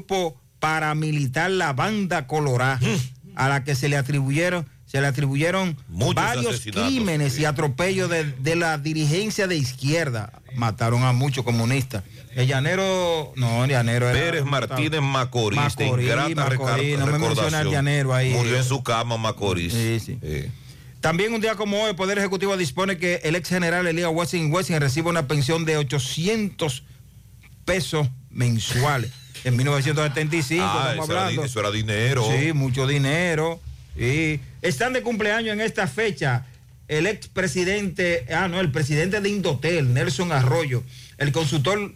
grupo paramilitar La Banda Colorá, a la que se le atribuyeron, se le atribuyeron Muchos varios crímenes sí. y atropellos de, de la dirigencia de izquierda. Mataron a muchos comunistas. El llanero, no, el llanero era. Pérez Martínez Macorís, Macorís, ingrata Macorís, recar- no me menciona recordación. el llanero ahí. Murió en su cama Macorís. Sí, sí. Eh, También un día como hoy, el Poder Ejecutivo dispone que el ex general Elías Wessing Wessing reciba una pensión de 800 pesos mensuales. En 1975 ah, estamos eso era, hablando. eso era dinero. Sí, mucho dinero. Y están de cumpleaños en esta fecha el ex presidente, ah, no, el presidente de Indotel, Nelson Arroyo, el consultor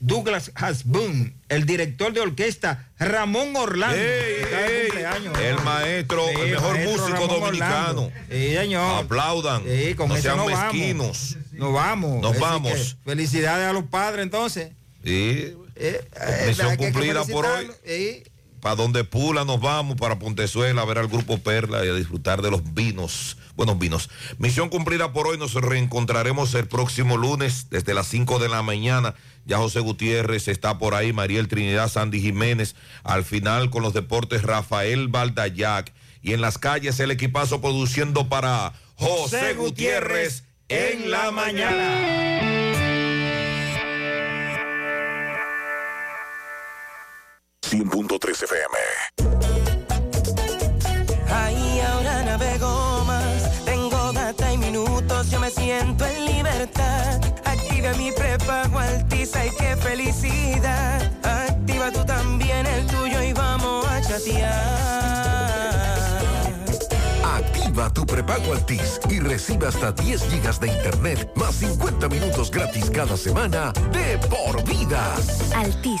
Douglas Hasbun, el director de orquesta Ramón Orlando. Ey, está de ey, cumpleaños. el maestro, Sí, el mejor maestro músico Ramón dominicano. Sí, señor. Aplaudan. Sí, con no eso sean vamos. mezquinos. Nos vamos. Nos Así vamos. Felicidades a los padres entonces. Sí. Eh, eh, Misión hay que cumplida por hoy. Sí. Para donde Pula nos vamos, para Pontezuela, a ver al grupo Perla y a disfrutar de los vinos, buenos vinos. Misión cumplida por hoy, nos reencontraremos el próximo lunes desde las 5 de la mañana. Ya José Gutiérrez está por ahí, Mariel Trinidad, Sandy Jiménez. Al final con los deportes, Rafael Baldayac. Y en las calles el equipazo produciendo para José Gutiérrez en la mañana. 100.3 FM. Ahí ahora navego más, tengo data y minutos, yo me siento en libertad. Activa mi prepago Altiza y qué felicidad. Activa tú también el tuyo y vamos a chatear. Activa tu prepago Altis y recibe hasta 10 gigas de internet más 50 minutos gratis cada semana de por vida. Altis,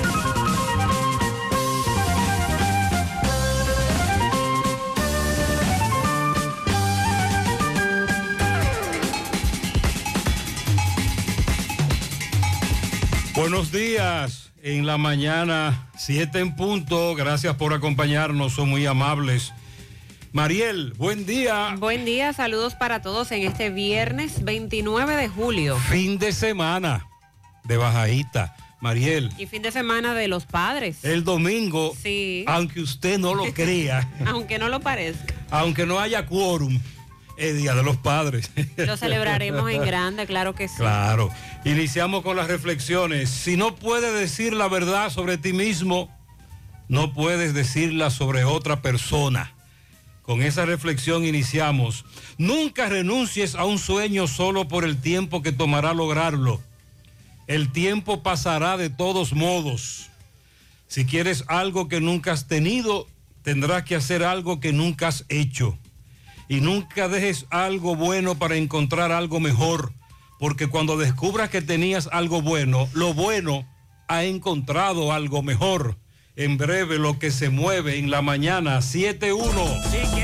Buenos días, en la mañana, 7 en punto. Gracias por acompañarnos, son muy amables. Mariel, buen día. Buen día, saludos para todos en este viernes 29 de julio Fin de semana de bajadita. Mariel, y fin de semana de los padres. el domingo, Sí. aunque usted no lo crea, Aunque no lo parezca. aunque no haya quórum, es Día de los Padres. Lo celebraremos en grande, claro que sí. Claro. Iniciamos con las reflexiones. Si no puedes decir la verdad sobre ti mismo, no puedes decirla sobre otra persona. Con esa reflexión iniciamos. Nunca renuncies a un sueño solo por el tiempo que tomará lograrlo. El tiempo pasará de todos modos. Si quieres algo que nunca has tenido, tendrás que hacer algo que nunca has hecho. Y nunca dejes algo bueno para encontrar algo mejor, porque cuando descubras que tenías algo bueno, lo bueno ha encontrado algo mejor. En breve lo que se mueve en la mañana 7-1.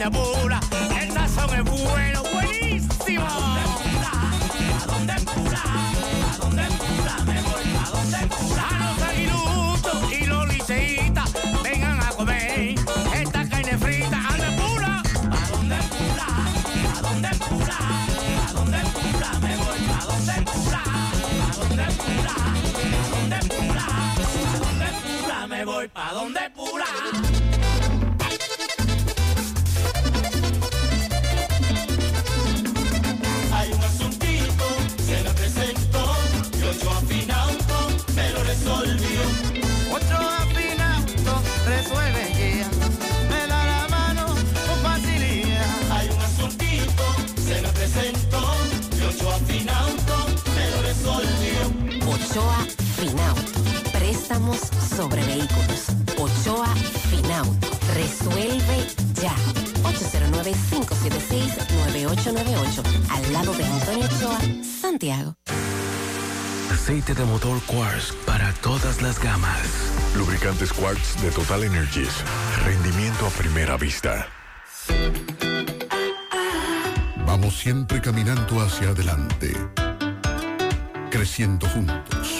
De Pula el sazón es bueno, buenísimo. ¿A dónde Pula? ¿A dónde Pula? Me voy a donde Pula. A los aguiluchos y los liceístas, vengan a comer esta carne frita. ¿A dónde Pula? ¿A dónde Pula? ¿A dónde Pula? ¿A dónde Pula? Me voy a donde Pula. ¿A dónde Pula? ¿A dónde Pula? me voy pa' donde pula. Préstamos sobre vehículos. Ochoa Finauto. Resuelve ya. 809-576-9898. Al lado de Antonio Ochoa, Santiago. Aceite de motor Quartz para todas las gamas. Lubricantes Quartz de Total Energies. Rendimiento a primera vista. Vamos siempre caminando hacia adelante, creciendo juntos,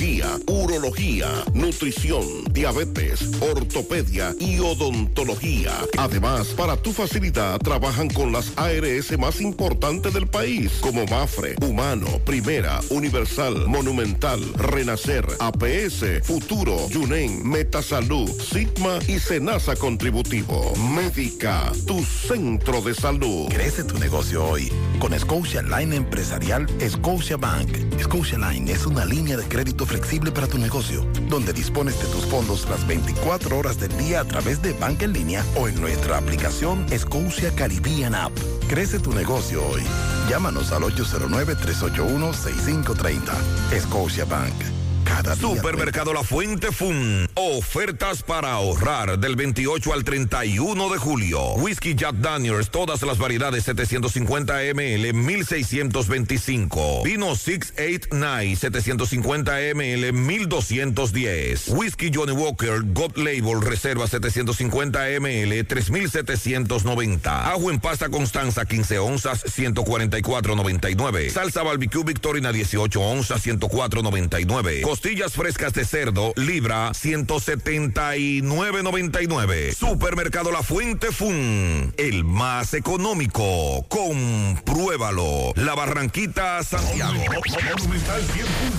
urología, nutrición, diabetes, ortopedia y odontología. Además, para tu facilidad trabajan con las ARS más importantes del país, como Mafre, Humano, Primera, Universal, Monumental, Renacer, APS, Futuro, Yunen, Metasalud, Sigma y Senasa Contributivo. Médica, tu centro de salud. Crece tu negocio hoy con Scotia Line Empresarial Scotia Bank. Scotia Line es una línea de crédito flexible para tu negocio, donde dispones de tus fondos las 24 horas del día a través de banca en línea o en nuestra aplicación Scotia Caribbean App. Crece tu negocio hoy. Llámanos al 809-381-6530. Scotia Bank. Supermercado La Fuente Fun. Ofertas para ahorrar del 28 al 31 de julio. Whisky Jack Daniels, todas las variedades 750 ml, 1625. Vino 689, 750 ml, 1210. Whisky Johnny Walker God Label Reserva 750 ml, 3790. Ajo en pasta Constanza 15 onzas, 144.99. Salsa barbecue Victorina 18 onzas, 104.99. Costillas frescas de cerdo, libra 179.99. Supermercado La Fuente Fun, el más económico. Compruébalo. La Barranquita, Santiago. Déjame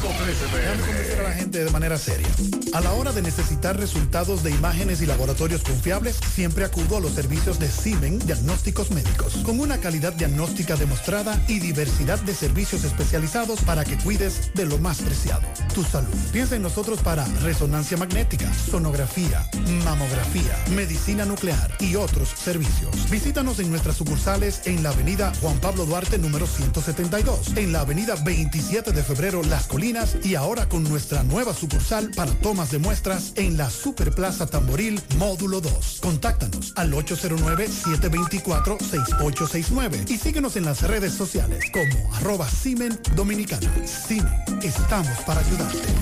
convencer a la gente de manera seria. A la hora de necesitar resultados de imágenes y laboratorios confiables, siempre acudo a los servicios de Simen Diagnósticos Médicos, con una calidad diagnóstica demostrada y diversidad de servicios especializados para que cuides de lo más preciado, tu salud. Piensa en nosotros para resonancia magnética, sonografía, mamografía, medicina nuclear y otros servicios. Visítanos en nuestras sucursales en la avenida Juan Pablo Duarte número 172, en la avenida 27 de febrero Las Colinas y ahora con nuestra nueva sucursal para tomas de muestras en la Superplaza Tamboril Módulo 2. Contáctanos al 809-724-6869 y síguenos en las redes sociales como arroba Simen Dominicana. Simen, estamos para ayudarte.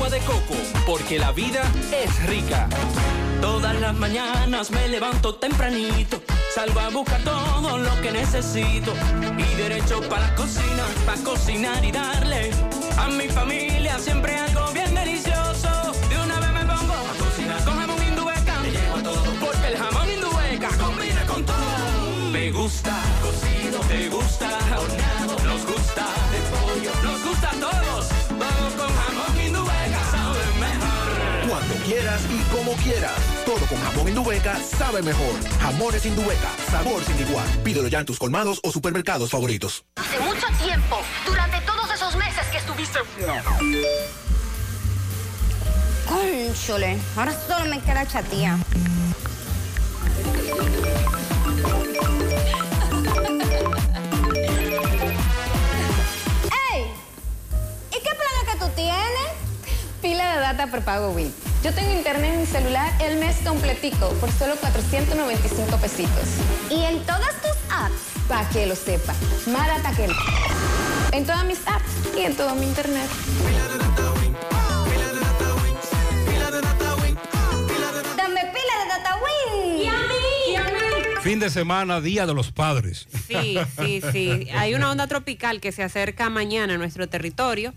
agua de coco, porque la vida es rica. Todas las mañanas me levanto tempranito, salgo a buscar todo lo que necesito y derecho para la cocina, para cocinar y darle a mi familia siempre algo bien delicioso. De una vez me pongo a cocinar con jamón indueca, me llevo todo porque el jamón indueca combina con todo. Me gusta cocido, te gusta quieras y como quieras. Todo con jamón Indubeca sabe mejor. Jamones Indubeca, sabor sin igual. Pídelo ya en tus colmados o supermercados favoritos. Hace mucho tiempo, durante todos esos meses que estuviste... Cónchole, ahora solo me queda chatía. ¡Ey! ¿Y qué plan que tú tienes? Pila de data prepago Win. Yo tengo internet en mi celular el mes completico por solo 495 pesitos. ¿Y en todas tus apps? Para que lo sepa. Más data que... En todas mis apps y en todo mi internet. Dame pila de data Win. ¿Y a mí? ¿Y a mí? Fin de semana, Día de los Padres. Sí, sí, sí. Hay una onda tropical que se acerca mañana a nuestro territorio.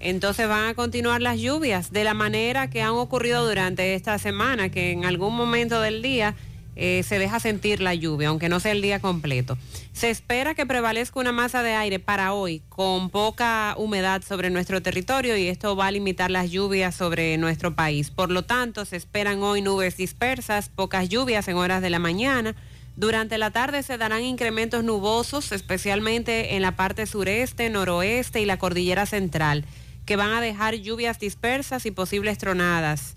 Entonces van a continuar las lluvias de la manera que han ocurrido durante esta semana, que en algún momento del día eh, se deja sentir la lluvia, aunque no sea el día completo. Se espera que prevalezca una masa de aire para hoy con poca humedad sobre nuestro territorio y esto va a limitar las lluvias sobre nuestro país. Por lo tanto, se esperan hoy nubes dispersas, pocas lluvias en horas de la mañana. Durante la tarde se darán incrementos nubosos, especialmente en la parte sureste, noroeste y la cordillera central que van a dejar lluvias dispersas y posibles tronadas.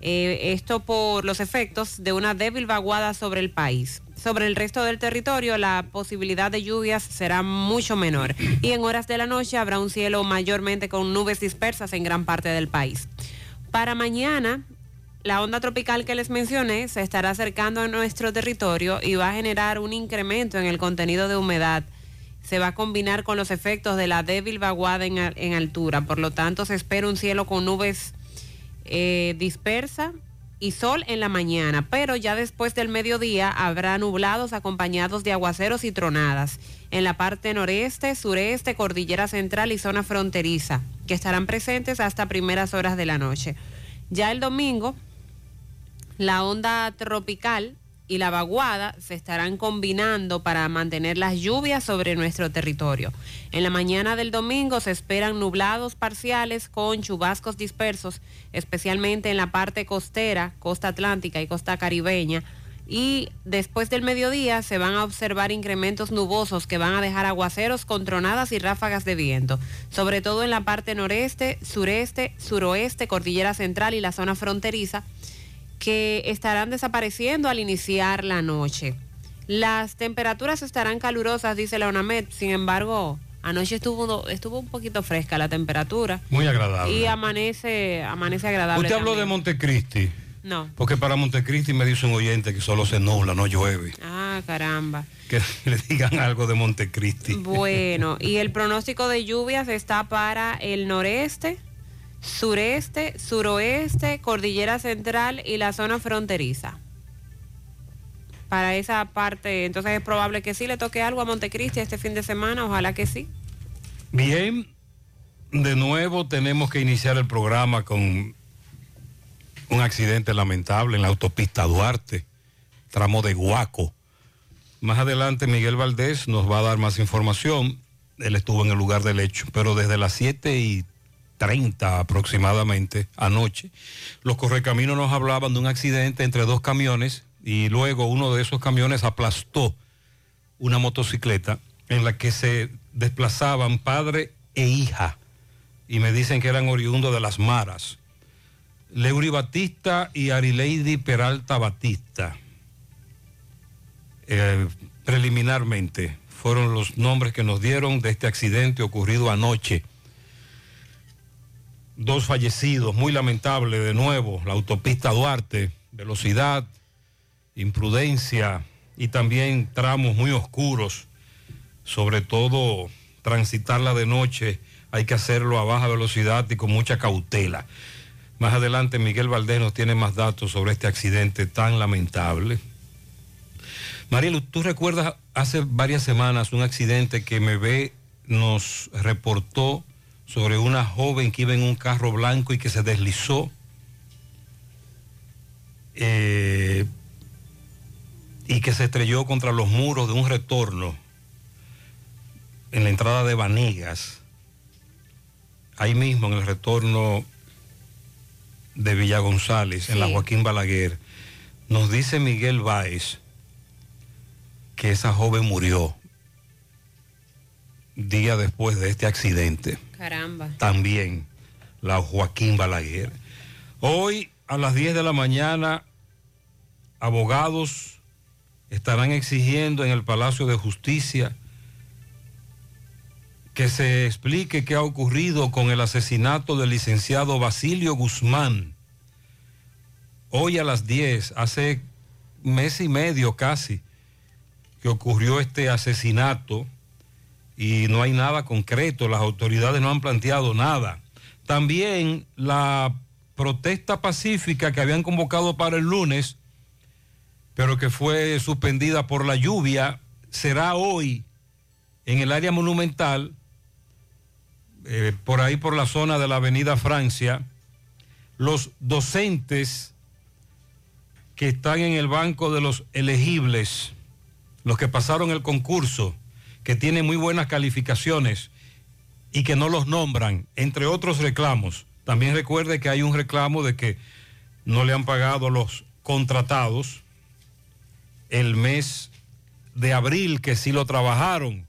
Eh, esto por los efectos de una débil vaguada sobre el país. Sobre el resto del territorio la posibilidad de lluvias será mucho menor y en horas de la noche habrá un cielo mayormente con nubes dispersas en gran parte del país. Para mañana, la onda tropical que les mencioné se estará acercando a nuestro territorio y va a generar un incremento en el contenido de humedad se va a combinar con los efectos de la débil vaguada en, altura. Por lo tanto, se espera un cielo con nubes eh, dispersas y sol en la mañana, pero ya después del mediodía habrá nublados acompañados de aguaceros y tronadas en la parte noreste, sureste, cordillera central y zona fronteriza, que estarán presentes hasta primeras horas de la noche. Ya el domingo, la onda tropical y la vaguada se estarán combinando para mantener las lluvias sobre nuestro territorio. En la mañana del domingo se esperan nublados parciales con chubascos dispersos, especialmente en la parte costera, costa atlántica y costa caribeña. Y después del mediodía se van a observar incrementos nubosos que van a dejar aguaceros con tronadas y ráfagas de viento, sobre todo en la parte noreste, sureste, suroeste, cordillera central y la zona fronteriza que estarán desapareciendo al iniciar la noche. Las temperaturas estarán calurosas, dice la ONAMED, sin embargo, anoche estuvo, estuvo un poquito fresca la temperatura. Muy agradable. Y amanece, amanece agradable. Usted habló de también. Montecristi. No. Porque para Montecristi me dice un oyente que solo se nubla, no llueve. Ah, caramba. Que le digan algo de Montecristi. Bueno, y el pronóstico de lluvias está para el noreste, sureste, suroeste, cordillera central y la zona fronteriza. para esa parte, entonces es probable que sí le toque algo a Montecristi este fin de semana, ojalá que sí. Bien, de nuevo tenemos que iniciar el programa con un accidente lamentable en la autopista Duarte, tramo de Guaco. Más adelante Miguel Valdés nos va a dar más información. Él estuvo en el lugar del hecho, pero desde las 7 y 30 aproximadamente anoche, los correcaminos nos hablaban de un accidente entre dos camiones y luego uno de esos camiones aplastó una motocicleta en la que se desplazaban padre e hija y me dicen que eran oriundos de las Maras. Leury Batista y Arileidi Peralta Batista. Eh, preliminarmente fueron los nombres que nos dieron de este accidente ocurrido anoche. Dos fallecidos, muy lamentable de nuevo, la autopista Duarte, velocidad, imprudencia y también tramos muy oscuros, sobre todo transitarla de noche, hay que hacerlo a baja velocidad y con mucha cautela. Más adelante Miguel Valdés nos tiene más datos sobre este accidente tan lamentable. Marielu, ¿tú recuerdas hace varias semanas un accidente que MB nos reportó sobre una joven que iba en un carro blanco y que se deslizó? Eh, y que se estrelló contra los muros de un retorno en la entrada de Vanegas, ahí mismo en el retorno de Villa González, en la Joaquín Balaguer. Nos dice Miguel Báez que esa joven murió día después de este accidente. Caramba. También la Joaquín Balaguer. Hoy a las 10 de la mañana, abogados estarán exigiendo en el Palacio de Justicia que se explique qué ha ocurrido con el asesinato del licenciado Basilio Guzmán. Hoy a las 10, hace mes y medio casi, que ocurrió este asesinato y no hay nada concreto, las autoridades no han planteado nada. También la protesta pacífica que habían convocado para el lunes, pero que fue suspendida por la lluvia, será hoy en el área monumental, eh, por ahí por la zona de la Avenida Francia. Los docentes que están en el banco de los elegibles, los que pasaron el concurso, que tienen muy buenas calificaciones y que no los nombran, entre otros reclamos. También recuerde que hay un reclamo de que no le han pagado a los contratados el mes de abril, que sí lo trabajaron.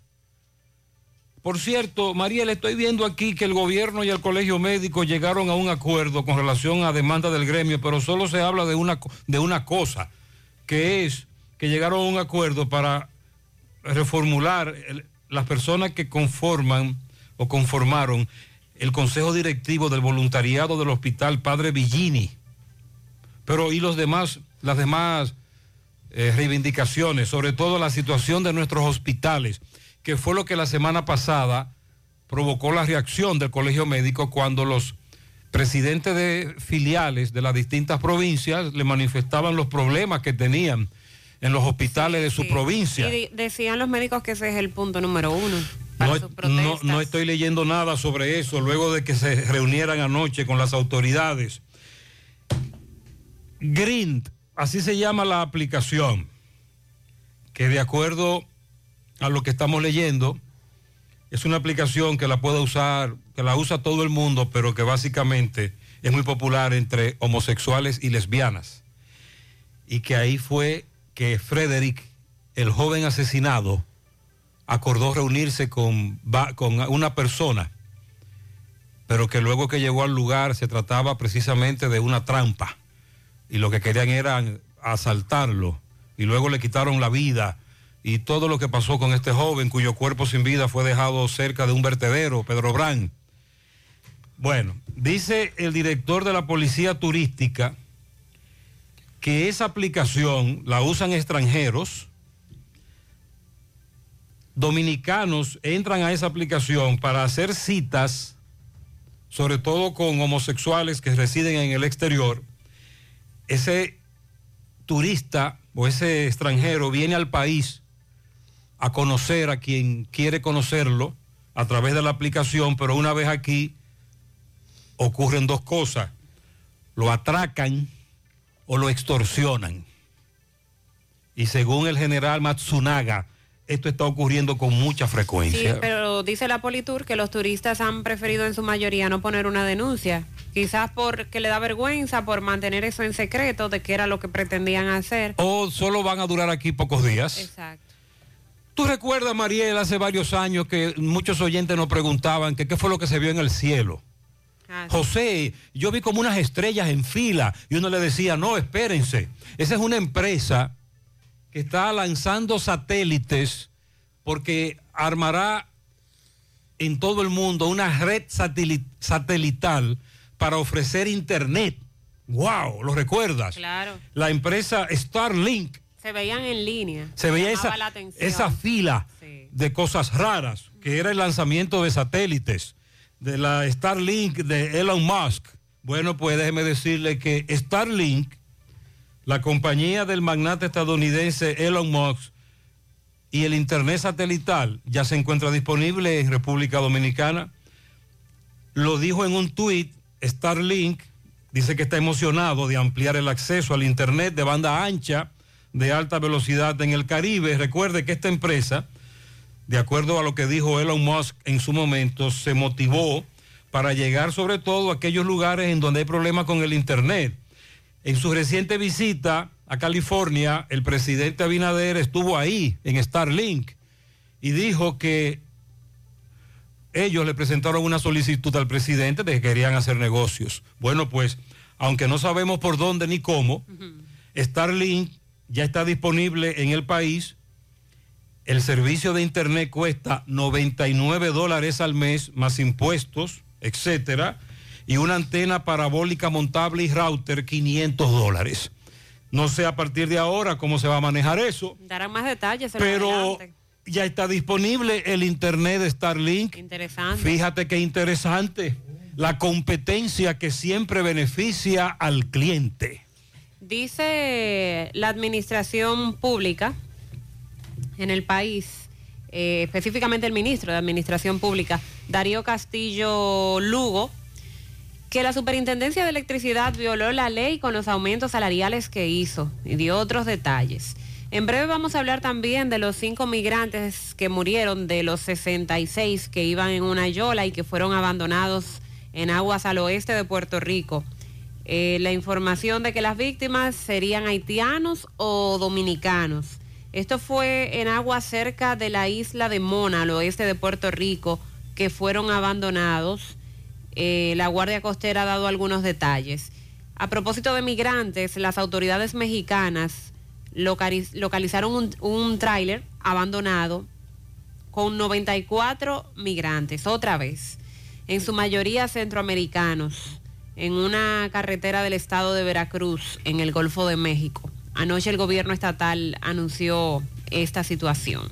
Por cierto, María, le estoy viendo aquí que el gobierno y el colegio médico llegaron a un acuerdo con relación a demanda del gremio, pero solo se habla de una, de una cosa, que es que llegaron a un acuerdo para reformular las personas que conforman o conformaron el consejo directivo del voluntariado del hospital Padre Villini. Pero y los demás, las demás eh, reivindicaciones, sobre todo la situación de nuestros hospitales, que fue lo que la semana pasada provocó la reacción del colegio médico cuando los presidentes de filiales de las distintas provincias le manifestaban los problemas que tenían en los hospitales de su provincia. Y decían los médicos que ese es el punto número uno. para No, sus no, no estoy leyendo nada sobre eso luego de que se reunieran anoche con las autoridades. Grind, así se llama la aplicación, que de acuerdo a lo que estamos leyendo, es una aplicación que la puede usar, que la usa todo el mundo, pero que básicamente es muy popular entre homosexuales y lesbianas. Y que ahí fue que Frederick, el joven asesinado, acordó reunirse con, con una persona, pero que luego que llegó al lugar se trataba precisamente de una trampa y lo que querían era asaltarlo y luego le quitaron la vida y todo lo que pasó con este joven cuyo cuerpo sin vida fue dejado cerca de un vertedero, Pedro Brán. Bueno, dice el director de la policía turística que esa aplicación la usan extranjeros dominicanos entran a esa aplicación para hacer citas, sobre todo con homosexuales que residen en el exterior, ese turista o ese extranjero viene al país a conocer a quien quiere conocerlo a través de la aplicación, pero una vez aquí ocurren dos cosas. Lo atracan o lo extorsionan. Y según el general Matsunaga, esto está ocurriendo con mucha Sí, frecuencia. pero dice la Politur que los turistas han preferido en su mayoría no poner una denuncia. Quizás porque le da vergüenza por mantener eso en secreto de que era lo que pretendían hacer. O solo van a durar aquí pocos días. Exacto. ¿Tú recuerdas, Mariel, hace varios años que muchos oyentes nos preguntaban que qué fue lo que se vio en el cielo? José, yo vi como unas estrellas en fila y uno le decía, no, espérense, esa es una empresa que está lanzando satélites porque armará en todo el mundo una red sateli- satelital para ofrecer internet. ¡Wow! ¿Lo recuerdas? Claro. La empresa Starlink Se veían en línea. se veía esa, esa fila de cosas raras, que era el lanzamiento de satélites, de la Starlink de Elon Musk. Bueno, pues déjeme decirle que Starlink, la compañía del magnate estadounidense Elon Musk, y el Internet satelital ya se encuentra disponible en República Dominicana. Lo dijo en un tuit Starlink, dice que está emocionado de ampliar el acceso al Internet de banda ancha de alta velocidad en el Caribe. Recuerde que esta empresa, de acuerdo a lo que dijo Elon Musk en su momento, se motivó para llegar sobre todo a aquellos lugares en donde hay problemas con el Internet. En su reciente visita a California, el presidente Abinader estuvo ahí, en Starlink, y dijo que ellos le presentaron una solicitud al presidente de que querían hacer negocios. Bueno, pues, aunque no sabemos por dónde ni cómo, Starlink ya está disponible en el país. El servicio de internet cuesta 99 dólares al mes, más impuestos, etcétera, y una antena parabólica montable y router 500 dólares. No sé a partir de ahora cómo se va a manejar eso, Darán más detalles. pero adelante. ya está disponible el internet de Starlink. Interesante. Fíjate qué interesante. La competencia que siempre beneficia al cliente. Dice la administración pública en el país, eh, específicamente el ministro de Administración Pública, Darío Castillo Lugo, que la Superintendencia de Electricidad violó la ley con los aumentos salariales que hizo y dio otros detalles. En breve vamos a hablar también de los cinco migrantes que murieron, de los 66 que iban en una yola y que fueron abandonados en aguas al oeste de Puerto Rico. Eh, la información de que las víctimas serían haitianos o dominicanos. Esto fue en aguas cerca de la isla de Mona, al oeste de Puerto Rico, que fueron abandonados. Eh, la Guardia Costera ha dado algunos detalles. A propósito de migrantes, las autoridades mexicanas localiz- localizaron un, un tráiler abandonado con 94 migrantes, otra vez, en su mayoría centroamericanos, en una carretera del estado de Veracruz, en el Golfo de México. Anoche el gobierno estatal anunció esta situación.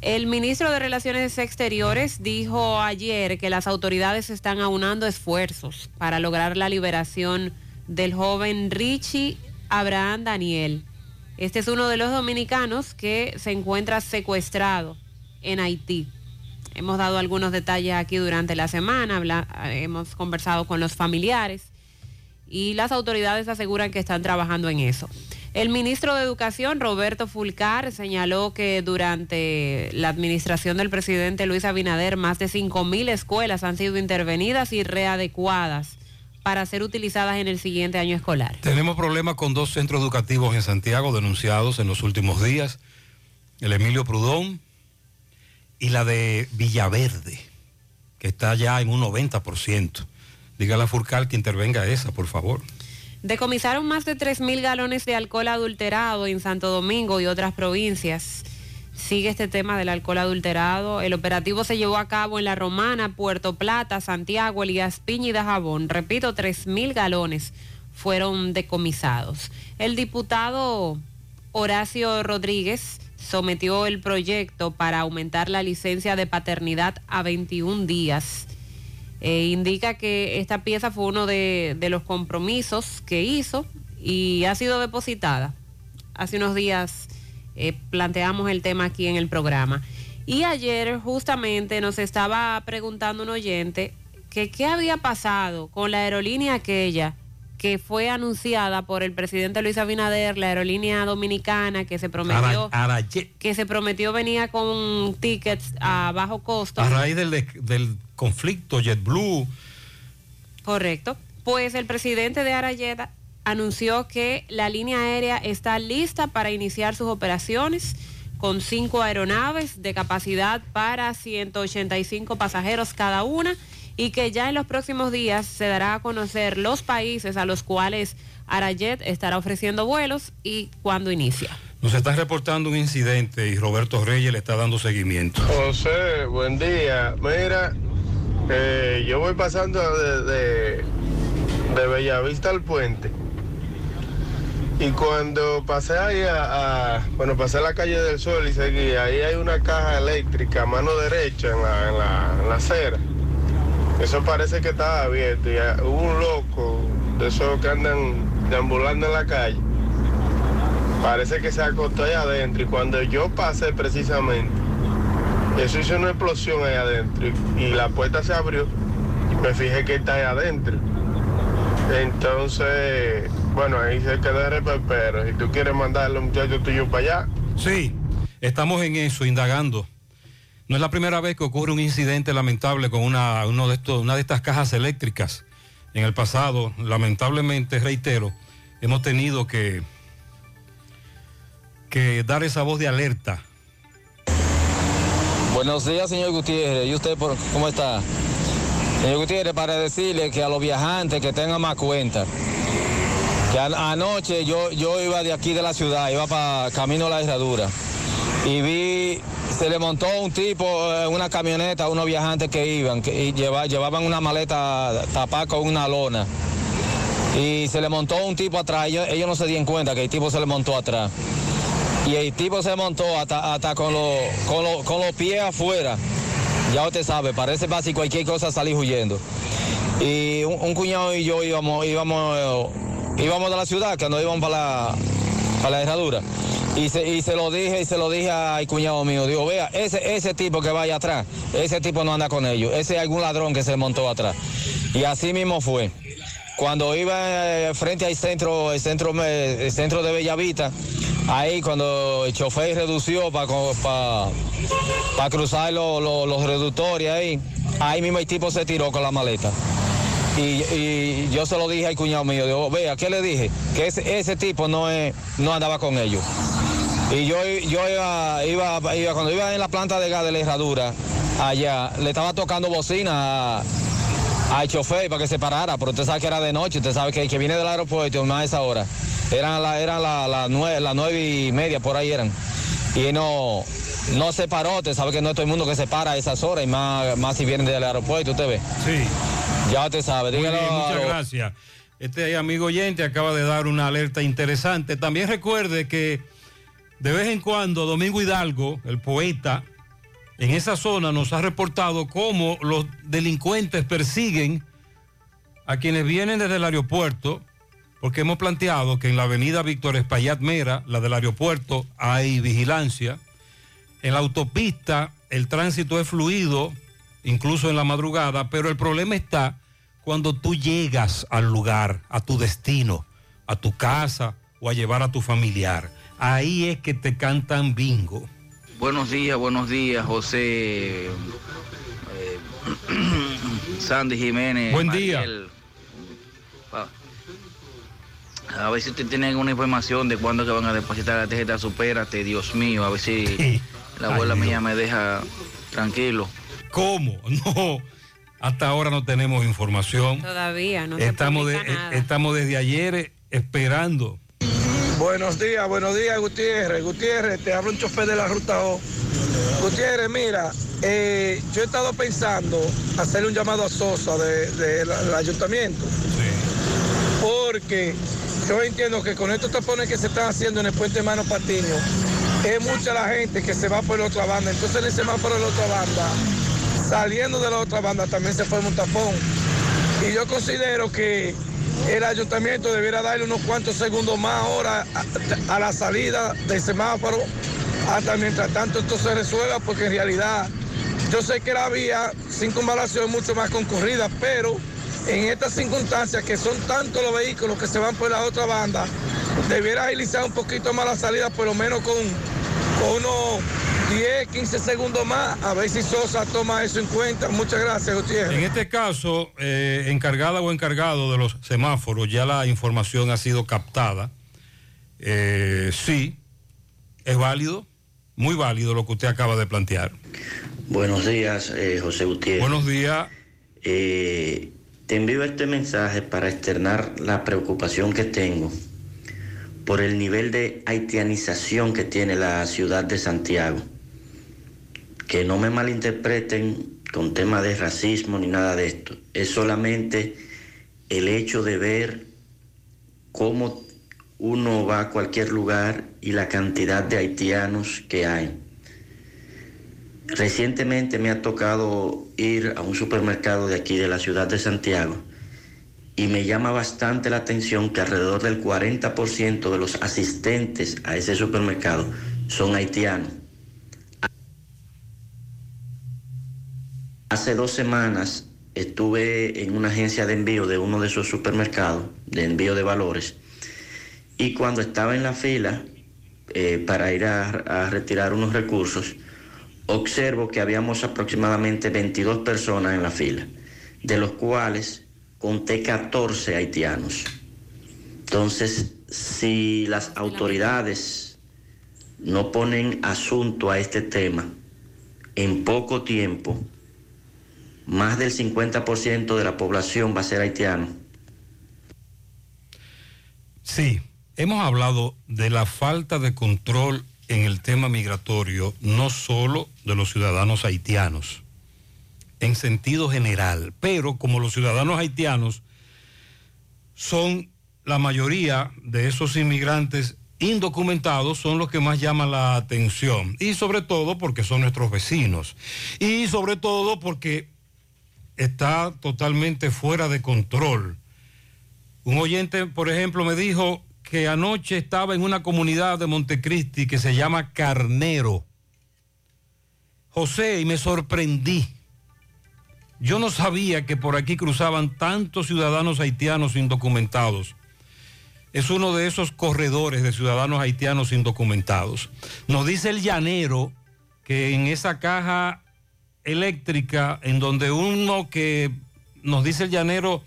El ministro de Relaciones Exteriores dijo ayer que las autoridades están aunando esfuerzos para lograr la liberación del joven Richie Abraham Daniel. Este es uno de los dominicanos que se encuentra secuestrado en Haití. Hemos dado algunos detalles aquí durante la semana, hemos conversado con los familiares y las autoridades aseguran que están trabajando en eso. El ministro de Educación, Roberto Fulcar, señaló que durante la administración del presidente Luis Abinader, más de 5.000 escuelas han sido intervenidas y readecuadas para ser utilizadas en el siguiente año escolar. Tenemos problemas con dos centros educativos en Santiago denunciados en los últimos días. El Emilio Prudón y la de Villaverde, que está ya en un 90%. Dígale a Furcal que intervenga esa, por favor. Decomisaron más de 3.000 galones de alcohol adulterado en Santo Domingo y otras provincias. Sigue este tema del alcohol adulterado. El operativo se llevó a cabo en La Romana, Puerto Plata, Santiago, Elías Piña y Dajabón. Repito, 3.000 galones fueron decomisados. El diputado Horacio Rodríguez sometió el proyecto para aumentar la licencia de paternidad a 21 días. Eh, indica que esta pieza fue uno de, los compromisos que hizo y ha sido depositada hace unos días eh, planteamos el tema aquí en el programa. Y ayer justamente nos estaba preguntando un oyente que qué había pasado con la aerolínea aquella que fue anunciada por el presidente Luis Abinader, la aerolínea dominicana que se prometió Ara- que se prometió venía con tickets a bajo costo. A raíz del, del conflicto JetBlue, Correcto. Pues el presidente de Arayeta anunció que la línea aérea está lista para iniciar sus operaciones con cinco aeronaves de capacidad para 185 pasajeros cada una y que ya en los próximos días se dará a conocer los países a los cuales Arayet estará ofreciendo vuelos y cuándo inicia. nos está reportando un incidente y Roberto Reyes le está dando seguimiento. José, buen día. Mira, eh, yo voy pasando de, de, de Bellavista al puente. Y cuando pasé ahí a, a- bueno, pasé a la calle del Sol y seguí, ahí hay una caja eléctrica a mano derecha en la, en la, en la acera. Eso parece que estaba abierto y hubo un loco de esos que andan deambulando en la calle. Parece que se acostó allá adentro y cuando yo pasé precisamente, eso hizo una explosión ahí adentro y, y la puerta se abrió. Me fijé que está ahí adentro. Entonces, bueno, ahí se quedó el reperpero. Si tú quieres mandar a los muchachos tuyos para allá, Sí, estamos en eso, indagando. No es la primera vez que ocurre un incidente lamentable con una, uno de estos, una de estas cajas eléctricas. En el pasado, lamentablemente, reitero, hemos tenido que, que dar esa voz de alerta. Buenos días, señor Gutiérrez. ¿Y usted por- cómo está? Señor Gutiérrez, para decirle que a los viajantes que tengan más cuenta, que an- anoche yo, yo iba de aquí de la ciudad, iba para Camino a la Herradura, y vi, se le montó un tipo, eh, una camioneta unos viajantes que iban, que y lleva- llevaban una maleta tapada con una lona. Y se le montó un tipo atrás, ellos, ellos no se dieron cuenta que el tipo se le montó atrás. Y el tipo se montó hasta, hasta con, los, con, los, con los pies afuera. Ya usted sabe, parece fácil cualquier cosa salir huyendo. Y un, cuñado y yo íbamos, íbamos, eh, íbamos de la ciudad, que no íbamos para la, para la herradura. Y se, y se lo dije, y se lo dije al cuñado mío, digo, vea, ese, ese tipo que vaya atrás, ese tipo no anda con ellos, ese es algún ladrón que se montó atrás. Y así mismo fue. Cuando iba eh, frente al centro, el centro, eh, el centro de Bellavista, ahí cuando el chofer redució para cruzar lo- lo- los reductores ahí, ahí mismo el tipo se tiró con la maleta. Y, yo se lo dije al cuñado mío, digo, vea, ¿qué le dije? Que ese, tipo no, es, no andaba con ellos. Y yo, yo iba, iba, iba- cuando iba en la planta de gas de la herradura, allá, le estaba tocando bocina al chofer para que se parara, pero usted sabe que era de noche, usted sabe que que viene del aeropuerto más a esa hora. Eran las eran la nueve, las nueve y media, por ahí eran. Y no, no se paró, usted sabe que no es todo el mundo que se para a esas horas, y más, más si vienen del aeropuerto, usted ve. Sí. Ya usted sabe, dígalo. bien, muchas gracias. Este amigo oyente acaba de dar una alerta interesante. También recuerde que de vez en cuando Domingo Hidalgo, el poeta, en esa zona nos ha reportado cómo los delincuentes persiguen a quienes vienen desde el aeropuerto, porque hemos planteado que en la avenida Víctor Espaillat Mera, la del aeropuerto, hay vigilancia. En la autopista el tránsito es fluido, incluso en la madrugada, pero el problema está cuando tú llegas al lugar, a tu destino, a tu casa o a llevar a tu familiar. Ahí es que te cantan bingo. Buenos días, buenos días, José. eh, Sandy Jiménez. Buen día. Mariel. Pa- A ver si usted tiene alguna información de cuándo que van a depositar la tarjeta Supérate, Dios mío, a ver si la abuela Ay, Dios. mía me deja tranquilo. ¿Cómo? No, hasta ahora no tenemos información. Todavía no se Estamos, de- publica nada. estamos desde ayer esperando. Buenos días, buenos días, Gutiérrez. Gutiérrez, te hablo un chofer de la ruta O. Gutiérrez, mira, eh, yo he estado pensando hacerle un llamado a Sosa del de, ayuntamiento. Porque yo entiendo que con estos tapones que se están haciendo en el puente Mano Patiño, es mucha la gente que se va por la otra banda. Entonces, en ese va por la otra banda, saliendo de la otra banda también se forma un tapón. Y yo considero que el ayuntamiento debiera darle unos cuantos segundos más ahora a, la salida del semáforo hasta mientras tanto esto se resuelva, porque en realidad yo sé que la vía sin comparación es mucho más concurrida, pero en estas circunstancias que son tantos los vehículos que se van por la otra banda, debiera agilizar un poquito más la salida, por lo menos con, con unos 10, 15 segundos más, a ver si Sosa toma eso en cuenta. Muchas gracias, Gutiérrez. En este caso, eh, encargada o encargado de los semáforos, ya la información ha sido captada. Eh, sí, es válido, muy válido lo que usted acaba de plantear. Buenos días, eh, José Gutiérrez. Buenos días. Eh, te envío este mensaje para externar la preocupación que tengo por el nivel de haitianización que tiene la ciudad de Santiago. Que no me malinterpreten con tema de racismo ni nada de esto. Es solamente el hecho de ver cómo uno va a cualquier lugar y la cantidad de haitianos que hay. Recientemente me ha tocado ir a un supermercado de aquí de la ciudad de Santiago y me llama bastante la atención que alrededor del 40% de los asistentes a ese supermercado son haitianos. Hace dos semanas estuve en una agencia de envío de uno de esos supermercados, de envío de valores, y cuando estaba en la fila eh, para ir a, a retirar unos recursos, observo que habíamos aproximadamente 22 personas en la fila, de los cuales conté 14 haitianos. Entonces, si las autoridades no ponen asunto a este tema, en poco tiempo, más del 50% de la población va a ser haitiano. Sí, hemos hablado de la falta de control en el tema migratorio, no solo de los ciudadanos haitianos, en sentido general, pero como los ciudadanos haitianos son la mayoría de esos inmigrantes indocumentados, son los que más llaman la atención, y sobre todo porque son nuestros vecinos, y sobre todo porque está totalmente fuera de control. Un oyente, por ejemplo, me dijo que anoche estaba en una comunidad de Montecristi que se llama Carnero. José, y me sorprendí. Yo no sabía que por aquí cruzaban tantos ciudadanos haitianos indocumentados. Es uno de esos corredores de ciudadanos haitianos indocumentados. Nos dice el llanero que en esa caja eléctrica, en donde uno que nos dice el llanero,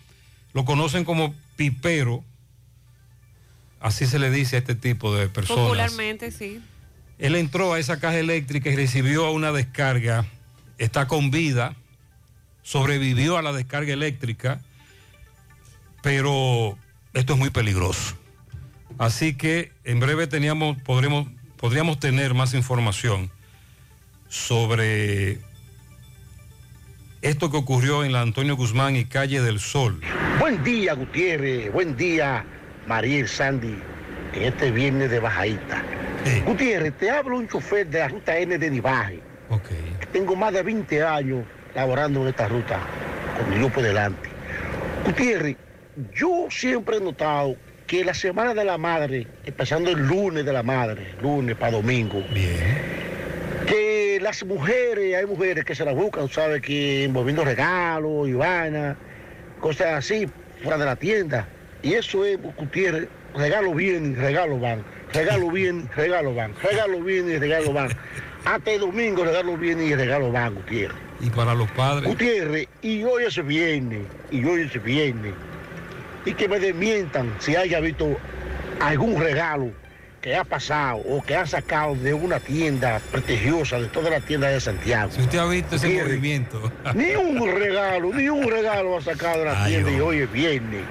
lo conocen como pipero, así se le dice a este tipo de personas. Popularmente, sí. Él entró a esa caja eléctrica y recibió una descarga, está con vida, sobrevivió a la descarga eléctrica, pero esto es muy peligroso. Así que en breve teníamos, podremos, podríamos tener más información sobre esto que ocurrió en la Antonio Guzmán y Calle del Sol. Buen día, Gutiérrez. Buen día, Mariel Sandy, en este viernes de bajadita. Gutiérrez, te hablo un chofer de la ruta N de Nivaje. Tengo más de 20 años laborando en esta ruta con mi grupo delante. Gutiérrez, yo siempre he notado que la semana de la madre, empezando el lunes de la madre, lunes para domingo, que las mujeres, hay mujeres que se la buscan, ¿sabes? Que envolviendo regalos y vainas, cosas así, fuera de la tienda. Y eso es, Gutiérrez, regalo bien regalo van. Regalo bien, regalo van. Regalo bien y regalo van. Hasta el domingo regalo bien y regalo van, Gutiérrez. Y para los padres. Gutiérrez, y hoy es viernes, y hoy es viernes. Y que me desmientan si haya visto algún regalo que ha pasado o que ha sacado de una tienda prestigiosa, de toda la tienda de Santiago. Si usted ha visto ese movimiento. Ni un regalo, ni un regalo ha sacado de la Ay, tienda y hoy es viernes.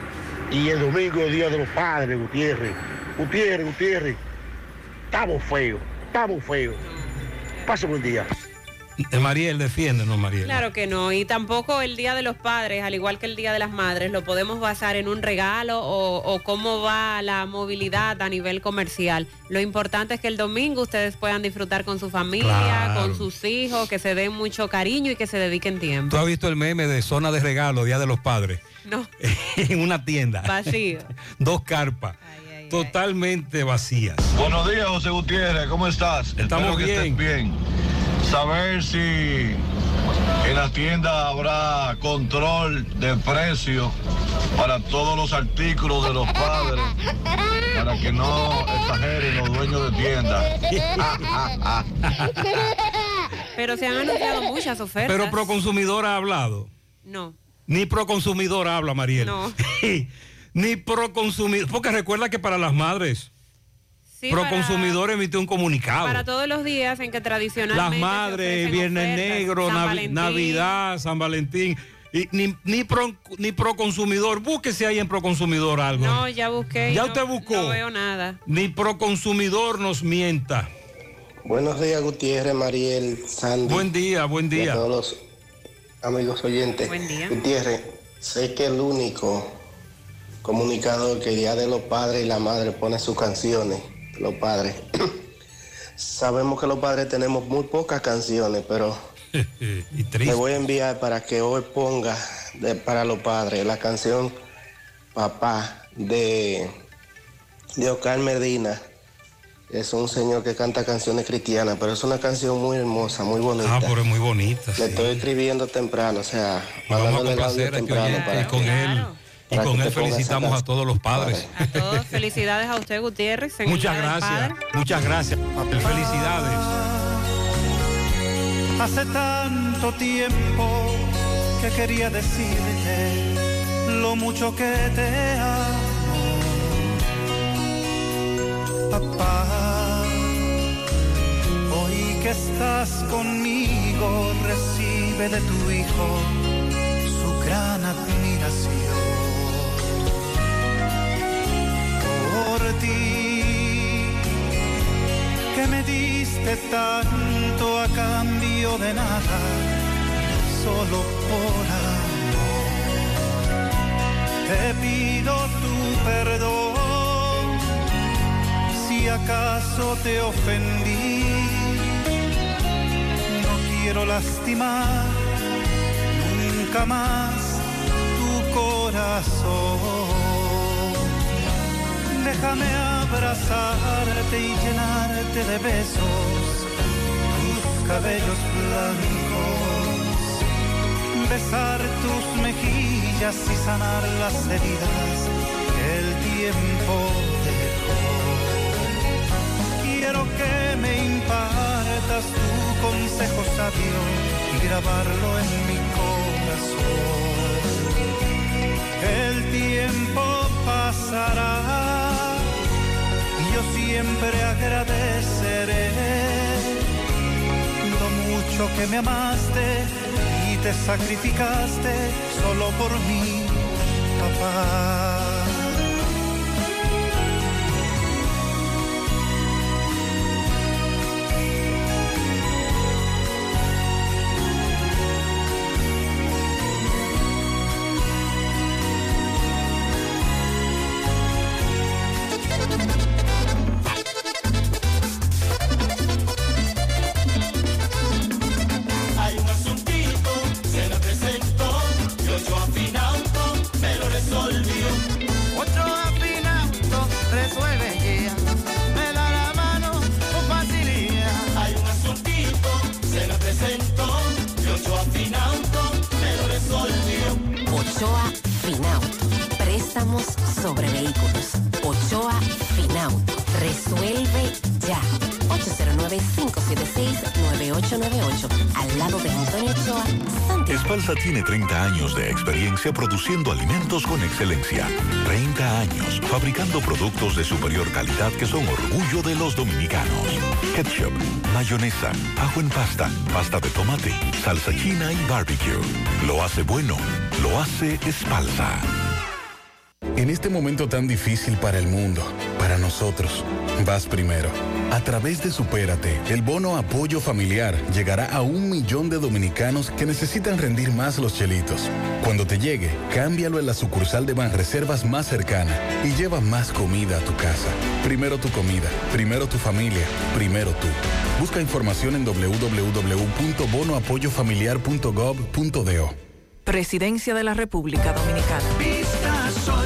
Y el domingo es Día de los Padres, Gutiérrez. Gutiérrez, Gutiérrez. Estamos feos, estamos feos. Pase buen día. Eh, Mariel, defiéndenos, Mariel. Claro que no, y tampoco el Día de los Padres, al igual que el Día de las Madres, lo podemos basar en un regalo o, o cómo va la movilidad a nivel comercial. Lo importante es que el domingo ustedes puedan disfrutar con su familia, Claro. con sus hijos, que se den mucho cariño y que se dediquen tiempo. ¿Tú has visto el meme de zona de regalo, Día de los Padres? No, en una tienda. vacío. Dos carpas. totalmente vacías. Buenos días, José Gutiérrez, ¿cómo estás? Estamos Espero que bien. estés bien. Saber si en la tienda habrá control de precio para todos los artículos de los padres, para que no exageren los dueños de tienda. Pero se han anunciado muchas ofertas. Pero Proconsumidor ha hablado. No. Ni Proconsumidor habla, Mariel. No. Ni Proconsumidor. Porque recuerda que para las madres, Sí, Proconsumidor emitió un comunicado. Para todos los días en que tradicionalmente Las madres, Viernes ofertas, Negro, San Navi- Valentín. Navidad, San Valentín. Y ni, ni, pro, ni Proconsumidor, búsquese ahí en Proconsumidor algo. No, ya busqué. ¿Ya no- usted buscó? No veo nada. Ni Proconsumidor nos mienta. Buenos días, Gutiérrez, Mariel, Sandy. Buen día, buen Y día. a todos los amigos oyentes. Buen día. Gutiérrez, sé que el único comunicador que el Día de los Padres y la Madre pone sus canciones, los padres. Sabemos que los padres tenemos muy pocas canciones, pero y le voy a enviar para que hoy ponga de- para los padres la canción Papá de, de Oscar Medina. Es un señor que canta canciones cristianas, pero es una canción muy hermosa, muy bonita. Ah, pero es muy bonita. Le estoy escribiendo temprano, o sea, vamos a complacer temprano para con él. Y con él felicitamos a todos los padres. A todos, felicidades a usted, Gutiérrez. Muchas gracias. Muchas gracias. Felicidades. Hace tanto tiempo que quería decirte lo mucho que te amo. Papá, hoy que estás conmigo, recibe de tu hijo su gran admiración. Por ti que me diste tanto a cambio de nada, solo por amor. Te pido tu perdón si acaso te ofendí. No quiero lastimar nunca más tu corazón. Déjame abrazarte y llenarte de besos tus cabellos blancos, besar tus mejillas y sanar las heridas que el tiempo dejó. Quiero que me impartas tu consejo sabio y grabarlo en mi corazón. El tiempo pasará yo siempre agradeceré lo mucho que me amaste y te sacrificaste solo por mí, papá. Produciendo alimentos con excelencia. 30 años fabricando productos de superior calidad que son orgullo de los dominicanos. Ketchup, mayonesa, ajo en pasta, pasta de tomate, salsa china y barbecue. Lo hace bueno, lo hace Espalsa. En este momento tan difícil para el mundo, para nosotros, vas primero. A través de Supérate, el bono apoyo familiar llegará a un millón de dominicanos que necesitan rendir más los chelitos. Cuando te llegue, cámbialo en la sucursal de Banreservas más cercana y lleva más comida a tu casa. Primero tu comida, primero tu familia, primero tú. Busca información en www.bonoapoyofamiliar.gov.do. Presidencia de la República Dominicana. Vista Sol,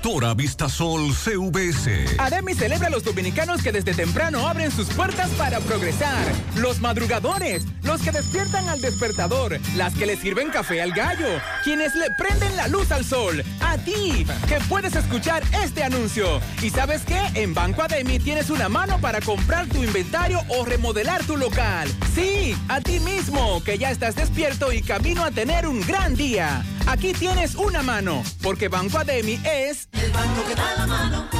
Constructora Vistasol CVS. Ademi celebra a los dominicanos que desde temprano abren sus puertas para progresar. Los madrugadores, los que despiertan al despertador, las que le sirven café al gallo, quienes le prenden la luz al sol. A ti, que puedes escuchar este anuncio. ¿Y sabes qué? En Banco Ademi tienes una mano para comprar tu inventario o remodelar tu local. Sí, a ti mismo, que ya estás despierto y camino a tener un gran día. Aquí tienes una mano, porque Banco Ademi es... El banco que da la mano.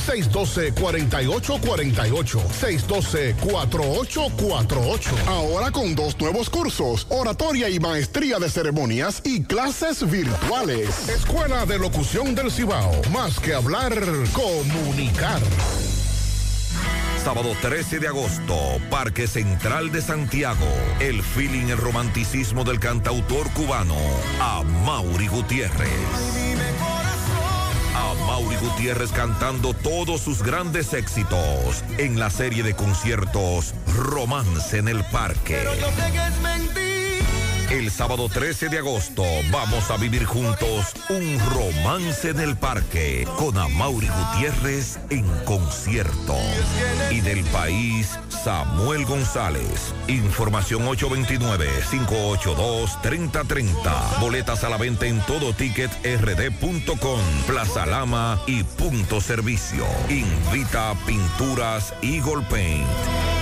612-4848. Ahora con dos nuevos cursos, oratoria y maestría de ceremonias y clases virtuales. Escuela de Locución del Cibao. Más que hablar, comunicar. Sábado 13 de agosto, Parque Central de Santiago. El feeling, el romanticismo del cantautor cubano, a Mauri Gutiérrez. Mauri Gutiérrez cantando todos sus grandes éxitos en la serie de conciertos Romance en el Parque. Yo es mentira. El sábado 13 de agosto vamos a vivir juntos un romance en el parque con Amaury Gutiérrez en concierto. Y del país, Samuel González. Información 829-582-3030. Boletas a la venta en todo ticket rd.com, Plaza Lama y Punto Servicio. Invita Pinturas Eagle Paint.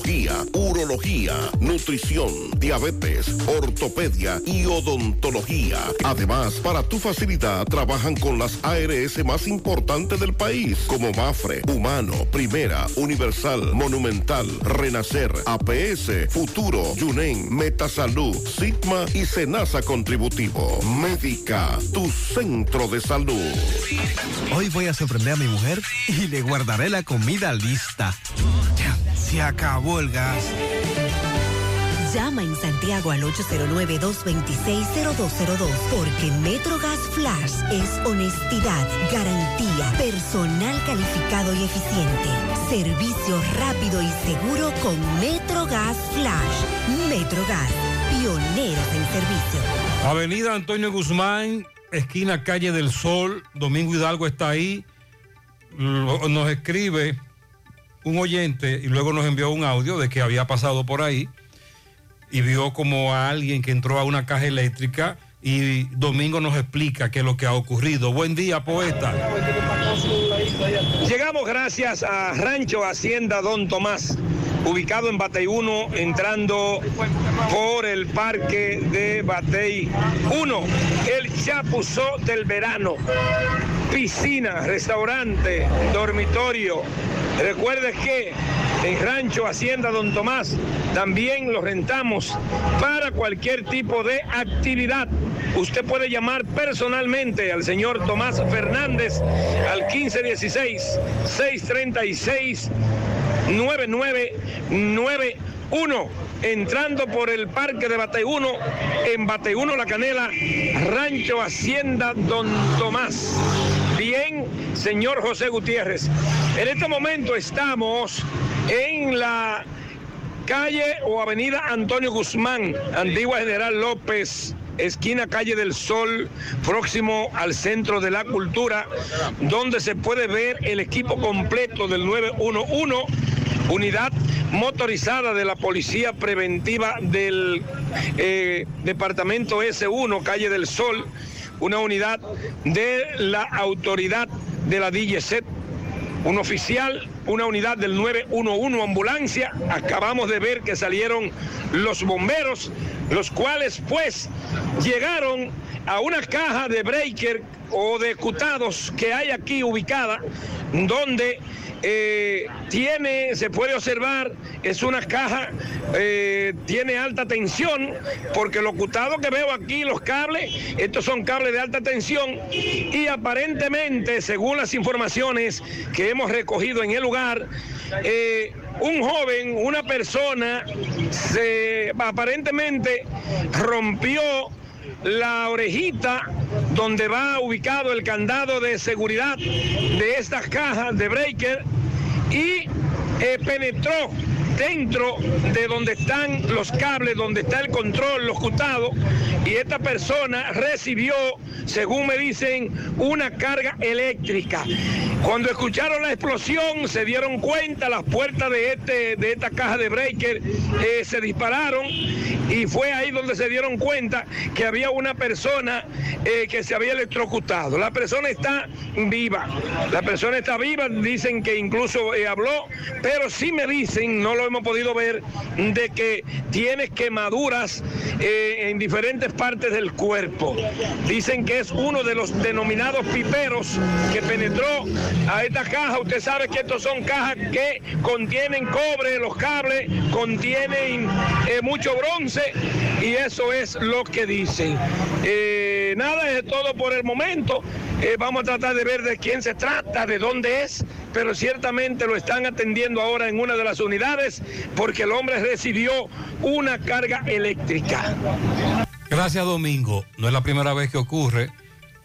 urología, nutrición, diabetes, ortopedia y odontología. Además, para tu facilidad trabajan con las ARS más importantes del país, como Mafre, Humano, Primera, Universal, Monumental, Renacer, APS, Futuro, Yunen, Metasalud, Sigma y Senasa Contributivo. Médica, tu centro de salud. Hoy voy a sorprender a mi mujer y le guardaré la comida lista. Se acabó el gas. Llama en Santiago al 809-226-0202 porque MetroGas Flash es honestidad, garantía, personal calificado y eficiente, servicio rápido y seguro con MetroGas Flash. MetroGas, pioneros en servicio. Avenida Antonio Guzmán, esquina Calle del Sol, Domingo Hidalgo está ahí. Nos escribe un oyente y luego nos envió un audio de que había pasado por ahí y vio como a alguien que entró a una caja eléctrica y Domingo nos explica qué es lo que ha ocurrido. Buen día, poeta. Gracias a Rancho Hacienda Don Tomás. ubicado en Batey 1, entrando por el parque de Batey 1. El Chapuzó del verano. Piscina, restaurante, dormitorio. Recuerde que en Rancho Hacienda Don Tomás también lo rentamos para cualquier tipo de actividad. Usted puede llamar personalmente al señor Tomás Fernández al 1516-636. 9991 entrando por el parque de Bateyuno, en Bateyuno La Canela, Rancho Hacienda Don Tomás. Bien, señor José Gutiérrez. En este momento estamos en la calle o avenida Antonio Guzmán, antigua General López, esquina calle del Sol, próximo al Centro de la Cultura, donde se puede ver el equipo completo del 911, unidad motorizada de la Policía Preventiva del eh, Departamento S1, calle del Sol, una unidad de la autoridad de la DGCET un oficial, una unidad del 911 ambulancia. Acabamos de ver que salieron los bomberos, los cuales pues llegaron a una caja de breaker o de cutados que hay aquí ubicada, donde eh, tiene, se puede observar, es una caja, eh, tiene alta tensión, porque los cutados que veo aquí, los cables, estos son cables de alta tensión, y aparentemente, según las informaciones que hemos recogido en el lugar, eh, un joven, una persona, se aparentemente rompió la orejita donde va ubicado el candado de seguridad de estas cajas de breaker y eh, penetró dentro de donde están los cables, donde está el control, los cutados, y esta persona recibió, según me dicen, una carga eléctrica. Cuando escucharon la explosión, se dieron cuenta, las puertas de, este, de esta caja de breaker eh, se dispararon y fue ahí donde se dieron cuenta que había una persona eh, que se había electrocutado. La persona está viva, la persona está viva, dicen que incluso eh, habló, pero sí me dicen, no lo hemos podido ver, de que tiene quemaduras en diferentes partes del cuerpo. Dicen que es uno de los denominados piperos que penetró a esta caja. Usted sabe que estos son cajas que contienen cobre, los cables contienen eh, mucho bronce y eso es lo que dicen. Eh, nada, es todo por el momento. Eh, vamos a tratar de ver de quién se trata, de dónde es, pero ciertamente lo están atendiendo ahora en una de las unidades porque el hombre recibió una carga eléctrica. Gracias Domingo. No es la primera vez que ocurre.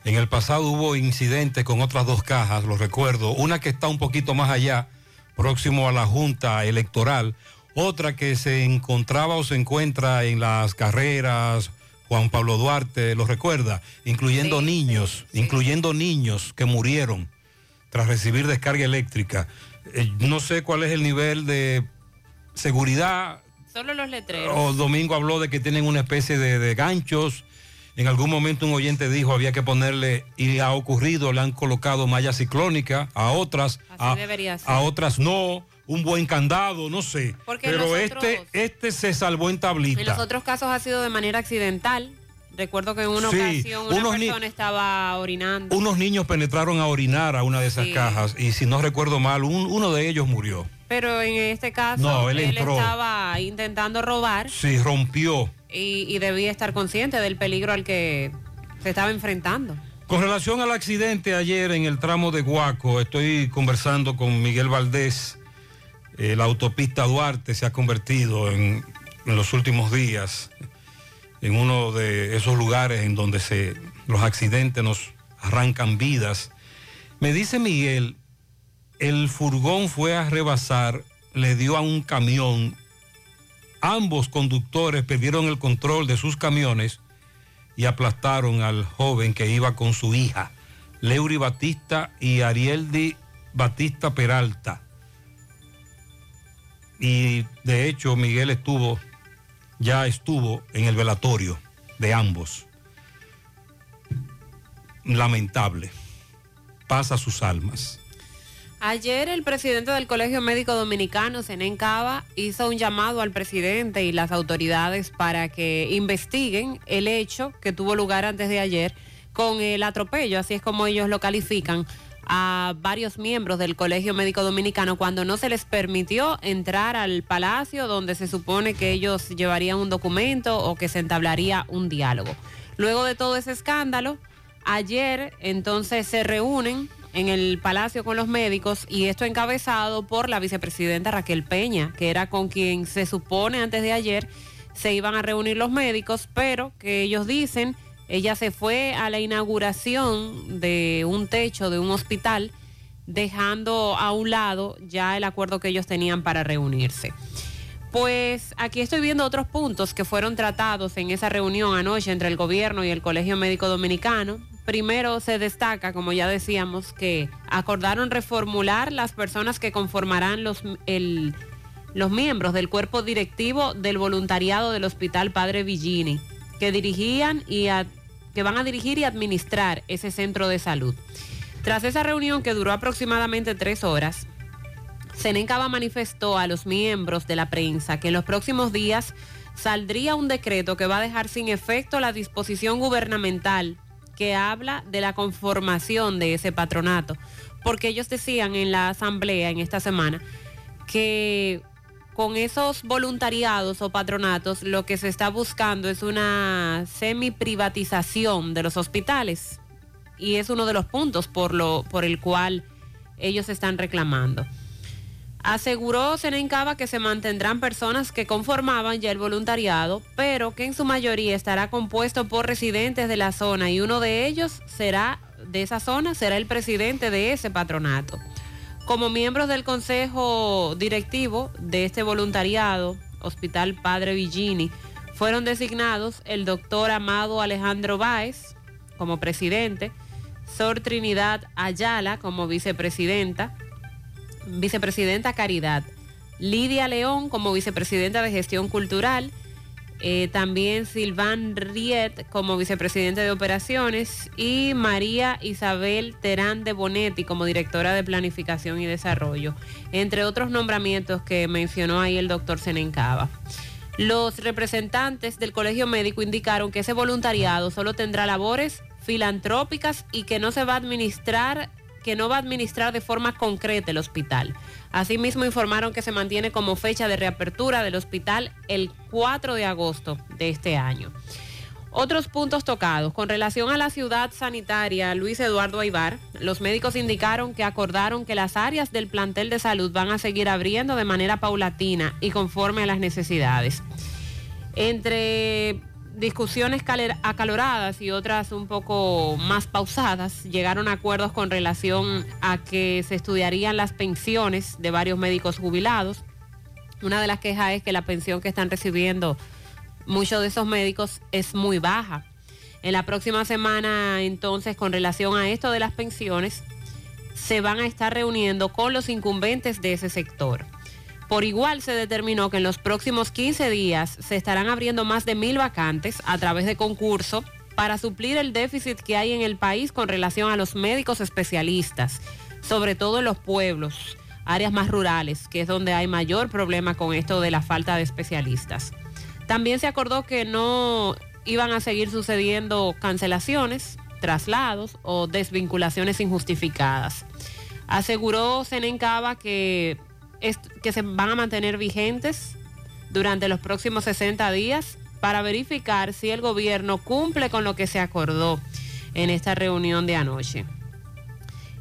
En el pasado hubo incidentes con otras dos cajas, lo recuerdo. Una que está un poquito más allá, próximo a la Junta Electoral. Otra que se encontraba o se encuentra en las carreras Juan Pablo Duarte, lo recuerda, incluyendo niños, incluyendo niños que murieron tras recibir descarga eléctrica. Eh, no sé cuál es el nivel de seguridad. Solo los letreros. O Domingo habló de que tienen una especie de, de ganchos. En algún momento un oyente dijo había que ponerle, y ha ocurrido, le han colocado malla ciclónica, a otras, a, otras no, un buen candado, no sé. Porque Pero este, este se salvó en tablita. En los otros casos ha sido de manera accidental. Recuerdo que en una Sí, ocasión una persona estaba orinando. Unos niños penetraron a orinar a una de esas Sí. cajas y si no recuerdo mal, un- uno de ellos murió. Pero en este caso No, él estaba intentando robar Sí, rompió. y, y debía estar consciente del peligro al que se estaba enfrentando. Con relación al accidente ayer en el tramo de Guaco, estoy conversando con Miguel Valdés. Eh, la autopista Duarte se ha convertido en, en los últimos días en uno de esos lugares en donde se, los accidentes nos arrancan vidas. Me dice Miguel, el furgón fue a rebasar, le dio a un camión. Ambos conductores perdieron el control de sus camiones y aplastaron al joven que iba con su hija, Leury Batista y Arieldi Batista Peralta. Y de hecho Miguel estuvo, ya estuvo en el velatorio de ambos. Lamentable. Pasa sus almas. Ayer el presidente del Colegio Médico Dominicano, Zenén Cava, hizo un llamado al presidente y las autoridades para que investiguen el hecho que tuvo lugar antes de ayer con el atropello, así es como ellos lo califican, a varios miembros del Colegio Médico Dominicano cuando no se les permitió entrar al palacio donde se supone que ellos llevarían un documento o que se entablaría un diálogo. Luego de todo ese escándalo, ayer entonces se reúnen en el palacio con los médicos y esto encabezado por la vicepresidenta Raquel Peña, que era con quien se supone antes de ayer se iban a reunir los médicos, pero que ellos dicen ella se fue a la inauguración de un techo de un hospital, dejando a un lado ya el acuerdo que ellos tenían para reunirse. Pues aquí estoy viendo otros puntos que fueron tratados en esa reunión anoche entre el gobierno y el Colegio Médico Dominicano. Primero se destaca, como ya decíamos, que acordaron reformular las personas que conformarán los, los miembros del cuerpo directivo del voluntariado del Hospital Padre Villini, que dirigían y que van a dirigir y administrar ese centro de salud. Tras esa reunión que duró aproximadamente tres horas, Senencaba manifestó a los miembros de la prensa que en los próximos días saldría un decreto que va a dejar sin efecto la disposición gubernamental que habla de la conformación de ese patronato, porque ellos decían en la asamblea en esta semana que con esos voluntariados o patronatos lo que se está buscando es una semi-privatización de los hospitales y es uno de los puntos por, lo, por el cual ellos están reclamando. Aseguró Senencaba que se mantendrán personas que conformaban ya el voluntariado, pero que en su mayoría estará compuesto por residentes de la zona y uno de ellos será de esa zona será el presidente de ese patronato. Como miembros del consejo directivo de este voluntariado, Hospital Padre Villini, fueron designados el doctor Amado Alejandro Báez como presidente, Sor Trinidad Ayala como vicepresidenta, vicepresidenta Caridad, Lidia León como vicepresidenta de Gestión Cultural, eh, también Silván Riet como vicepresidente de operaciones y María Isabel Terán de Bonetti como directora de planificación y desarrollo, entre otros nombramientos que mencionó ahí el doctor Senencaba. Los representantes del Colegio Médico indicaron que ese voluntariado solo tendrá labores filantrópicas y que no se va a administrar que no va a administrar de forma concreta el hospital. Asimismo informaron que se mantiene como fecha de reapertura del hospital el 4 de agosto de este año. Otros puntos tocados. Con relación a la ciudad sanitaria Luis Eduardo Aibar, los médicos indicaron que acordaron que las áreas del plantel de salud van a seguir abriendo de manera paulatina y conforme a las necesidades. Entre discusiones acaloradas y otras un poco más pausadas, llegaron a acuerdos con relación a que se estudiarían las pensiones de varios médicos jubilados. Una de las quejas es que la pensión que están recibiendo muchos de esos médicos es muy baja. En la próxima semana, entonces, con relación a esto de las pensiones, se van a estar reuniendo con los incumbentes de ese sector. Por igual se determinó que en los próximos 15 días se estarán abriendo más de mil vacantes a través de concurso para suplir el déficit que hay en el país con relación a los médicos especialistas, sobre todo en los pueblos, áreas más rurales, que es donde hay mayor problema con esto de la falta de especialistas. También se acordó que no iban a seguir sucediendo cancelaciones, traslados o desvinculaciones injustificadas. Aseguró Senencaba que que se van a mantener vigentes durante los próximos 60 días para verificar si el gobierno cumple con lo que se acordó en esta reunión de anoche.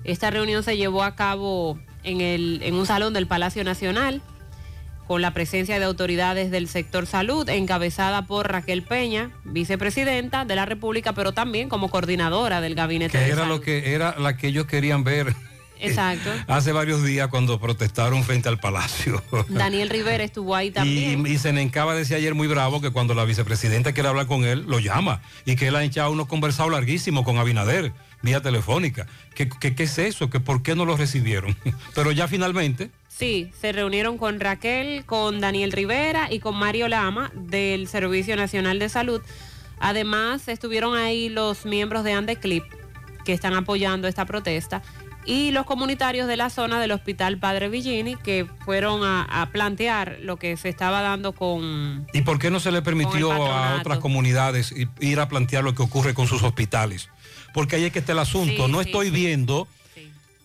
Esta reunión se llevó a cabo en, el, en un salón del Palacio Nacional con la presencia de autoridades del sector salud, encabezada por Raquel Peña, vicepresidenta de la República, pero también como coordinadora del gabinete. Que era lo que era la que ellos querían ver Exacto. Hace varios días cuando protestaron frente al Palacio. Daniel Rivera estuvo ahí también. Y, y Senencaba decía ayer muy bravo que cuando la vicepresidenta quiere hablar con él, lo llama. Y que él ha echado unos conversados larguísimos con Abinader, vía telefónica. ¿Qué, qué, es eso? ¿Que ¿Por qué no lo recibieron? Pero ya finalmente... Sí, se reunieron con Raquel, con Daniel Rivera y con Mario Lama del Servicio Nacional de Salud. Además, estuvieron ahí los miembros de Andeclip que están apoyando esta protesta y los comunitarios de la zona del Hospital Padre Villini que fueron a, a plantear lo que se estaba dando con... ¿Y por qué no se le permitió a otras comunidades ir a plantear lo que ocurre con sus hospitales? Porque ahí es que está el asunto. Sí, no sí, estoy sí. viendo,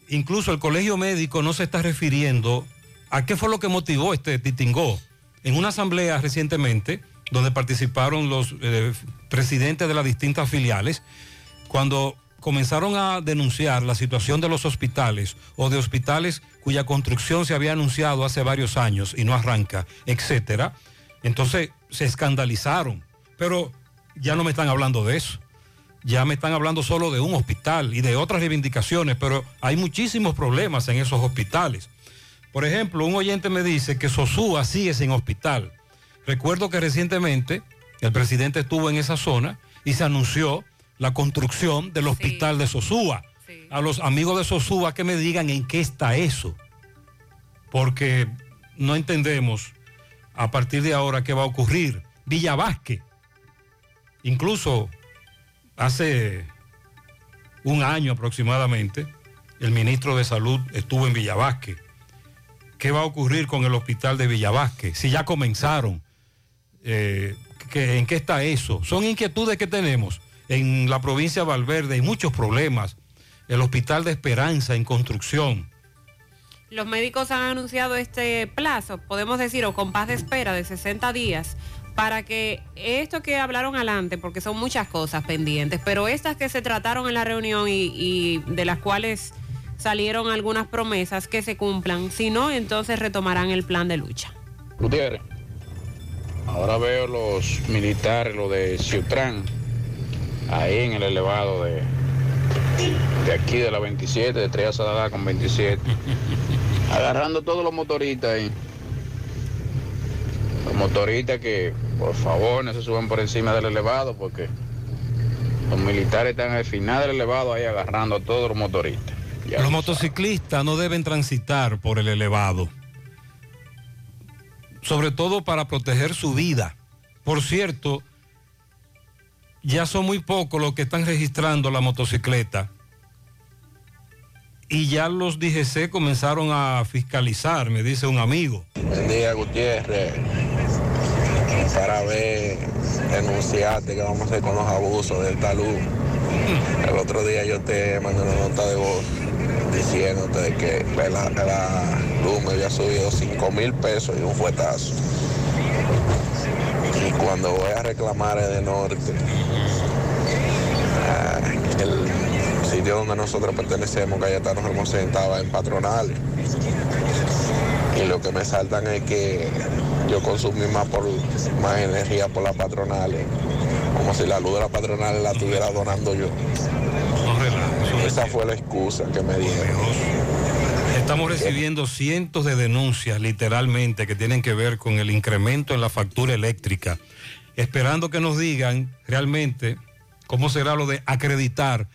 incluso el colegio médico no se está refiriendo a qué fue lo que motivó este titingó. En una asamblea recientemente, donde participaron los eh, presidentes de las distintas filiales, cuando comenzaron a denunciar la situación de los hospitales o de hospitales cuya construcción se había anunciado hace varios años y no arranca, etcétera, entonces se escandalizaron. Pero ya no me están hablando de eso. Ya me están hablando solo de un hospital y de otras reivindicaciones, pero hay muchísimos problemas en esos hospitales. Por ejemplo, un oyente me dice que Sosúa sigue sin hospital. Recuerdo que recientemente el presidente estuvo en esa zona y se anunció la construcción del hospital de Sosúa. A los amigos de Sosúa que me digan en qué está eso. Porque no entendemos a partir de ahora qué va a ocurrir. Villa Vázquez. Incluso hace un año aproximadamente, el ministro de Salud estuvo en Villa Vázquez. ¿Qué va a ocurrir con el hospital de Villa Vázquez? Si ya comenzaron, eh, ¿qué- ¿en qué está eso? Son inquietudes que tenemos. En la provincia de Valverde hay muchos problemas. El hospital de Esperanza en construcción. Los médicos han anunciado este plazo, podemos decir, o compás de espera de 60 días, para que esto que hablaron adelante, porque son muchas cosas pendientes, pero estas que se trataron en la reunión y, y de las cuales salieron algunas promesas que se cumplan, si no, entonces retomarán el plan de lucha. Gutiérrez, ahora veo los militares, lo de Ciutrán, ahí en el elevado de, de aquí de la 27, de Estrella Sadada con 27, agarrando todos los motoristas ahí. Los motoristas que, por favor, no se suban por encima del elevado porque los militares están al final del elevado ahí agarrando a todos los motoristas. Ya Los motociclistas no deben transitar por el elevado, sobre todo para proteger su vida. Por cierto, ya son muy pocos los que están registrando la motocicleta y ya los DGC comenzaron a fiscalizar, me dice un amigo. Buen día, Gutiérrez. Para ver, denunciarte que vamos a hacer con los abusos del talud. El otro día yo te mandé una nota de voz diciéndote que la luz me había subido 5 mil pesos y un fuetazo. Y cuando voy a reclamar es de norte. ah, el sitio donde nosotros pertenecemos, Cayetano Hermosén, estaba en patronal. Y lo que me saltan es que yo consumí más por más energía por las patronales, como si la luz de las patronales la estuviera donando yo. Esa fue la excusa que me dieron. Estamos recibiendo cientos de denuncias, literalmente, que tienen que ver con el incremento en la factura eléctrica, esperando que nos digan realmente cómo será lo de acreditar.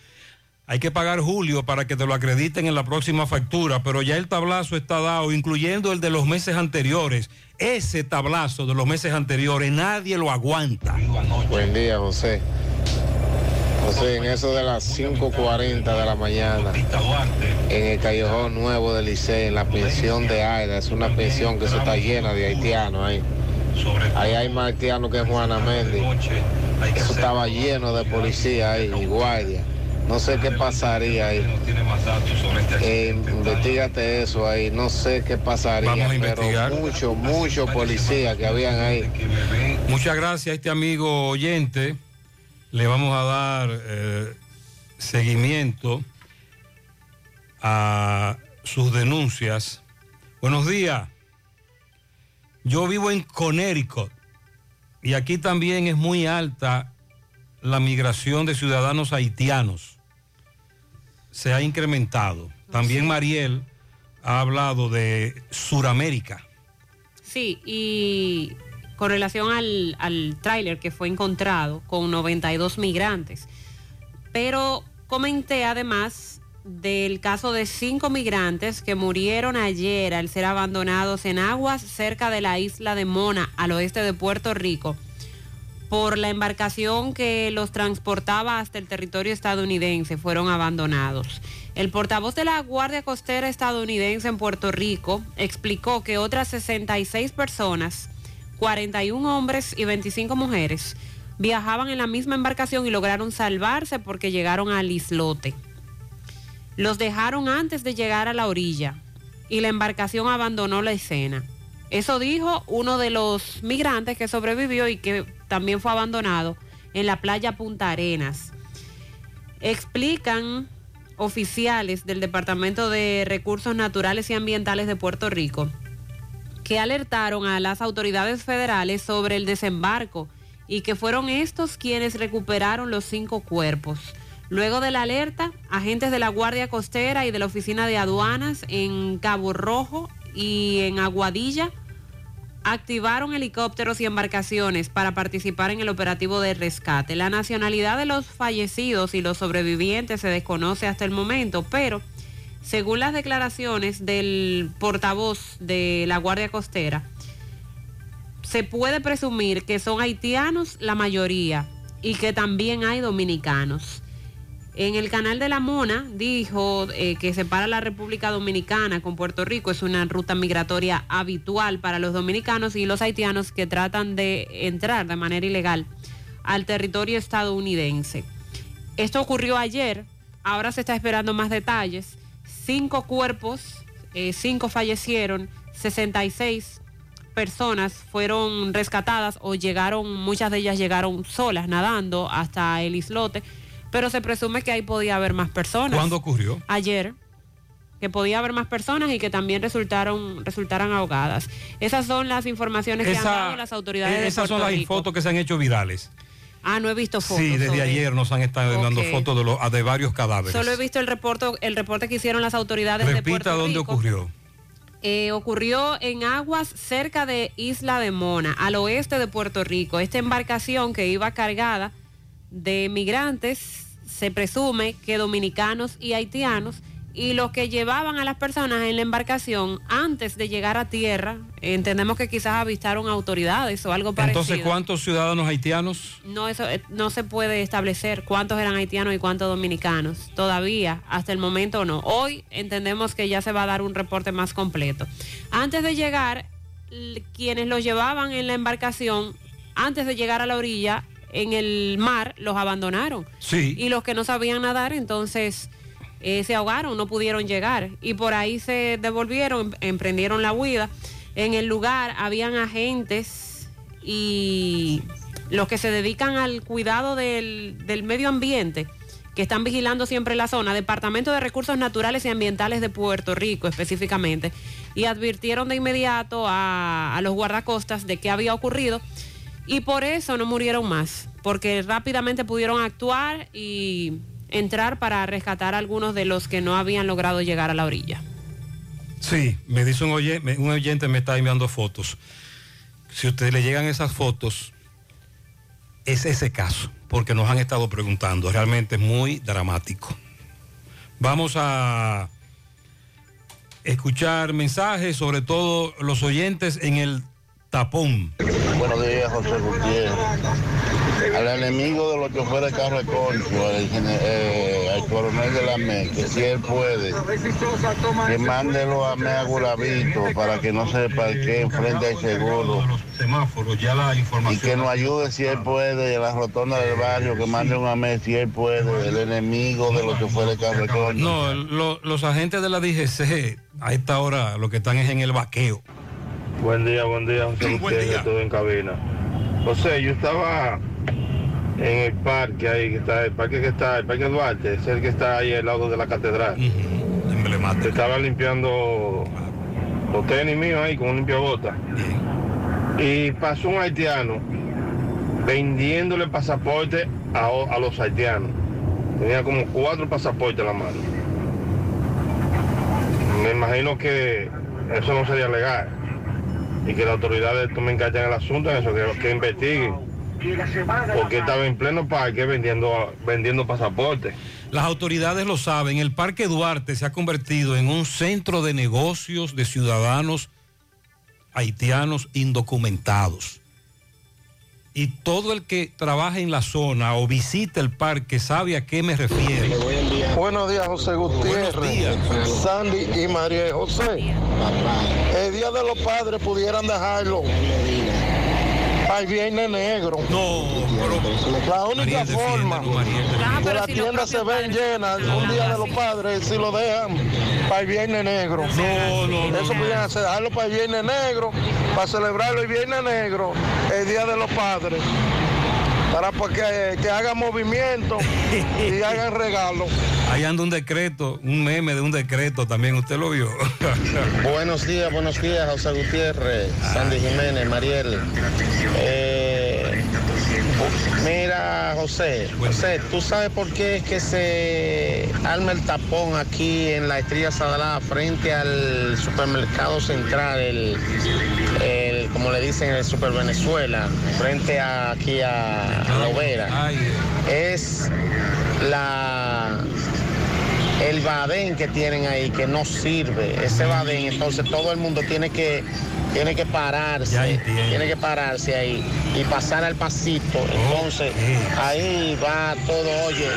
Hay que pagar julio para que te lo acrediten en la próxima factura, pero ya el tablazo está dado, incluyendo el de los meses anteriores. Ese tablazo de los meses anteriores nadie lo aguanta. Buen día, José. En eso de las 5.40 de la mañana, en el callejón nuevo del Licey, en la pensión de Aida, es una pensión que eso está llena de haitianos ahí. Ahí hay más haitianos que Juana Méndez. Eso estaba lleno de policía ahí y guardia. No sé qué pasaría ahí. Eh, investigate eso ahí. No sé qué pasaría. Vamos a pero investigar. mucho, mucho policía que habían ahí. Muchas gracias a este amigo oyente. Le vamos a dar eh, seguimiento a sus denuncias. Buenos días. Yo vivo en Connecticut y aquí también es muy alta la migración de ciudadanos haitianos. Se ha incrementado. También Mariel ha hablado de Suramérica. Sí, y con relación al, al tráiler que fue encontrado con 92 migrantes. Pero comenté además del caso de cinco migrantes que murieron ayer al ser abandonados en aguas cerca de la isla de Mona, al oeste de Puerto Rico, por la embarcación que los transportaba hasta el territorio estadounidense fueron abandonados. El portavoz de la Guardia Costera estadounidense en Puerto Rico explicó que otras 66 personas, 41 hombres y 25 mujeres, viajaban en la misma embarcación y lograron salvarse porque llegaron al islote. Los dejaron antes de llegar a la orilla y la embarcación abandonó la escena. Eso dijo uno de los migrantes que sobrevivió y que también fue abandonado en la playa Punta Arenas. Explican oficiales del Departamento de Recursos Naturales y Ambientales de Puerto Rico que alertaron a las autoridades federales sobre el desembarco y que fueron estos quienes recuperaron los cinco cuerpos. Luego de la alerta, agentes de la Guardia Costera y de la Oficina de Aduanas en Cabo Rojo y en Aguadilla activaron helicópteros y embarcaciones para participar en el operativo de rescate. La nacionalidad de los fallecidos y los sobrevivientes se desconoce hasta el momento, pero según las declaraciones del portavoz de la Guardia Costera, se puede presumir que son haitianos la mayoría y que también hay dominicanos. En el canal de la Mona dijo eh, que separa la República Dominicana con Puerto Rico, es una ruta migratoria habitual para los dominicanos y los haitianos que tratan de entrar de manera ilegal al territorio estadounidense. Esto ocurrió ayer, ahora se está esperando más detalles. Cinco cuerpos, eh, cinco fallecieron, 66 personas fueron rescatadas o llegaron, muchas de ellas llegaron solas nadando hasta el islote pero se presume que ahí podía haber más personas. ¿Cuándo ocurrió? Ayer que podía haber más personas y que también resultaron resultaran ahogadas. Esas son las informaciones que han dado las autoridades. de esas son las fotos que se han hecho virales. Ah, no he visto fotos. Sí, desde ayer nos han estado dando fotos de, los, de varios cadáveres. Solo he visto el reporte, el reporte que hicieron las autoridades de Puerto Rico. dónde ocurrió. Eh, ocurrió en aguas cerca de Isla de Mona, al oeste de Puerto Rico. Esta embarcación que iba cargada de migrantes se presume que dominicanos y haitianos y los que llevaban a las personas en la embarcación antes de llegar a tierra, entendemos que quizás avistaron autoridades o algo parecido. Entonces, ¿cuántos ciudadanos haitianos? No, eso eh, no se puede establecer cuántos eran haitianos y cuántos dominicanos. Todavía, hasta el momento no. Hoy entendemos que ya se va a dar un reporte más completo. Antes de llegar, quienes los llevaban en la embarcación, antes de llegar a la orilla, en el mar los abandonaron. Sí. Y los que no sabían nadar, entonces eh, se ahogaron, no pudieron llegar. Y por ahí se devolvieron, em, emprendieron la huida. En el lugar habían agentes y los que se dedican al cuidado del, medio ambiente que están vigilando siempre la zona, Departamento de Recursos Naturales y Ambientales de Puerto Rico específicamente, y advirtieron de inmediato a, a los guardacostas de qué había ocurrido y por eso no murieron más, porque rápidamente pudieron actuar y entrar para rescatar a algunos de los que no habían logrado llegar a la orilla. Sí, me dice un oyente, un oyente me está enviando fotos. Si a ustedes le llegan esas fotos, es ese caso, porque nos han estado preguntando. Realmente es muy dramático. Vamos a escuchar mensajes, sobre todo los oyentes en el tapón. Buenos días, José Gutiérrez. Al enemigo de los choferes de carro de eh, coronel de la ME, que si él puede, que mándelo a Mea Guravito para que no se parquee enfrente al seguro. Y que nos ayude si él puede, en la rotonda del barrio, que mande un AME si él puede, el enemigo de los choferes de carro de concho. No, los agentes de la DGC a esta hora lo que están es en el vaqueo. Buen día, buen día, José Gutiérrez, todo en cabina. José, yo estaba en el parque ahí, que está, el parque que está, el parque Duarte, es el que está ahí al lado de la catedral. estaba limpiando los tenis míos ahí con un limpiabota. Y pasó un haitiano vendiéndole pasaporte a, a los haitianos. Tenía como cuatro pasaportes en la mano. Me imagino que eso no sería legal y que las autoridades tomen carta en el asunto, en eso, que, que investiguen. Porque estaba en pleno parque vendiendo, vendiendo pasaportes. Las autoridades lo saben, el Parque Duarte se ha convertido en un centro de negocios de ciudadanos haitianos indocumentados. y todo el que trabaja en la zona o visita el parque sabe a qué me refiero. Buenos días, José Gutiérrez, Sandy y María José. El Día de los Padres pudieran dejarlo al Viernes Negro. No, La única forma que las tiendas se ven llenas un Día de los Padres si lo dejan para el Viernes Negro. No, no, no. Eso pudieran hacer, dejarlo para el Viernes Negro, para celebrarlo el Viernes Negro, el Día de los Padres. Para pa- que, que hagan movimiento y hagan regalos. Ahí anda un decreto, un meme de un decreto también, usted lo vio. Buenos días, buenos días, José Gutiérrez, Sandy Jiménez, Mariel. Eh, mira, José, José, ¿tú sabes por qué es que se arma el tapón aquí en la Estrella Sadalá frente al supermercado central, el, el, como le dicen, el Super Venezuela, frente a, aquí a, a Lovera? Es la el badén que tienen ahí que no sirve, ese badén, entonces todo el mundo tiene que tiene que pararse, tiene que pararse ahí y pasar al pasito, entonces ahí va todo, oye,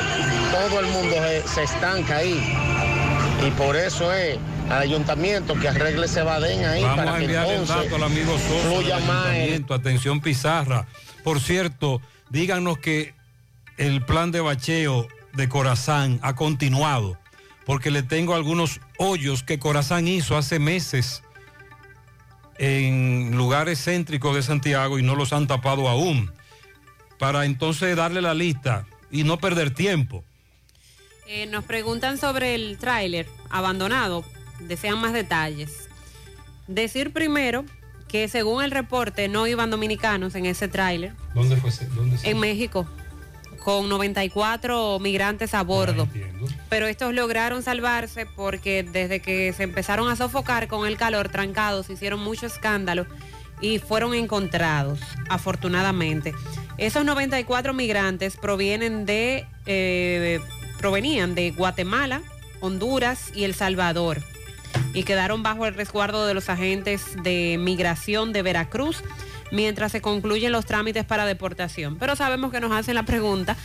todo el mundo se, se estanca ahí. Y por eso es al ayuntamiento que arregle ese badén ahí Vamos para a que enviar el entonces dato al amigo Sosa el- ayuntamiento. Atención Pizarra. Por cierto, díganos que el plan de bacheo de Corazán ha continuado, porque le tengo algunos hoyos que Corazán hizo hace meses en lugares céntricos de Santiago y no los han tapado aún, para entonces darle la lista y no perder tiempo. Eh, nos preguntan sobre el tráiler abandonado. Desean más detalles. Decir primero que según el reporte no iban dominicanos en ese tráiler ¿Dónde fue? ese- ¿Dónde en México con 94 migrantes a bordo. Pero estos lograron salvarse porque desde que se empezaron a sofocar con el calor trancados hicieron mucho escándalo y fueron encontrados, afortunadamente. Esos 94 migrantes provienen de, eh, provenían de Guatemala, Honduras y El Salvador y quedaron bajo el resguardo de los agentes de migración de Veracruz mientras se concluyen los trámites para deportación. Pero sabemos que nos hacen la pregunta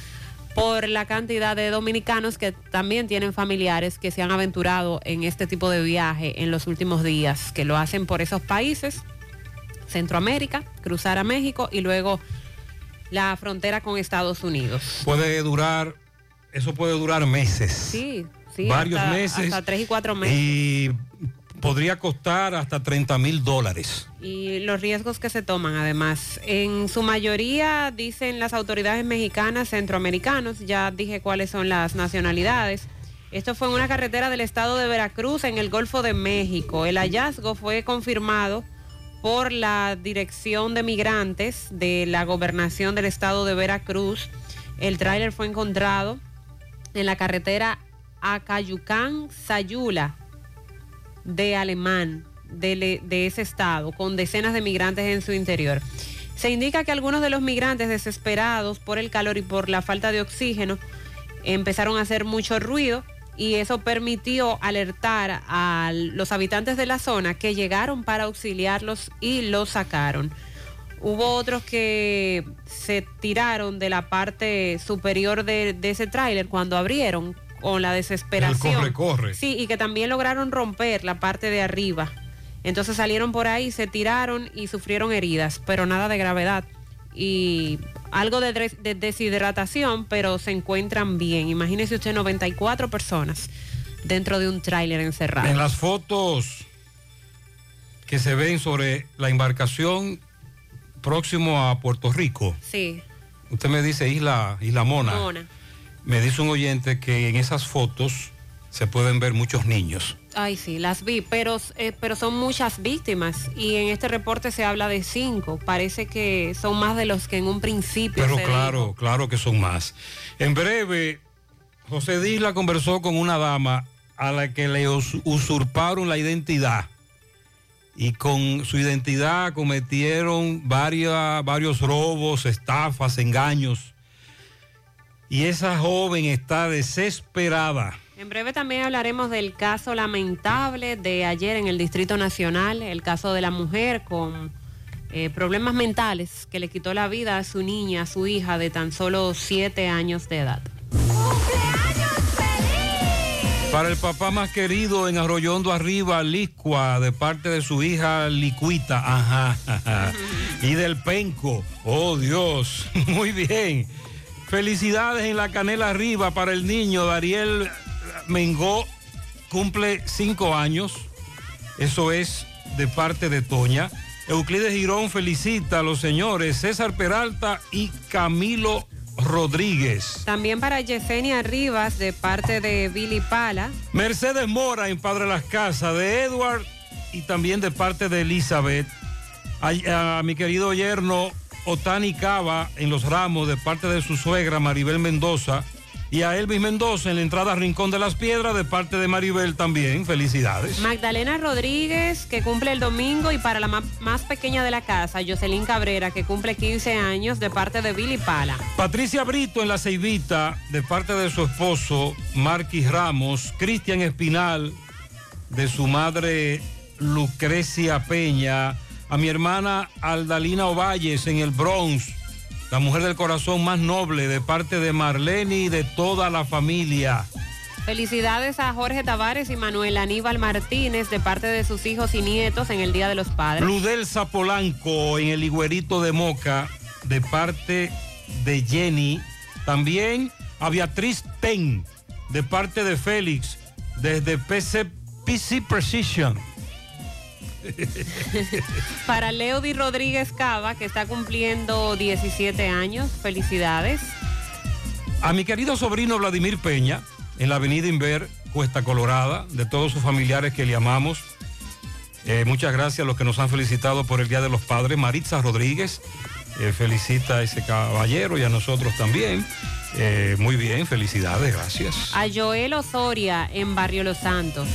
por la cantidad de dominicanos que también tienen familiares que se han aventurado en este tipo de viaje en los últimos días, que lo hacen por esos países, Centroamérica, cruzar a México y luego la frontera con Estados Unidos. Puede durar, eso puede durar meses. Sí, sí. varios hasta- meses. Hasta tres y cuatro meses. Y podría costar hasta 30 mil dólares. y los riesgos que se toman además. En su mayoría, dicen las autoridades mexicanas, centroamericanos, ya dije cuáles son las nacionalidades. Esto fue en una carretera del estado de Veracruz en el Golfo de México. El hallazgo fue confirmado por la Dirección de Migrantes de la Gobernación del estado de Veracruz. El tráiler fue encontrado en la carretera Acayucán-Sayula de Alemán de, de ese estado, con decenas de migrantes en su interior. Se indica que algunos de los migrantes desesperados por el calor y por la falta de oxígeno empezaron a hacer mucho ruido y eso permitió alertar a los habitantes de la zona que llegaron para auxiliarlos y los sacaron. Hubo otros que se tiraron de la parte superior de, de ese tráiler cuando abrieron con la desesperación. corre, corre. Sí, y que también lograron romper la parte de arriba. Entonces salieron por ahí, se tiraron y sufrieron heridas, pero nada de gravedad. Y algo de, deshidratación, pero se encuentran bien. Imagínese usted 94 personas dentro de un tráiler encerrado. En las fotos que se ven sobre la embarcación próximo a Puerto Rico, Sí, usted me dice Isla, Isla Mona. Mona. Me dice un oyente que en esas fotos se pueden ver muchos niños. Ay, sí, las vi, pero, eh, pero son muchas víctimas y en este reporte se habla de cinco. Parece que son más de los que en un principio Pero se claro, claro que son más. En breve, José Disla conversó con una dama a la que le us- usurparon la identidad y con su identidad cometieron varias, varios robos, estafas, engaños. Y esa joven está desesperada. En breve también hablaremos del caso lamentable de ayer en el Distrito Nacional, el caso de la mujer con eh, problemas mentales que le quitó la vida a su niña, a su hija de tan solo siete años de edad. Para el papá más querido en Arroyondo Arriba, Licua, de parte de su hija Licuita, ajá, ajá. y del Penco, oh Dios, muy bien. Felicidades en la canela arriba para el niño Dariel Mengó, cumple cinco años, eso es de parte de Toña. Euclides Girón felicita a los señores César Peralta y Camilo Rodríguez. También para Yesenia Rivas de parte de Billy Pala. Mercedes Mora en Padre Las Casas, de Edward y también de parte de Elizabeth. A, a mi querido yerno Otani Cava en Los Ramos de parte de su suegra Maribel Mendoza. Y a Elvis Mendoza en la entrada Rincón de las Piedras de parte de Maribel también. Felicidades. Magdalena Rodríguez, que cumple el domingo, y para la más pequeña de la casa, Jocelyn Cabrera, que cumple 15 años, de parte de Billy Pala. Patricia Brito en la Ceibita, de parte de su esposo Marquis Ramos, Cristian Espinal, de su madre Lucrecia Peña, a mi hermana Aldalina Ovalles en el Bronx, la mujer del corazón más noble, de parte de Marlene y de toda la familia. Felicidades a Jorge Tavares y Manuel Aníbal Martínez, de parte de sus hijos y nietos en el Día de los Padres. Ludelsa Polanco en el Higuerito de Moca, de parte de Jenny. También a Beatriz Ten, de parte de Félix, desde PC, PC Precision. Para Leody Rodríguez Cava, que está cumpliendo 17 años. Felicidades. A mi querido sobrino Vladimir Peña, en la avenida Inver, Cuesta Colorada, de todos sus familiares que le amamos. Eh, muchas gracias a los que nos han felicitado por el Día de los Padres. Maritza Rodríguez eh, felicita a ese caballero y a nosotros también. Eh, muy bien, felicidades, gracias. A Joel Osoria, en Barrio Los Santos.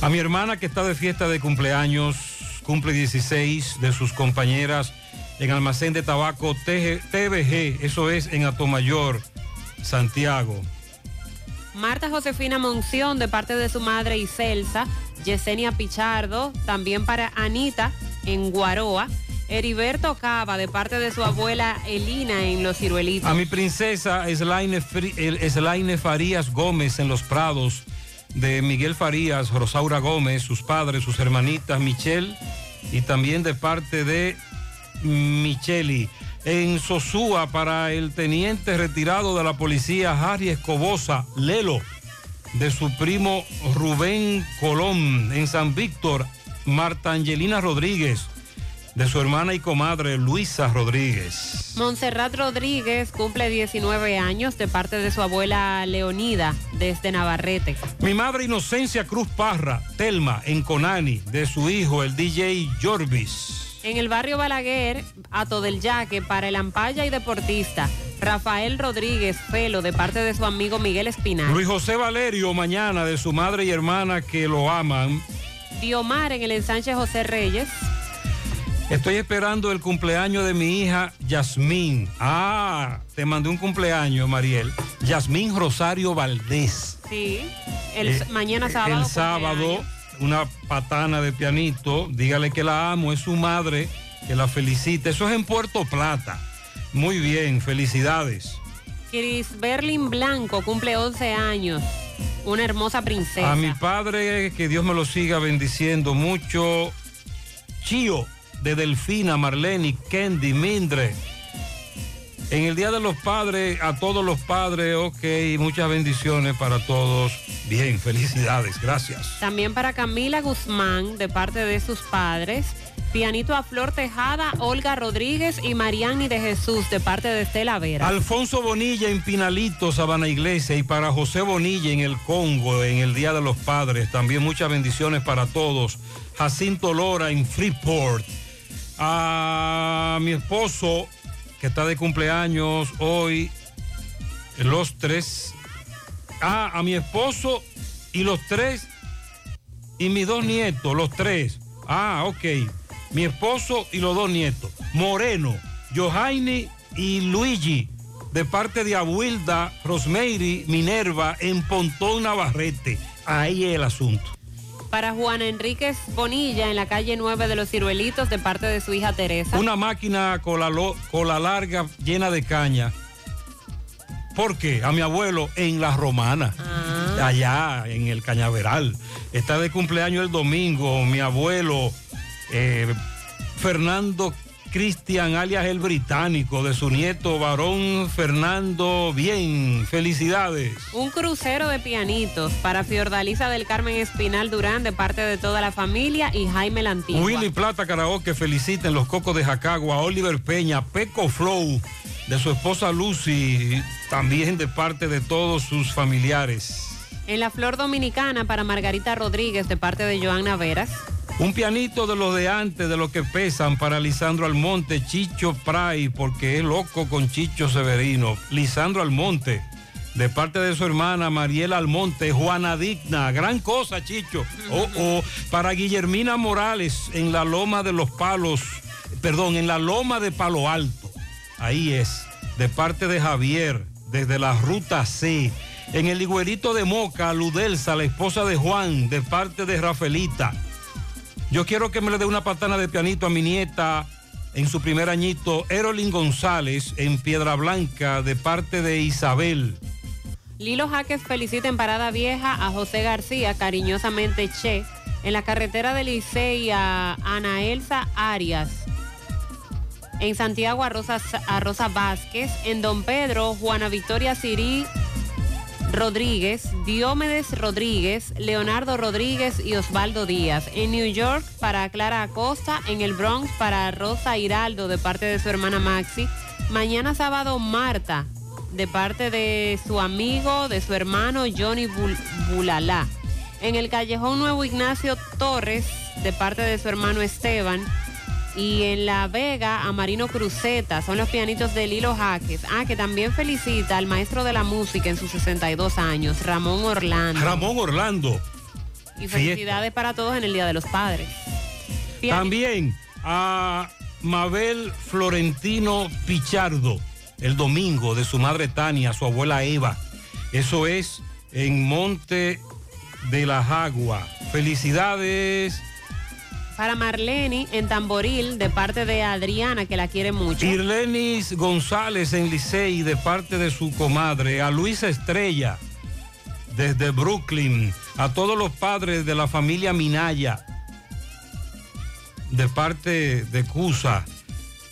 A mi hermana que está de fiesta de cumpleaños, cumple 16 de sus compañeras en almacén de tabaco TBG, eso es en Atomayor, Santiago. Marta Josefina Monción, de parte de su madre Iselsa. Yesenia Pichardo, también para Anita, en Guaroa. Heriberto Cava, de parte de su abuela Elina, en Los Ciruelitos. A mi princesa Slaine Farías Gómez en Los Prados, de Miguel Farías, Rosaura Gómez, sus padres, sus hermanitas Michelle y también de parte de Micheli. En Sosúa para el teniente retirado de la policía Harry Escobosa, Lelo, de su primo Rubén Colón. En San Víctor, Marta Angelina Rodríguez, de su hermana y comadre Luisa Rodríguez. Montserrat Rodríguez cumple 19 años de parte de su abuela Leonida desde Navarrete. Mi madre Inocencia Cruz Parra, Telma, en Conani, de su hijo, el DJ Jorvis. En el barrio Balaguer, Ato del Yaque para el ampalla y deportista. Rafael Rodríguez Felo de parte de su amigo Miguel Espinal. Luis José Valerio, mañana, de su madre y hermana que lo aman. Diomar en el ensanche José Reyes. Estoy esperando el cumpleaños de mi hija Yasmín. Ah, te mandé un cumpleaños, Mariel. Yasmín Rosario Valdés. Sí. El Eh, mañana sábado. El sábado, una patana de pianito. Dígale que la amo, es su madre, que la felicite. Eso es en Puerto Plata. Muy bien, felicidades. Chris Berlin Blanco cumple 11 años. Una hermosa princesa. A mi padre, que Dios me lo siga bendiciendo mucho. Chío, de Delfina, Marlene, Candy, Mindre. En el Día de los Padres, a todos los padres, ok, muchas bendiciones para todos. Bien, felicidades, gracias. También para Camila Guzmán, de parte de sus padres. Pianito a Flor Tejada, Olga Rodríguez y Mariani de Jesús, de parte de Estela Vera. Alfonso Bonilla en Pinalito, Sabana Iglesia, y para José Bonilla en el Congo, en el Día de los Padres. También muchas bendiciones para todos. Jacinto Lora en Freeport. A mi esposo, que está de cumpleaños hoy, los tres. Ah, a mi esposo y los tres, y mis dos nietos, los tres. Ah, ok. Mi esposo y los dos nietos. Moreno, Johaini y Luigi, de parte de Abuilda, Rosemary, Minerva, en Pontón Navarrete. Ahí es el asunto. Para Juana Enríquez Bonilla en la calle 9 de los Ciruelitos de parte de su hija Teresa. Una máquina cola, lo- cola larga llena de caña. ¿Por qué? A mi abuelo en La Romana, allá en el Cañaveral. Está de cumpleaños el domingo mi abuelo eh, Fernando Cristian, alias el británico, de su nieto varón Fernando Bien. Felicidades. Un crucero de pianitos para Fiordalisa del Carmen Espinal Durán de parte de toda la familia y Jaime la Antigua. Willy Plata Karaoke felicita en los Cocos de Jacagua Oliver Peña, Peco Flow, de su esposa Lucy, también de parte de todos sus familiares. En la Flor Dominicana para Margarita Rodríguez de parte de Joana Veras. Un pianito de los de antes, de los que pesan, para Lisandro Almonte, Chicho Pray, porque es loco con Chicho Severino. Lisandro Almonte, de parte de su hermana Mariela Almonte, Juana Digna, gran cosa, Chicho. Oh, oh, para Guillermina Morales, en la Loma de los Palos, perdón, en la Loma de Palo Alto. Ahí es, de parte de Javier, desde la Ruta C. En el Higuerito de Moca, Ludelsa, la esposa de Juan, de parte de Rafaelita. Yo quiero que me le dé una patana de pianito a mi nieta en su primer añito, Erolyn González, en Piedra Blanca, de parte de Isabel. Lilo Jaques felicita en Parada Vieja a José García, cariñosamente Che, en la carretera de Licey a Ana Elsa Arias. En Santiago a Rosa, a Rosa Vázquez, en Don Pedro, Juana Victoria Sirí Rodríguez, Diomedes Rodríguez, Leonardo Rodríguez y Osvaldo Díaz. En New York para Clara Acosta, en el Bronx para Rosa Hiraldo de parte de su hermana Maxi. Mañana sábado Marta de parte de su amigo, de su hermano Johnny Bul- Bulalá. En el Callejón Nuevo Ignacio Torres de parte de su hermano Esteban. Y en La Vega a Marino Cruzeta, son los pianitos de Lilo Jaques. Ah, que también felicita al maestro de la música en sus 62 años, Ramón Orlando. Ramón Orlando. Y felicidades para todos en el Día de los Padres. Pianito. También a Mabel Florentino Pichardo, el domingo de su madre Tania, su abuela Eva. Eso es en Monte de la Jagua. Felicidades. Para Marlene en Tamboril, de parte de Adriana, que la quiere mucho. Irlenis González en Licey de parte de su comadre, a Luisa Estrella desde Brooklyn, a todos los padres de la familia Minaya de parte de Cusa.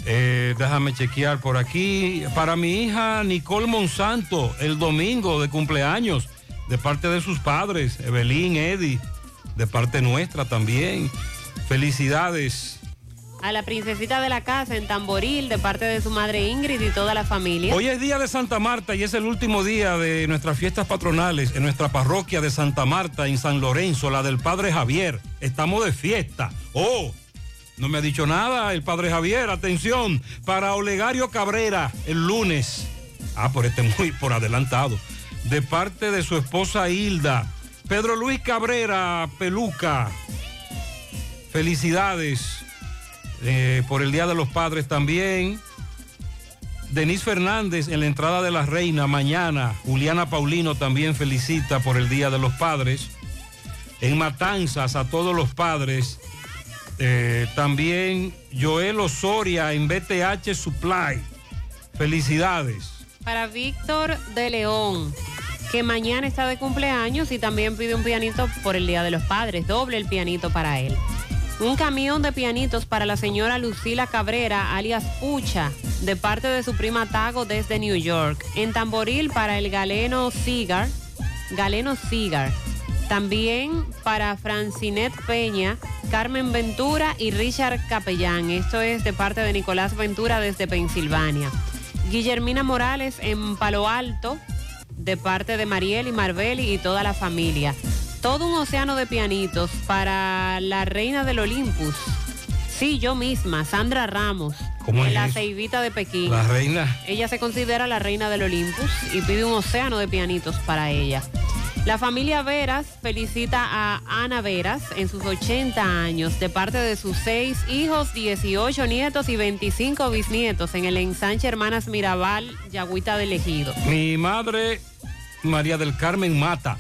Eh, déjame chequear por aquí. Para mi hija Nicole Monsanto, el domingo de cumpleaños, de parte de sus padres, Evelyn, Eddie, de parte nuestra también. Felicidades. A la princesita de la casa en Tamboril, de parte de su madre Ingrid y toda la familia. Hoy es día de Santa Marta y es el último día de nuestras fiestas patronales en nuestra parroquia de Santa Marta en San Lorenzo, la del Padre Javier. Estamos de fiesta. Oh, no me ha dicho nada el Padre Javier. Atención, para Olegario Cabrera el lunes. Ah, por este muy por adelantado. De parte de su esposa Hilda. Pedro Luis Cabrera Peluca. Felicidades eh, por el Día de los Padres también. Denise Fernández en la entrada de la reina mañana. Juliana Paulino también felicita por el Día de los Padres. En Matanzas a todos los padres. Eh, también Joel Osoria en BTH Supply. Felicidades. Para Víctor de León, que mañana está de cumpleaños y también pide un pianito por el Día de los Padres. Doble el pianito para él. Un camión de pianitos para la señora Lucila Cabrera, alias Pucha, de parte de su prima Tago desde New York. En Tamboril para el Galeno Cigar, Galeno Cigar. También para Francinet Peña, Carmen Ventura y Richard Capellán. Esto es de parte de Nicolás Ventura desde Pensilvania. Guillermina Morales en Palo Alto, de parte de Mariel y Marbeli y toda la familia. Todo un océano de pianitos para la reina del Olympus. Sí, yo misma, Sandra Ramos, ¿Cómo en es la ceibita de Pekín. La reina. Ella se considera la reina del Olympus y pide un océano de pianitos para ella. La familia Veras felicita a Ana Veras en sus 80 años de parte de sus seis hijos, 18 nietos y 25 bisnietos en el ensanche Hermanas Mirabal, Yagüita del Ejido. Mi madre, María del Carmen Mata,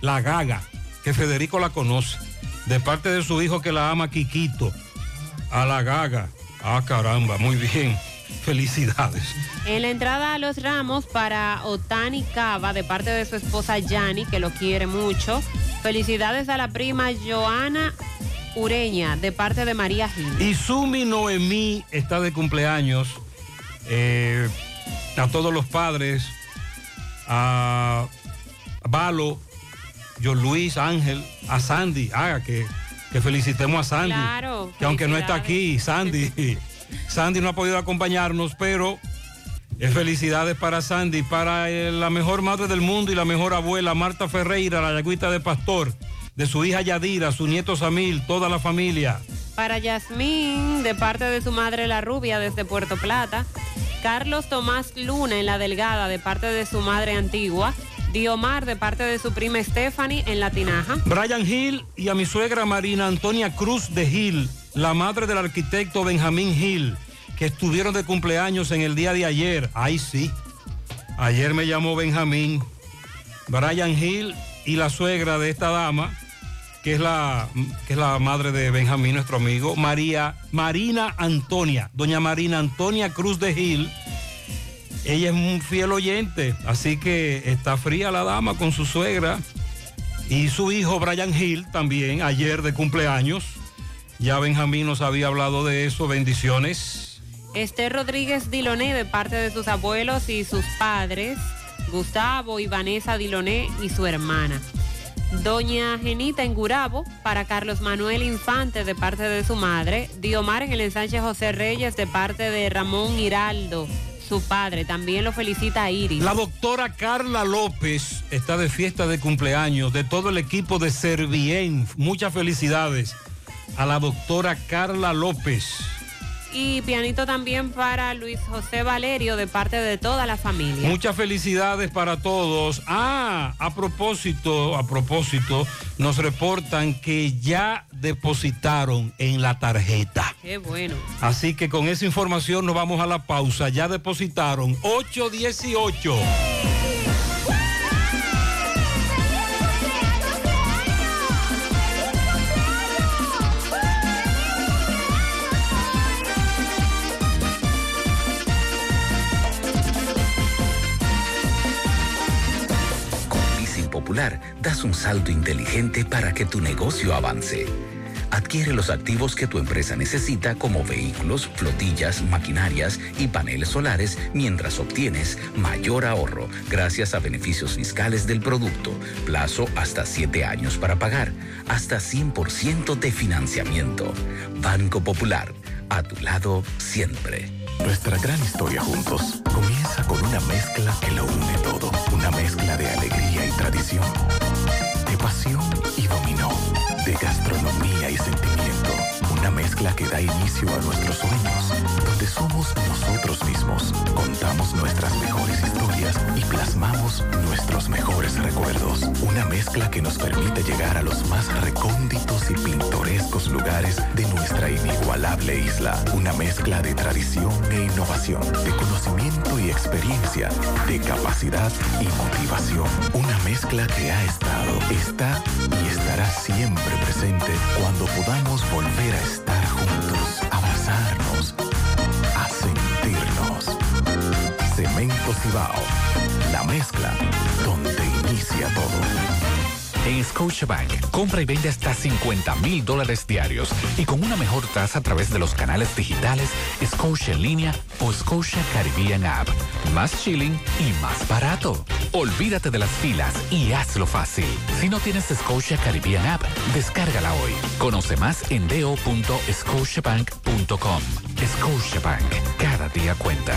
la gaga, que Federico la conoce. De parte de su hijo que la ama, Quiquito. A la gaga. Ah, caramba, muy bien. Felicidades. En la entrada a los ramos para Otani Cava, de parte de su esposa Yani, que lo quiere mucho. Felicidades a la prima Joana Ureña, de parte de María Gil. Y Sumi Noemí está de cumpleaños. Eh, a todos los padres, a Valo, John Luis, Ángel, a Sandy, haga que, que felicitemos a Sandy. Claro, Que aunque no está aquí, Sandy, Sandy no ha podido acompañarnos, pero felicidades para Sandy, para eh, la mejor madre del mundo y la mejor abuela, Marta Ferreira, la yagüita de Pastor, de su hija Yadira, su nieto Samil, toda la familia. Para Yasmín, de parte de su madre La Rubia, desde Puerto Plata. Carlos Tomás Luna, en La Delgada, de parte de su madre Antigua. Diomar, de parte de su prima Stephanie, en La Tinaja. Brian Hill y a mi suegra Marina Antonia Cruz de Hill, la madre del arquitecto Benjamín Hill, que estuvieron de cumpleaños en el día de ayer. Ay, sí. Ayer me llamó Benjamín. Brian Hill y la suegra de esta dama, que es la, que es la madre de Benjamín, nuestro amigo, María Marina Antonia, doña Marina Antonia Cruz de Hill. Ella es un fiel oyente, así que está fría la dama con su suegra y su hijo Brian Hill también, ayer de cumpleaños. Ya Benjamín nos había hablado de eso, bendiciones. Esther Rodríguez Diloné, de parte de sus abuelos y sus padres. Gustavo y Vanessa Diloné y su hermana. Doña Genita en Gurabo, para Carlos Manuel Infante, de parte de su madre. Diomar en el ensanche José Reyes, de parte de Ramón Hiraldo, su padre. También lo felicita Iris. La doctora Carla López está de fiesta de cumpleaños de todo el equipo de Servien. Muchas felicidades a la doctora Carla López. Y pianito también para Luis José Valerio, de parte de toda la familia. Muchas felicidades para todos. Ah, a propósito, a propósito, nos reportan que ya depositaron en la tarjeta. Qué bueno. Así que con esa información nos vamos a la pausa. Ya depositaron 818. Das un salto inteligente para que tu negocio avance. Adquiere los activos que tu empresa necesita como vehículos, flotillas, maquinarias y paneles solares mientras obtienes mayor ahorro gracias a beneficios fiscales del producto, plazo hasta 7 años para pagar, hasta 100% de financiamiento. Banco Popular, a tu lado siempre. Nuestra gran historia juntos comienza con una mezcla que lo une todo. Una mezcla de alegría tradición, de pasión y dominó, de gastronomía y sentimiento. Una mezcla que da inicio a nuestros sueños, donde somos nosotros mismos, contamos nuestras mejores historias y plasmamos nuestros mejores recuerdos. Una mezcla que nos permite llegar a los más recónditos y pintorescos lugares de nuestra inigualable isla. Una mezcla de tradición e innovación, de conocimiento experiencia, de capacidad y motivación. Una mezcla que ha estado, está y estará siempre presente cuando podamos volver a estar juntos, abrazarnos, a sentirnos. Cemento Cibao, la mezcla donde inicia todo. En Scotiabank, compra y vende hasta 50 mil dólares diarios y con una mejor tasa a través de los canales digitales Scotia en línea o Scotia Caribbean App. Más chilling y más barato. Olvídate de las filas y hazlo fácil. Si no tienes Scotia Caribbean App, descárgala hoy. Conoce más en do.scotiabank.com. Scotiabank, cada día cuenta.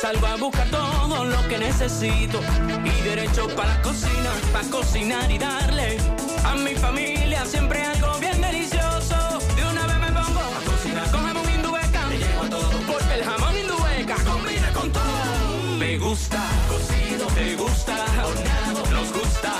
salgo a buscar todo lo que necesito y derecho para la cocina, para cocinar y darle a mi familia siempre algo bien delicioso. De una vez me pongo a cocinar con jamón indubeca, me llevo todo porque el jamón indubeca combina con todo. Me gusta cocido, me gusta horneado, nos gusta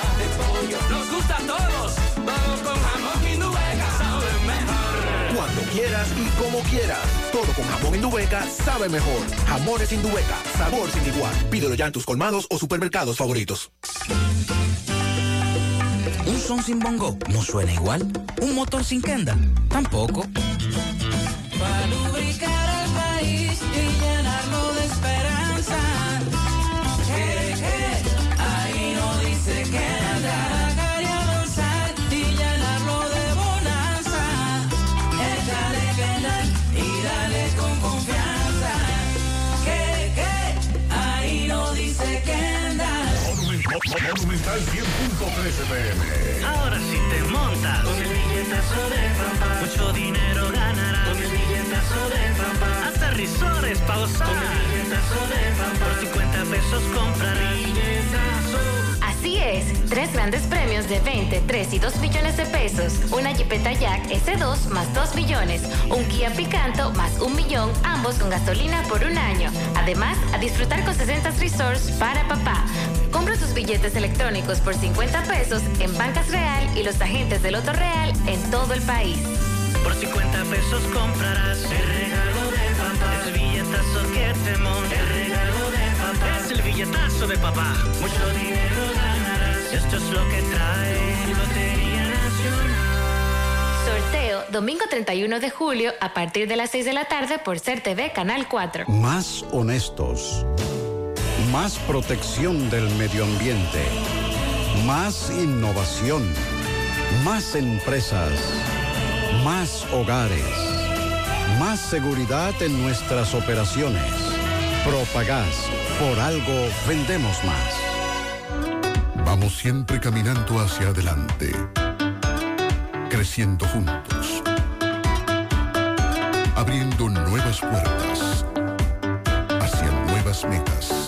quieras y como quieras. Todo con jamón Indubeca sabe mejor. Jamones Indubeca, sabor sin igual. Pídelo ya en tus colmados o supermercados favoritos. Un son sin bongo no suena igual. Un motor sin kenda tampoco. Monumental 100.13 pm. Ahora sí te montas con el billetazo de papá. Mucho dinero ganarás con el billetazo de papá. Hasta risores pa' gozar con el billetazo de papá. Por 50 pesos compra billetazo. Así es, tres grandes premios de 20, 3 y 2 millones de pesos. Una Jeepeta Jack S2 más 2 millones. Un Kia Picanto más un millón, ambos con gasolina por un año. Además, a disfrutar con 60 resorts para papá. Tus billetes electrónicos por 50 pesos en Bancas Real y los agentes del Loto Real en todo el país. Por 50 pesos comprarás el regalo de papá. Es el billetazo que te monta. El regalo de papá. Es el billetazo de papá. Mucho dinero ganarás. Esto es lo que trae Lotería Nacional. Sorteo domingo 31 de julio a partir de las 6 de la tarde por Ser TV Canal 4. Más honestos. Más protección del medio ambiente. Más innovación. Más empresas. Más hogares. Más seguridad en nuestras operaciones. Propagás. Por algo vendemos más. Vamos siempre caminando hacia adelante, creciendo juntos, abriendo nuevas puertas hacia nuevas metas.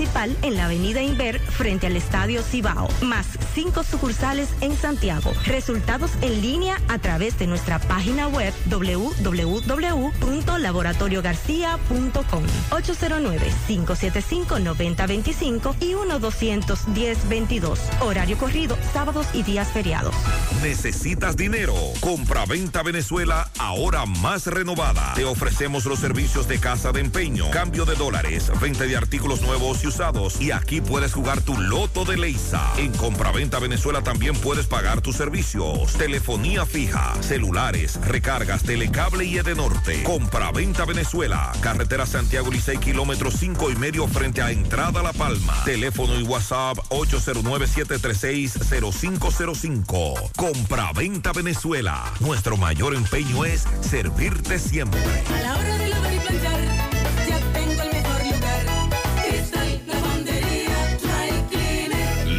en la avenida Inver frente al Estadio Cibao, más cinco sucursales en Santiago. Resultados en línea a través de nuestra página web www.laboratoriogarcia.com 809-575-9025 y 1-210-22. Horario corrido, sábados y días feriados. ¿Necesitas dinero? Compra-venta Venezuela ahora más renovada. Te ofrecemos los servicios de casa de empeño, cambio de dólares, venta de artículos nuevos y usados. Y aquí puedes jugar tu loto de Leisa. En Compra-venta Venezuela también puedes pagar tus servicios. Telefonía fija, celulares, recargas, telecable y Edenorte. Compra-venta Venezuela. Carretera Santiago Licey, kilómetro cinco y medio frente a Entrada La Palma. Teléfono y WhatsApp 809-736-0505. Compra-venta Venezuela. Nuestro mayor empeño es servirte siempre. De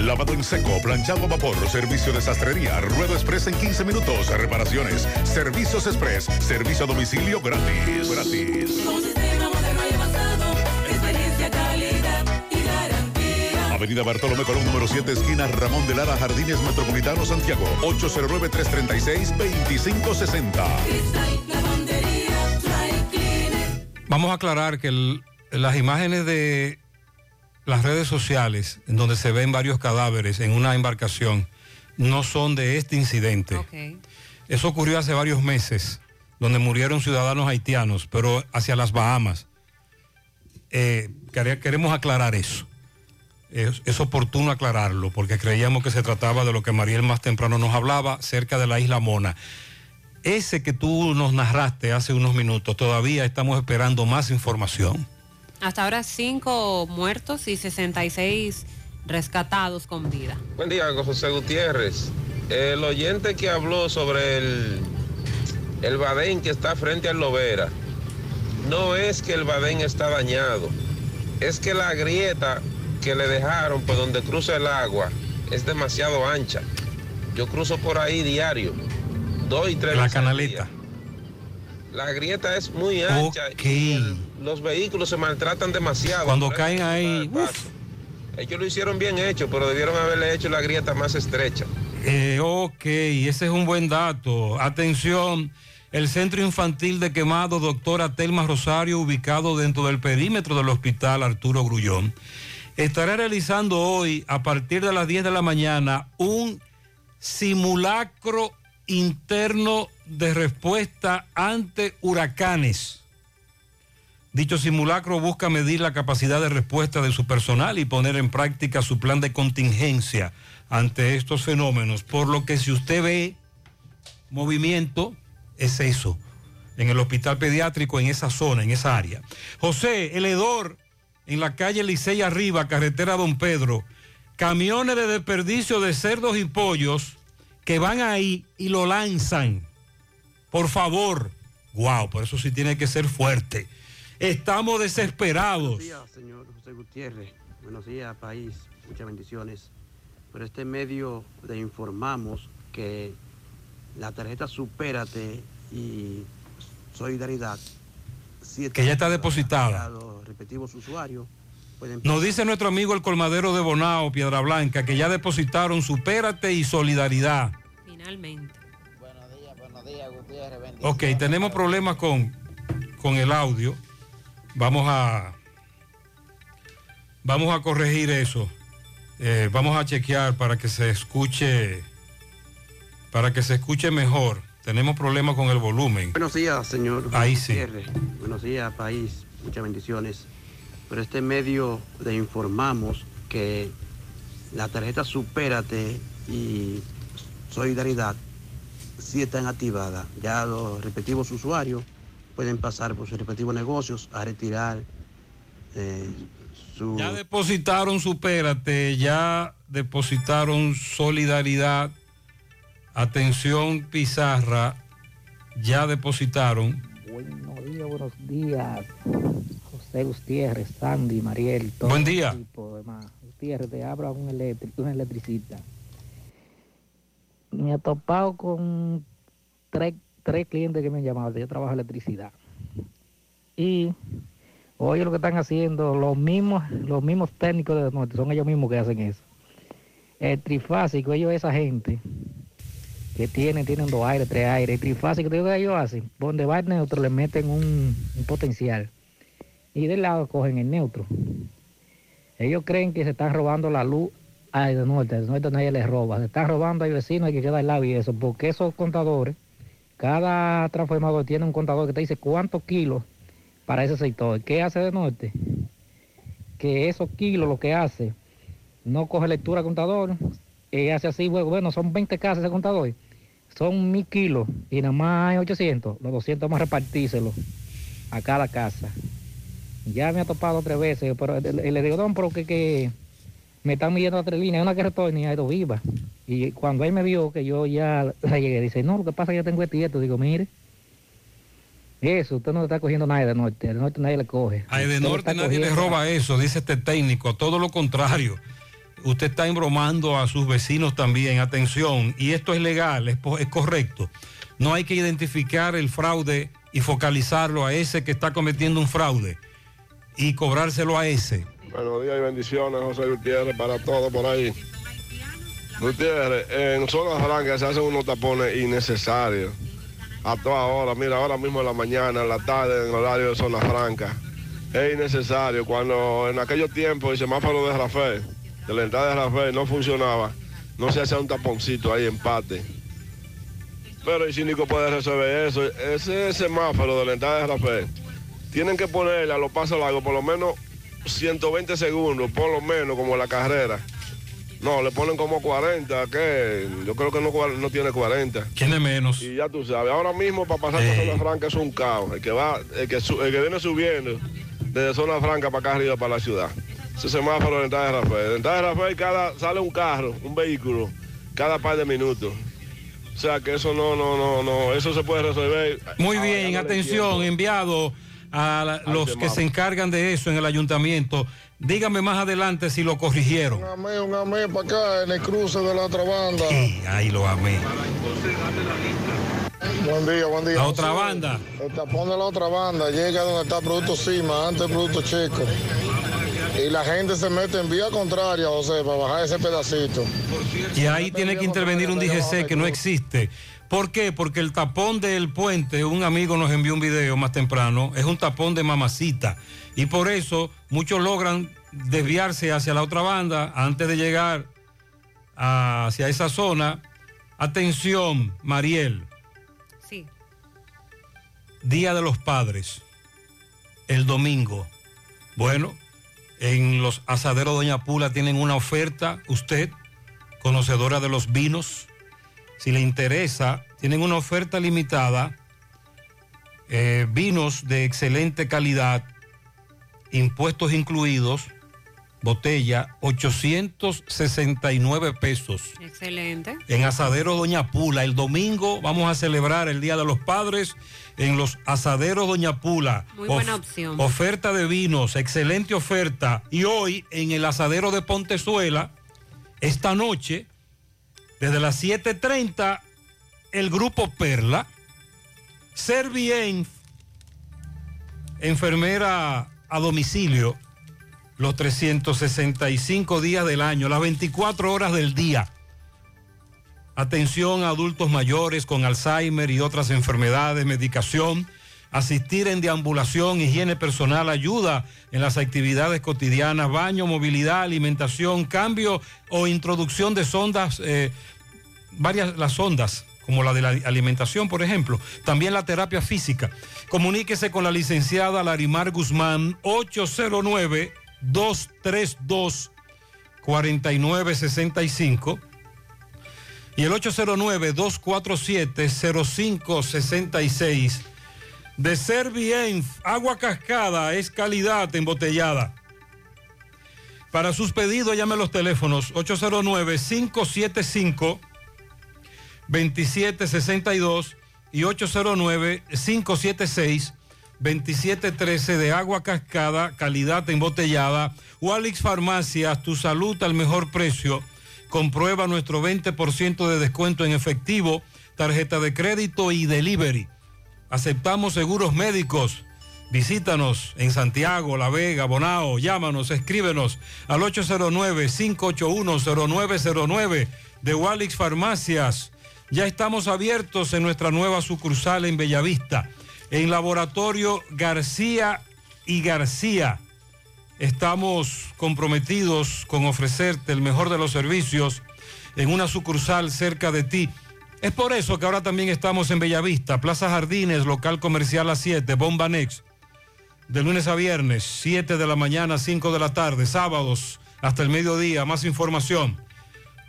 lavado en seco, planchado a vapor, servicio de sastrería, ruedo express en 15 minutos, reparaciones, servicios express, servicio a domicilio gratis. Gratis. Avenida Bartolomé Colón, número 7, esquina Ramón de Lara, Jardines Metropolitano, Santiago. 809-336-2560. Lavandería, dry cleaner. Vamos a aclarar que las imágenes de las redes sociales, en donde se ven varios cadáveres en una embarcación, no son de este incidente. Eso ocurrió hace varios meses, donde murieron ciudadanos haitianos, pero hacia las Bahamas. Eh, quere- queremos aclarar eso. Es, es oportuno aclararlo, porque creíamos que se trataba de lo que Mariel más temprano nos hablaba, cerca de la isla Mona. Ese que tú nos narraste hace unos minutos, todavía estamos esperando más información. Hasta ahora cinco muertos y 66 rescatados con vida. Buen día, José Gutiérrez. El oyente que habló sobre el, el badén que está frente al Lovera, no es que el badén está dañado, es que la grieta que le dejaron por donde cruza el agua es demasiado ancha. Yo cruzo por ahí diario, dos y tres La veces al canaleta. día. La grieta es muy ancha y el- los vehículos se maltratan demasiado. Cuando caen ahí. Ellos lo hicieron bien hecho, pero debieron haberle hecho la grieta más estrecha. Eh, ok, ese es un buen dato. Atención, el Centro Infantil de Quemado, doctora Telma Rosario, ubicado dentro del perímetro del Hospital Arturo Grullón, estará realizando hoy, a partir de las 10 de la mañana, un simulacro interno de respuesta ante huracanes. Dicho simulacro busca medir la capacidad de respuesta de su personal y poner en práctica su plan de contingencia ante estos fenómenos. Por lo que si usted ve movimiento, es eso, en el hospital pediátrico, en esa zona, en esa área. José, el hedor en la calle Licey Arriba, carretera Don Pedro, camiones de desperdicio de cerdos y pollos que van ahí y lo lanzan. Por favor. Wow, por eso sí tiene que ser fuerte. Estamos desesperados. Buenos días, señor José Gutiérrez. Buenos días, país. Muchas bendiciones. Por este medio le informamos que la tarjeta Supérate y Solidaridad Que ya está depositada. a Los respectivos usuarios pueden Nos dice nuestro amigo el colmadero de Bonao, Piedra Blanca, que ya depositaron Supérate y Solidaridad. Finalmente. Ok, tenemos problemas con, con el audio. Vamos a vamos a corregir eso. Eh, vamos a chequear para que se escuche para que se escuche mejor. Tenemos problemas con el volumen. Buenos días, señor Ahí sí. Buenos días, país. Muchas bendiciones. Por este medio le informamos que la tarjeta Supérate y Solidaridad sí están activadas. Ya los respectivos usuarios pueden pasar por sus respectivos negocios a retirar eh, su... Ya depositaron Supérate, ya depositaron Solidaridad. Atención Pizarra, ya depositaron. Buenos días, buenos días. José Gutiérrez, Sandy, Mariel. todo Buen el día. equipo, demás. Gutiérrez, te habla un, electri- un electricista. Me he topado con tres, tres clientes que me han llamado. Yo trabajo electricidad. Y oye lo que están haciendo los mismos, los mismos técnicos de norte, son ellos mismos que hacen eso. El trifásico, ellos esa gente que tienen, tienen dos aires, tres aires. El trifásico, ¿qué es lo que ellos hacen? Donde va el neutro le meten un, potencial. Y del lado cogen el neutro. Ellos creen que se están robando la luz al norte, al norte nadie les roba. Se están robando al vecino, hay que quedar al lado y eso, porque esos contadores, cada transformador tiene un contador que te dice cuántos kilos para ese sector. ¿Qué hace de norte? Que esos kilos lo que hace, no coge lectura al contador, y hace así, bueno, son 20 casas ese contador, son mil kilos y nada más hay 800, los 200 vamos a repartírselo a cada casa. Ya me ha topado tres veces, pero le, le digo, don, pero que, que me están midiendo las tres líneas, una que retorne y hay dos vivas. Y cuando él me vio que yo ya la llegué, dice, no, lo que pasa es que yo tengo este y esto. Digo, mire, eso, usted no le está cogiendo nadie de norte, de norte nadie le coge. Ay, de Usted le norte nadie le roba eso, dice este técnico, todo lo contrario. usted está embromando a sus vecinos también. Atención, y esto es legal, es, es correcto. No hay que identificar el fraude y focalizarlo a ese que está cometiendo un fraude y cobrárselo a ese. Buenos días y bendiciones, José Gutiérrez, para todos por ahí. Gutiérrez, en zonas francas se hacen unos tapones innecesarios. A toda hora, mira, ahora mismo en la mañana, en la tarde, en el horario de zona franca. Es innecesario. Cuando en aquellos tiempos el semáforo de Rafael, de la entrada de Rafael, no funcionaba, no se hacía un taponcito ahí empate. Pero el síndico puede resolver eso. Ese semáforo de la entrada de Rafael, tienen que ponerle a los pasos largos por lo menos 120 segundos, por lo menos como la carrera. No, le ponen como 40, que yo creo que no, no tiene 40. Tiene menos. Y ya tú sabes, ahora mismo para pasar por zona franca es un caos. El que va, el que, su- el que viene subiendo desde zona franca para acá arriba para la ciudad. Ese semáforo de entrada de Rafael. De entrada de Rafael cada, sale un carro, un vehículo, cada par de minutos. O sea que eso no, no, no, no, eso se puede resolver. Muy Ahora bien, atención, enviado a la- los que se encargan de eso en el ayuntamiento. Dígame más adelante si lo corrigieron. Un amé, un amé para acá en el cruce de la otra banda. Ahí lo amé. Buen día, buen día. La otra banda. El tapón de la otra banda llega donde está Producto Cima, antes Producto Chico. Y la gente se mete en vía contraria, José, para bajar ese pedacito. Y ahí tiene que intervenir un DGC que no existe. ¿Por qué? Porque el tapón del puente, un amigo nos envió un video más temprano, es un tapón de mamacita. Y por eso muchos logran desviarse hacia la otra banda antes de llegar hacia esa zona. Atención, Mariel. Sí. Día de los Padres, el domingo. Bueno, en los asaderos Doña Pula tienen una oferta, usted, conocedora de los vinos, si le interesa, tienen una oferta limitada, eh, vinos de excelente calidad, impuestos incluidos, botella, 869 pesos. Excelente. En Asadero Doña Pula. El domingo vamos a celebrar el Día de los Padres en los Asaderos Doña Pula. Muy buena opción. Oferta de vinos, excelente oferta. Y hoy en el Asadero de Pontezuela, esta noche, desde las 7.30, el grupo Perla, Servien, enfermera a domicilio, los 365 días del año, las 24 horas del día. Atención a adultos mayores con Alzheimer y otras enfermedades, medicación, asistir en deambulación, higiene personal, ayuda en las actividades cotidianas, baño, movilidad, alimentación, cambio o introducción de sondas, eh, varias las sondas, como la de la alimentación, por ejemplo. También la terapia física. Comuníquese con la licenciada Larimar Guzmán, 809-232-4965 y el 809-247-0566. De ser bien, agua cascada es calidad embotellada. Para sus pedidos llame a los teléfonos 809-575-2762 y 809-576-2713 de agua cascada, calidad embotellada. Walix Farmacias, tu salud al mejor precio. Comprueba nuestro 20% de descuento en efectivo, tarjeta de crédito y delivery. Aceptamos seguros médicos. Visítanos en Santiago, La Vega, Bonao. Llámanos, escríbenos al 809-581-0909 de Walix Farmacias. Ya estamos abiertos en nuestra nueva sucursal en Bellavista, en Laboratorio García y García. Estamos comprometidos con ofrecerte el mejor de los servicios en una sucursal cerca de ti. Es por eso que ahora también estamos en Bellavista, Plaza Jardines, local comercial a 7, Bomba Next. De lunes a viernes, 7 de la mañana, 5 de la tarde, sábados hasta el mediodía. Más información.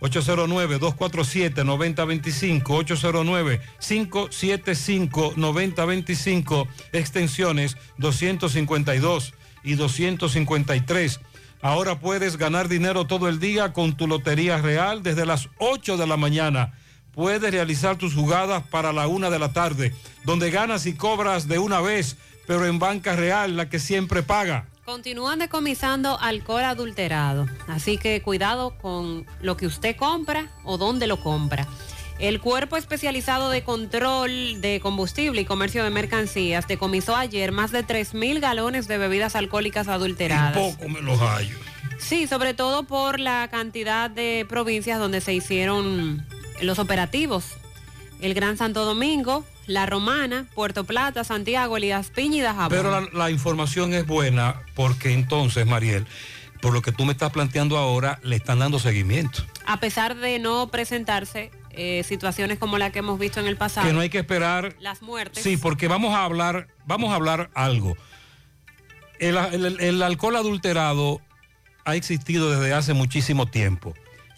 809-247-9025, 809-575-9025, extensiones 252 y 253. Ahora puedes ganar dinero todo el día con tu Lotería Real desde las 8 de la mañana. Puedes realizar tus jugadas para la una de la tarde, donde ganas y cobras de una vez, pero en banca real, la que siempre paga. Continúan decomisando alcohol adulterado, así que cuidado con lo que usted compra o dónde lo compra. El Cuerpo Especializado de Control de Combustible y Comercio de Mercancías decomisó ayer más de 3.000 galones de bebidas alcohólicas adulteradas. Poco me los hallo. Sí, sobre todo por la cantidad de provincias donde se hicieron los operativos. El Gran Santo Domingo, La Romana, Puerto Plata, Santiago, Elías Piña y Dajabón. Pero la, la información es buena porque entonces, Mariel, por lo que tú me estás planteando ahora, le están dando seguimiento. A pesar de no presentarse eh, situaciones como la que hemos visto en el pasado. Que no hay que esperar. Las muertes. Sí, porque vamos a hablar, vamos a hablar algo. El, el- el alcohol adulterado ha existido desde hace muchísimo tiempo.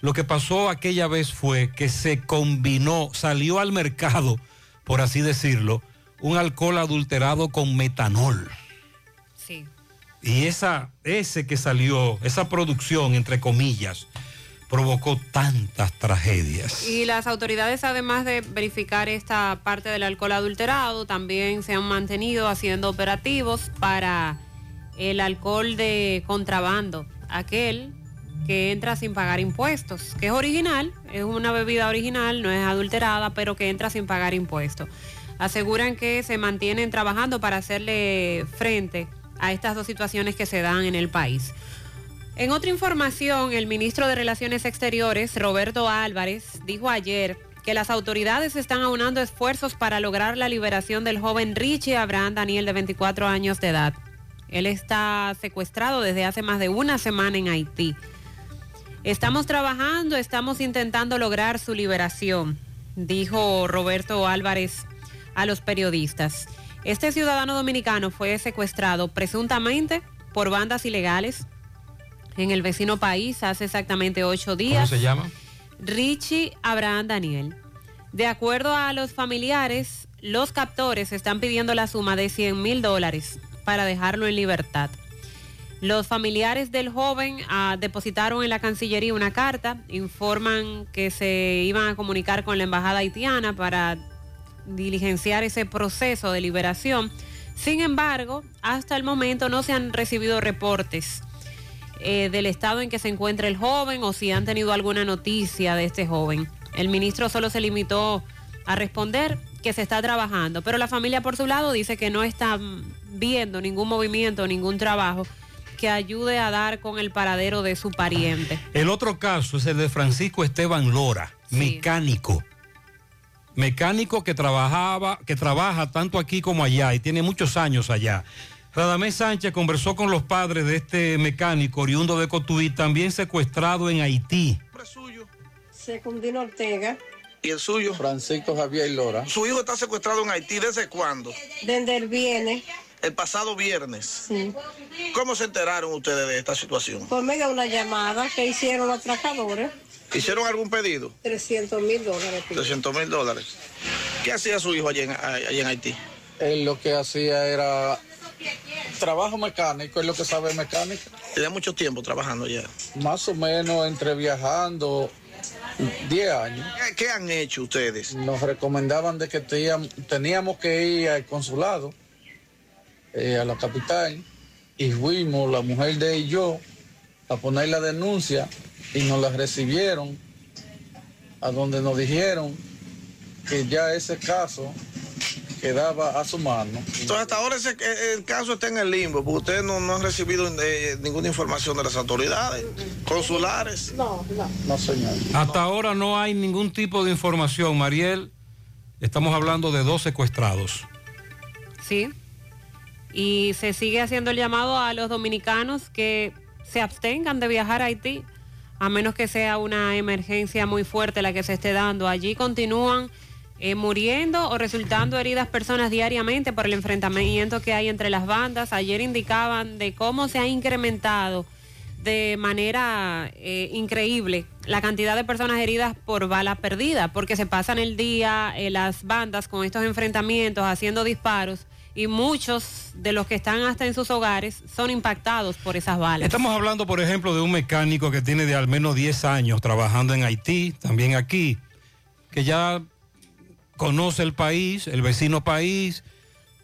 Lo que pasó aquella vez fue que se combinó, salió al mercado, por así decirlo, un alcohol adulterado con metanol. Sí. Y esa, ese que salió, esa producción, entre comillas, provocó tantas tragedias. Y las autoridades, además de verificar esta parte del alcohol adulterado, también se han mantenido haciendo operativos para el alcohol de contrabando, aquel que entra sin pagar impuestos, que es original, es una bebida original, no es adulterada, pero que entra sin pagar impuestos. Aseguran que se mantienen trabajando para hacerle frente a estas dos situaciones que se dan en el país. En otra información, el ministro de Relaciones Exteriores, Roberto Álvarez, dijo ayer que las autoridades están aunando esfuerzos para lograr la liberación del joven Richie Abraham Daniel de 24 años de edad. Él está secuestrado desde hace más de una semana en Haití. Estamos trabajando, estamos intentando lograr su liberación, dijo Roberto Álvarez a los periodistas. Este ciudadano dominicano fue secuestrado presuntamente por bandas ilegales en el vecino país hace exactamente ocho ¿Cómo días. se llama? Richie Abraham Daniel. De acuerdo a los familiares, los captores están pidiendo la suma de 100 mil dólares para dejarlo en libertad. Los familiares del joven ah, depositaron en la Cancillería una carta, informan que se iban a comunicar con la Embajada haitiana para diligenciar ese proceso de liberación. Sin embargo, hasta el momento no se han recibido reportes eh, del estado en que se encuentra el joven o si han tenido alguna noticia de este joven. El ministro solo se limitó a responder que se está trabajando, pero la familia por su lado dice que no está viendo ningún movimiento, ningún trabajo que ayude a dar con el paradero de su pariente. El otro caso es el de Francisco Esteban Lora, mecánico. Mecánico que trabajaba, que trabaja tanto aquí como allá y tiene muchos años allá. Radamés Sánchez conversó con los padres de este mecánico oriundo de Cotuí, también secuestrado en Haití. Secundino Ortega. ¿Y el suyo? Francisco Javier Lora. Su hijo está secuestrado en Haití. ¿Desde cuándo? Desde el viernes, El pasado viernes. sí. ¿Cómo se enteraron ustedes de esta situación? Por medio de una llamada que hicieron los atracadores, ¿Hicieron algún pedido? 300 mil dólares. 300 mil dólares. ¿Qué hacía su hijo allí en, allí en Haití? Él lo que hacía era trabajo mecánico, es lo que sabe mecánica. Tenía mucho tiempo trabajando ya. Más o menos entre viajando 10 años. ¿Qué, han hecho ustedes? Nos recomendaban de que teníamos que ir al consulado, eh, a la capital, y fuimos, la mujer de él y yo, a poner la denuncia y nos la recibieron, a donde nos dijeron que ya ese caso quedaba a su mano. Entonces hasta ahora ese- eh, el caso está en el limbo, porque ustedes no, no han recibido eh, ninguna información de las autoridades consulares. No, no. No, señor. Hasta ahora no hay ningún tipo de información, Mariel. Estamos hablando de dos secuestrados. Sí. Y se sigue haciendo el llamado a los dominicanos que se abstengan de viajar a Haití, a menos que sea una emergencia muy fuerte la que se esté dando. Allí continúan eh, muriendo o resultando heridas personas diariamente por el enfrentamiento que hay entre las bandas. Ayer indicaban de cómo se ha incrementado de manera eh, increíble la cantidad de personas heridas por bala perdida, porque se pasan el día eh, las bandas con estos enfrentamientos, haciendo disparos, y muchos de los que están hasta en sus hogares son impactados por esas balas. Estamos hablando, por ejemplo, de un mecánico que tiene de al menos 10 años trabajando en Haití, también aquí, que ya conoce el país, el vecino país,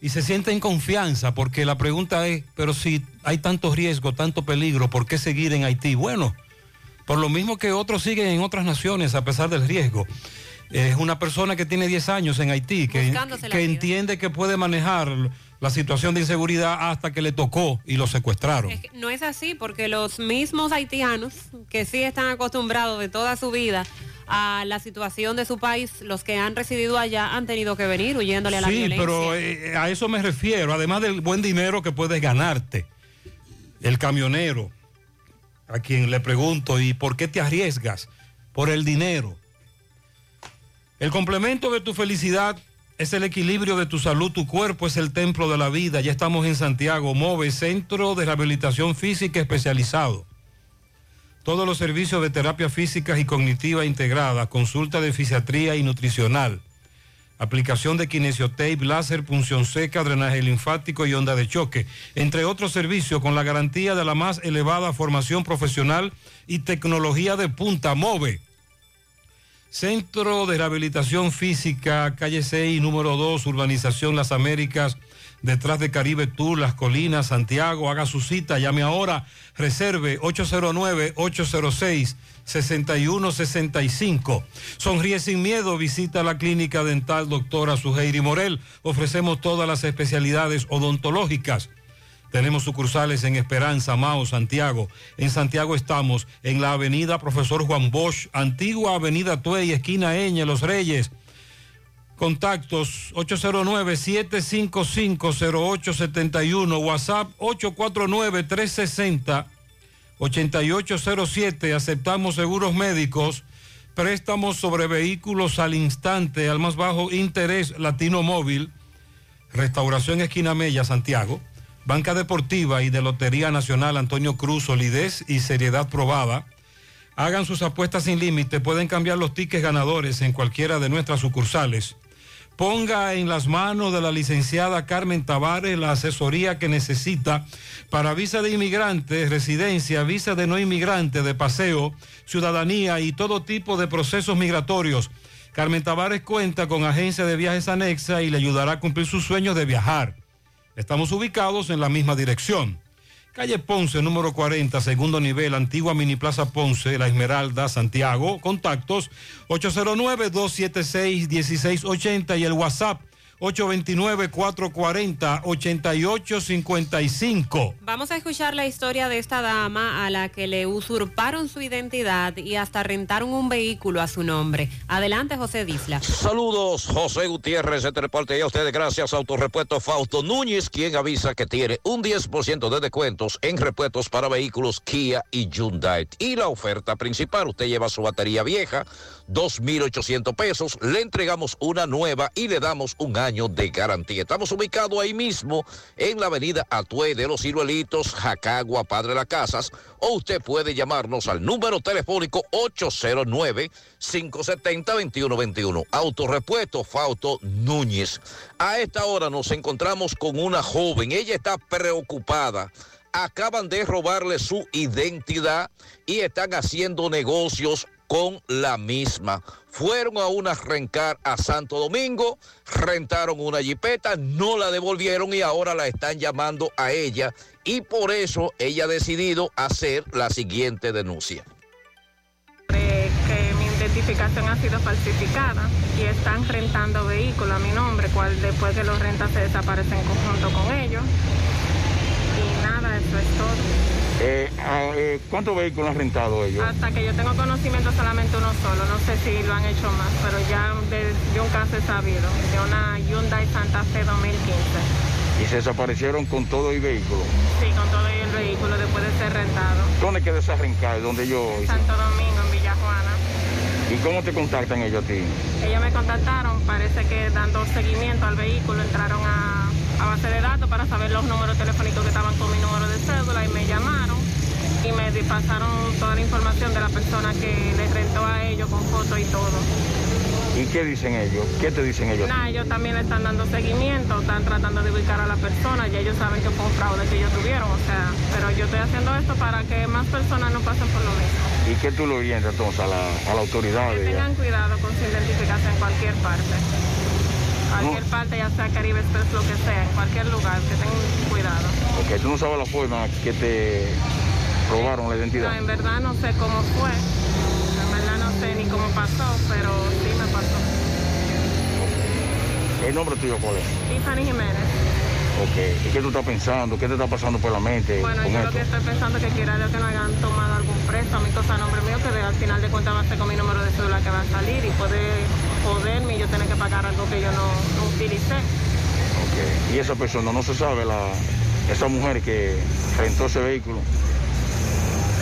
y se siente en confianza porque la pregunta es, pero si hay tanto riesgo, tanto peligro, ¿por qué seguir en Haití? Bueno, por lo mismo que otros siguen en otras naciones a pesar del riesgo. Es una persona que tiene 10 años en Haití, que, entiende que puede manejar la situación de inseguridad hasta que le tocó y lo secuestraron. Es que no es así, porque los mismos haitianos, que sí están acostumbrados de toda su vida a la situación de su país, los que han residido allá han tenido que venir huyéndole a la Sí, violencia. pero eh, a eso me refiero, además del buen dinero que puedes ganarte. El camionero, a quien le pregunto, ¿y por qué te arriesgas? Por el dinero. El complemento de tu felicidad es el equilibrio de tu salud, tu cuerpo es el templo de la vida. Ya estamos en Santiago, MOVE, Centro de Rehabilitación Física Especializado. Todos los servicios de terapia física y cognitiva integrada, consulta de fisiatría y nutricional, aplicación de kinesiotape, láser, punción seca, drenaje linfático y onda de choque, entre otros servicios con la garantía de la más elevada formación profesional y tecnología de punta MOVE. Centro de Rehabilitación Física, calle 6, número 2, Urbanización Las Américas, detrás de Caribe Tour, Las Colinas, Santiago. Haga su cita, llame ahora, reserve 809-806-6165. Sonríe sin miedo, visita la clínica dental doctora Suheiri Morel. Ofrecemos todas las especialidades odontológicas. Tenemos sucursales en Esperanza, Mao, Santiago. En Santiago estamos en la avenida Profesor Juan Bosch, antigua avenida Tuey, esquina Eñe, Los Reyes. Contactos 809-755-0871, WhatsApp 849-360-8807. Aceptamos seguros médicos, préstamos sobre vehículos al instante, al más bajo interés, Latino Móvil, Restauración Esquina Mella, Santiago. Banca Deportiva y de Lotería Nacional Antonio Cruz, solidez y seriedad probada. Hagan sus apuestas sin límite, pueden cambiar los tickets ganadores en cualquiera de nuestras sucursales. Ponga en las manos de la licenciada Carmen Tavares la asesoría que necesita para visa de inmigrante, residencia, visa de no inmigrante, de paseo, ciudadanía y todo tipo de procesos migratorios. Carmen Tavares cuenta con agencia de viajes anexa y le ayudará a cumplir sus sueños de viajar. Estamos ubicados en la misma dirección. Calle Ponce, número 40, segundo nivel, antigua Mini Plaza Ponce, La Esmeralda, Santiago. Contactos 809-276-1680 y el WhatsApp 829-440-8855. Vamos a escuchar la historia de esta dama a la que le usurparon su identidad y hasta rentaron un vehículo a su nombre. Adelante, José Disla. Saludos, José Gutiérrez, este reporte y a ustedes gracias a Autorepuesto Fausto Núñez, quien avisa que tiene un 10% de descuentos en repuestos para vehículos Kia y Hyundai. Y la oferta principal, usted lleva su batería vieja, 2.800 pesos, le entregamos una nueva y le damos un año de garantía. Estamos ubicados ahí mismo en la avenida Atue de los Ciruelitos, Jacagua, Padre Las Casas, o usted puede llamarnos al número telefónico 809-570-2121. Autorepuesto Fausto Núñez. A esta hora nos encontramos con una joven, ella está preocupada acaban de robarle su identidad y están haciendo negocios con la misma. Fueron a una rencar a Santo Domingo, rentaron una jipeta, no la devolvieron y ahora la están llamando a ella y por eso ella ha decidido hacer la siguiente denuncia. que mi identificación ha sido falsificada y están rentando vehículos a mi nombre, cual después que los rentas se desaparecen en conjunto con ellos. Nada, eso es todo. Eh, ah, eh, ¿Cuántos vehículos han rentado ellos? Hasta que yo tengo conocimiento solamente uno solo, no sé si lo han hecho más, pero ya de, de un caso he sabido, de una Hyundai Santa Fe 2015. Y se desaparecieron con todo el vehículo. Sí, con todo el vehículo después de ser rentado. ¿Dónde queda esa rencar? ¿Dónde yo? Santo Domingo, en Villa Juana. ¿Y cómo te contactan ellos a ti? Ellos me contactaron, parece que dando seguimiento al vehículo entraron a, a base de datos para saber los números telefónicos que estaban con mi número de cédula y me llamaron y me pasaron toda la información de la persona que les rentó a ellos con foto y todo. ¿Y qué dicen ellos? ¿Qué te dicen ellos? Ellos también le están dando seguimiento, están tratando de ubicar a la persona y ellos saben que fue un fraude que ellos tuvieron, o sea, pero yo estoy haciendo esto para que más personas no pasen por lo mismo. ¿Y qué tú le orientas entonces a la, a la autoridad? Que tengan cuidado con su identificación en cualquier parte. Cualquier parte, ya sea Caribe Express, lo que sea, en cualquier lugar, que tengan cuidado. Ok, tú no sabes la forma que te robaron la No, identidad. en verdad no sé cómo fue. En verdad no sé ni cómo pasó, pero sí me pasó. ¿El nombre tuyo cuál es? Tiffany Jiménez. Ok, ¿y qué tú estás pensando? ¿Qué te está pasando por la mente Bueno, con yo lo que estoy pensando es que quiera Dios que no hayan tomado algún preso a mi cosa a nombre mío, que de- al final de cuentas va a ser con mi número de cédula que va a salir y puede joderme y yo tener que pagar algo que yo no, no utilicé. Ok, Y esa persona, no se sabe, la, esa mujer que rentó ese vehículo.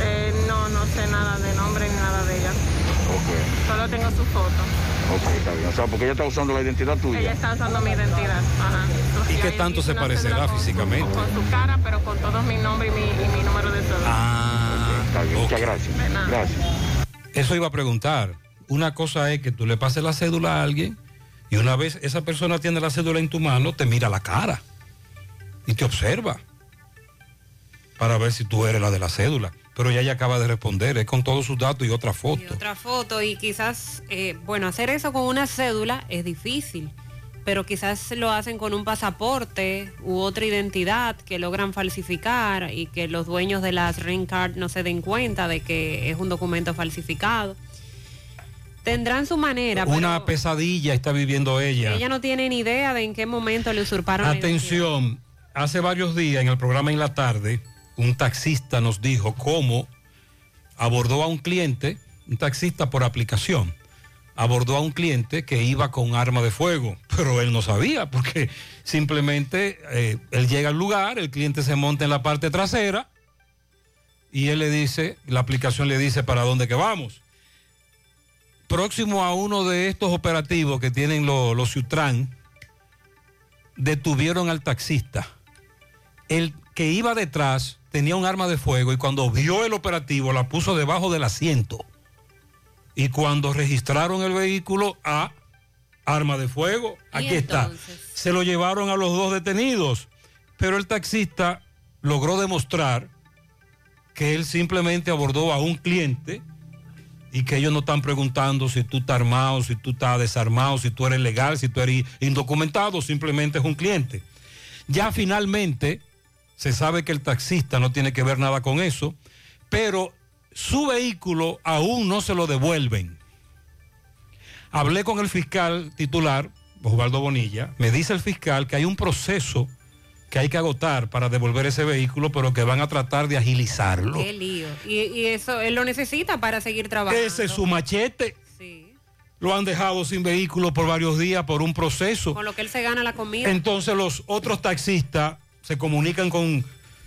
Eh, no, no sé nada de nombre ni nada de ella. Ok, Solo tengo su foto. ok, está bien. O sea, porque ella está usando la identidad Ella tuya. está usando mi identidad. Ajá. ¿Y qué tanto se parecerá físicamente? Con su cara, pero con todos mi nombre y mi, y mi número de cédula. Ah, Está bien, muchas gracias. De nada. Gracias. Eso iba a preguntar. Una cosa es que tú le pases la cédula a alguien y una vez esa persona tiene la cédula en tu mano, te mira la cara y te observa para ver si tú eres la de la cédula. Pero ya ella acaba de responder, es con todos sus datos y otra foto. Y otra foto y quizás, eh, bueno, hacer eso con una cédula es difícil, pero quizás lo hacen con un pasaporte u otra identidad que logran falsificar y que los dueños de las ring card no se den cuenta de que es un documento falsificado. Tendrán su manera, pero Una pesadilla está viviendo ella. ella no tiene ni idea de en qué momento le usurparon la. Atención, hace varios días en el programa en la tarde, un taxista nos dijo cómo abordó a un cliente, un taxista por aplicación, abordó a un cliente que iba con arma de fuego, pero él no sabía porque simplemente eh, él llega al lugar, el cliente se monta en la parte trasera y él le dice, la aplicación le dice para dónde que vamos. Próximo a uno de estos operativos que tienen los, los detuvieron al taxista. El que iba detrás tenía un arma de fuego y cuando vio el operativo la puso debajo del asiento. Y cuando registraron el vehículo a arma de fuego, ¿Y aquí está. Se lo llevaron a los dos detenidos, pero el taxista logró demostrar que él simplemente abordó a un cliente y que ellos no están preguntando si tú estás armado, si tú estás desarmado, si tú eres legal, si tú eres indocumentado, simplemente es un cliente. Ya finalmente se sabe que el taxista no tiene que ver nada con eso, pero su vehículo aún no se lo devuelven. Hablé con el fiscal titular, Osvaldo Bonilla, me dice el fiscal que hay un proceso que hay que agotar para devolver ese vehículo, pero que van a tratar de agilizarlo. Qué lío. Y, y eso él lo necesita para seguir trabajando. Ese es su machete. Lo han dejado sin vehículo por varios días por un proceso. Con lo que él se gana la comida. Entonces los otros taxistas se comunican con,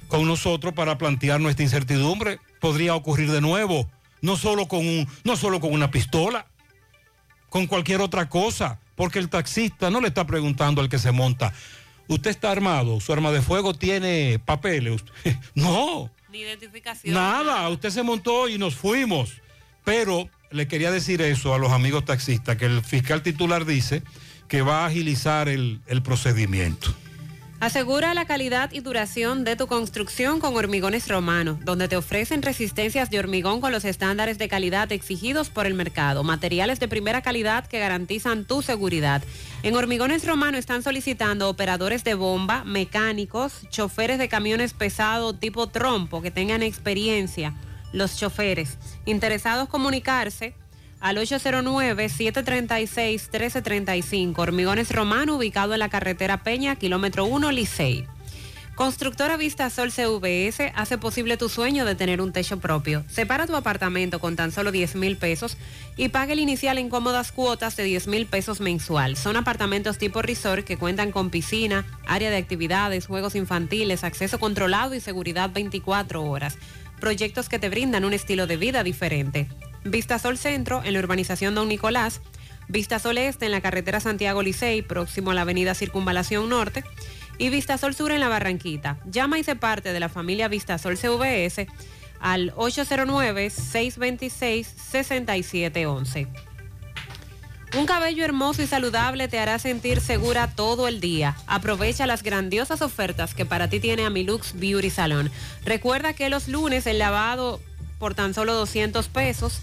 con nosotros para plantear nuestra incertidumbre. Podría ocurrir de nuevo, no solo con un, no solo con una pistola, con cualquier otra cosa, porque el taxista no le está preguntando al que se monta, ¿usted está armado? ¿Su arma de fuego tiene papeles? no, Ni identificación. Nada, usted se montó y nos fuimos. Pero le quería decir eso a los amigos taxistas, que el fiscal titular dice que va a agilizar el, el procedimiento. Asegura la calidad y duración de tu construcción con Hormigones Romano, donde te ofrecen resistencias de hormigón con los estándares de calidad exigidos por el mercado, materiales de primera calidad que garantizan tu seguridad. En Hormigones Romano están solicitando operadores de bomba, mecánicos, choferes de camiones pesados tipo trompo que tengan experiencia, los choferes. Interesados comunicarse al 809-736-1335. Hormigones Romano, ubicado en la carretera Peña, kilómetro 1, Licey. Constructora Vista Sol CVS hace posible tu sueño de tener un techo propio. Separa tu apartamento con tan solo 10 mil pesos y paga el inicial en cómodas cuotas de 10 mil pesos mensual. Son apartamentos tipo resort que cuentan con piscina, área de actividades, juegos infantiles, acceso controlado y seguridad 24 horas. Proyectos que te brindan un estilo de vida diferente. Vista Sol Centro en la urbanización Don Nicolás. Vista Sol Este en la carretera Santiago Licey, próximo a la avenida Circunvalación Norte. Y Vista Sol Sur en la Barranquita. Llama y se parte de la familia Vista Sol CVS al 809-626-6711. Un cabello hermoso y saludable te hará sentir segura todo el día. Aprovecha las grandiosas ofertas que para ti tiene Amilux Beauty Salon. Recuerda que los lunes el lavado por tan solo 200 pesos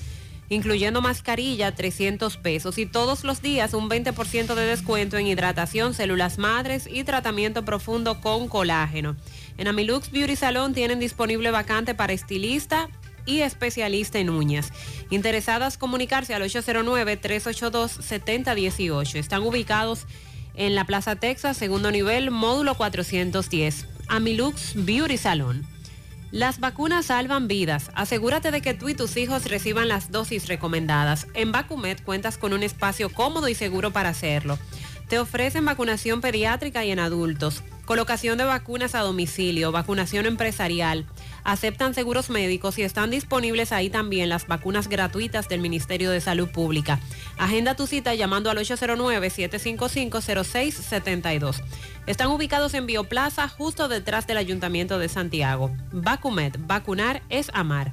incluyendo mascarilla, 300 pesos. Y todos los días un 20% de descuento en hidratación, células madres y tratamiento profundo con colágeno. En Amilux Beauty Salon tienen disponible vacante para estilista y especialista en uñas. Interesadas comunicarse al 809-382-7018. Están ubicados en la Plaza Texas, segundo nivel, módulo 410. Amilux Beauty Salon. Las vacunas salvan vidas. Asegúrate de que tú y tus hijos reciban las dosis recomendadas. En Vacumet cuentas con un espacio cómodo y seguro para hacerlo. Te ofrecen vacunación pediátrica y en adultos, colocación de vacunas a domicilio, vacunación empresarial. Aceptan seguros médicos y están disponibles ahí también las vacunas gratuitas del Ministerio de Salud Pública. Agenda tu cita llamando al 809-755-0672. Están ubicados en Bioplaza, justo detrás del Ayuntamiento de Santiago. Vacumet, vacunar es amar.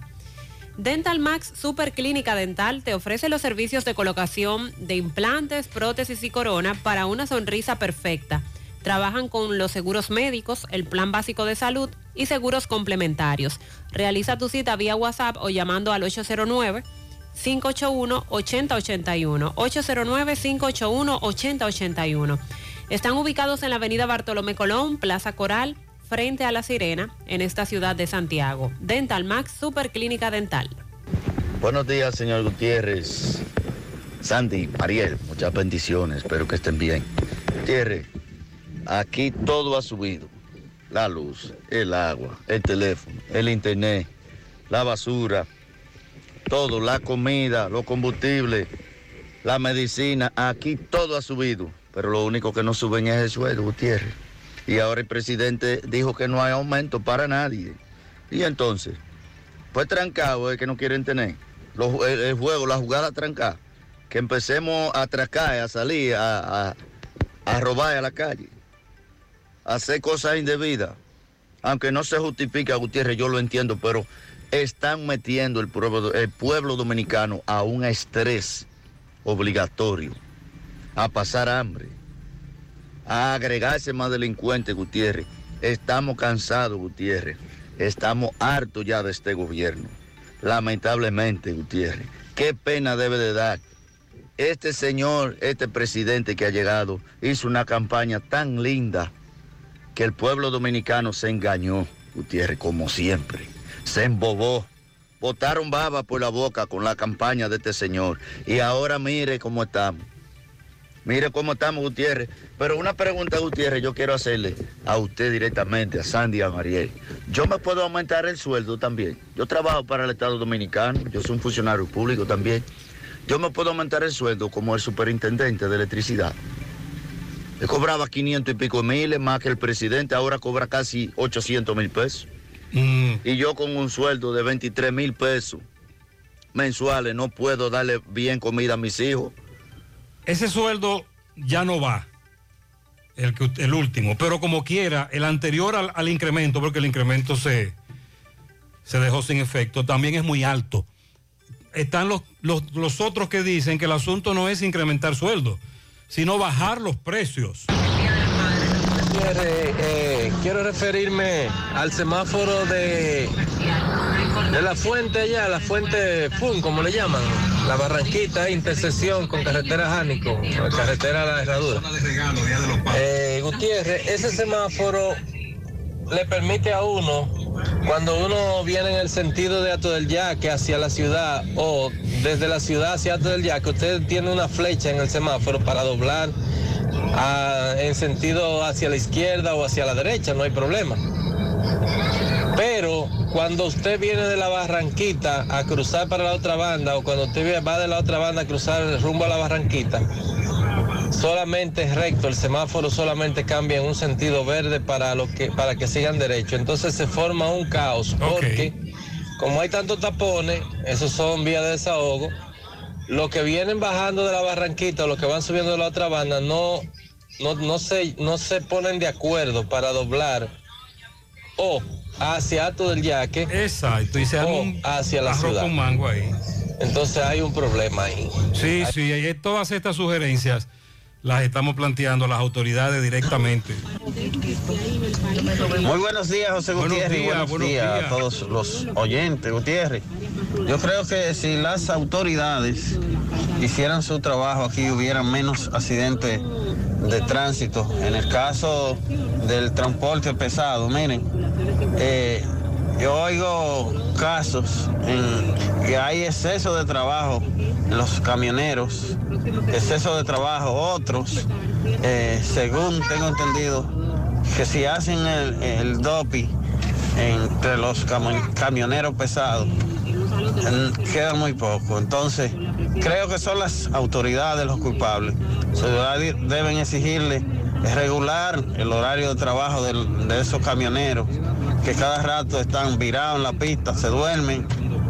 Dental Max Super Clínica Dental te ofrece los servicios de colocación de implantes, prótesis y corona para una sonrisa perfecta. Trabajan con los seguros médicos, el plan básico de salud y seguros complementarios. Realiza tu cita vía WhatsApp o llamando al 809 581-8081. 809-581-8081. Están ubicados en la avenida Bartolomé Colón, Plaza Coral, frente a La Sirena, en esta ciudad de Santiago. Dental Max Super Clínica Dental. Buenos días, señor Gutiérrez. Sandy, Ariel, muchas bendiciones, espero que estén bien. Gutiérrez, aquí todo ha subido. La luz, el agua, el teléfono, el internet, la basura, todo, la comida, los combustibles, la medicina, aquí todo ha subido. Pero lo único que no suben es el sueldo, Gutiérrez. Y ahora el presidente dijo que no hay aumento para nadie. Y entonces, pues trancado es que no quieren tener. El, juego, la jugada trancada. Que empecemos a atracar, a salir, a robar a la calle. A hacer cosas indebidas. Aunque no se justifica, Gutiérrez, yo lo entiendo, pero están metiendo el pueblo, el pueblo dominicano a un estrés obligatorio, a pasar hambre a agregarse más delincuentes, Gutiérrez. Estamos cansados, Gutiérrez. Estamos hartos ya de este gobierno. Lamentablemente, Gutiérrez. Qué pena debe de dar. Este señor, este presidente que ha llegado, hizo una campaña tan linda que el pueblo dominicano se engañó, Gutiérrez, como siempre. Se embobó. Botaron baba por la boca con la campaña de este señor. Y ahora mire cómo estamos. Mire cómo estamos, Gutiérrez. Pero una pregunta, Gutiérrez, yo quiero hacerle a usted directamente, a Sandy a Mariel. Yo me puedo aumentar el sueldo también. Yo trabajo para el Estado Dominicano, yo soy un funcionario público también. Yo me puedo aumentar el sueldo como el superintendente de electricidad. Él cobraba 500 y pico miles más que el presidente, ahora cobra casi 800 mil pesos. Y yo con un sueldo de 23 mil pesos mensuales no puedo darle bien comida a mis hijos. Ese sueldo ya no va, el, que, el último, pero como quiera, el anterior al, al incremento, porque el incremento se, se dejó sin efecto, también es muy alto. Están los, los, los otros que dicen que el asunto no es incrementar sueldo, sino bajar los precios. Gutiérrez, eh, quiero referirme al semáforo de, de la fuente allá, la fuente FUN, como le llaman, la Barranquita, intersección con carretera Jánico, carretera La Herradura. Eh, Gutiérrez, ese semáforo le permite a uno, cuando uno viene en el sentido de Ato del Yaque hacia la ciudad o desde la ciudad hacia Ato del Yaque, usted tiene una flecha en el semáforo para doblar ah, en sentido hacia la izquierda o hacia la derecha, no hay problema. Pero cuando usted viene de la Barranquita a cruzar para la otra banda o cuando usted va de la otra banda a cruzar rumbo a la Barranquita, solamente es recto, el semáforo solamente cambia en un sentido verde para, los que, para que sigan derecho. Entonces se forma un caos porque como hay tantos tapones, esos son vías de desahogo, los que vienen bajando de la Barranquita o los que van subiendo de la otra banda no, no, no, se, no se ponen de acuerdo para doblar o hacia Ato del Yaque Exacto, y se o un hacia la ciudad. con mango ahí. Entonces hay un problema ahí. Sí, sí, hay todas estas sugerencias las estamos planteando a las autoridades directamente. Muy buenos días, José Buenos Gutiérrez. días, buenos, buenos días, días. a todos los oyentes, Gutiérrez. Yo creo que si las autoridades hicieran su trabajo aquí, hubieran menos accidentes de tránsito. En el caso del transporte pesado, miren, eh, yo oigo casos en que hay exceso de trabajo los camioneros, exceso de trabajo, otros, eh, según tengo entendido, que si hacen el, el doping entre los camioneros pesados, queda muy poco. Entonces, creo que son las autoridades los culpables. Deben exigirle regular el horario de trabajo de esos camioneros, que cada rato están virados en la pista, se duermen.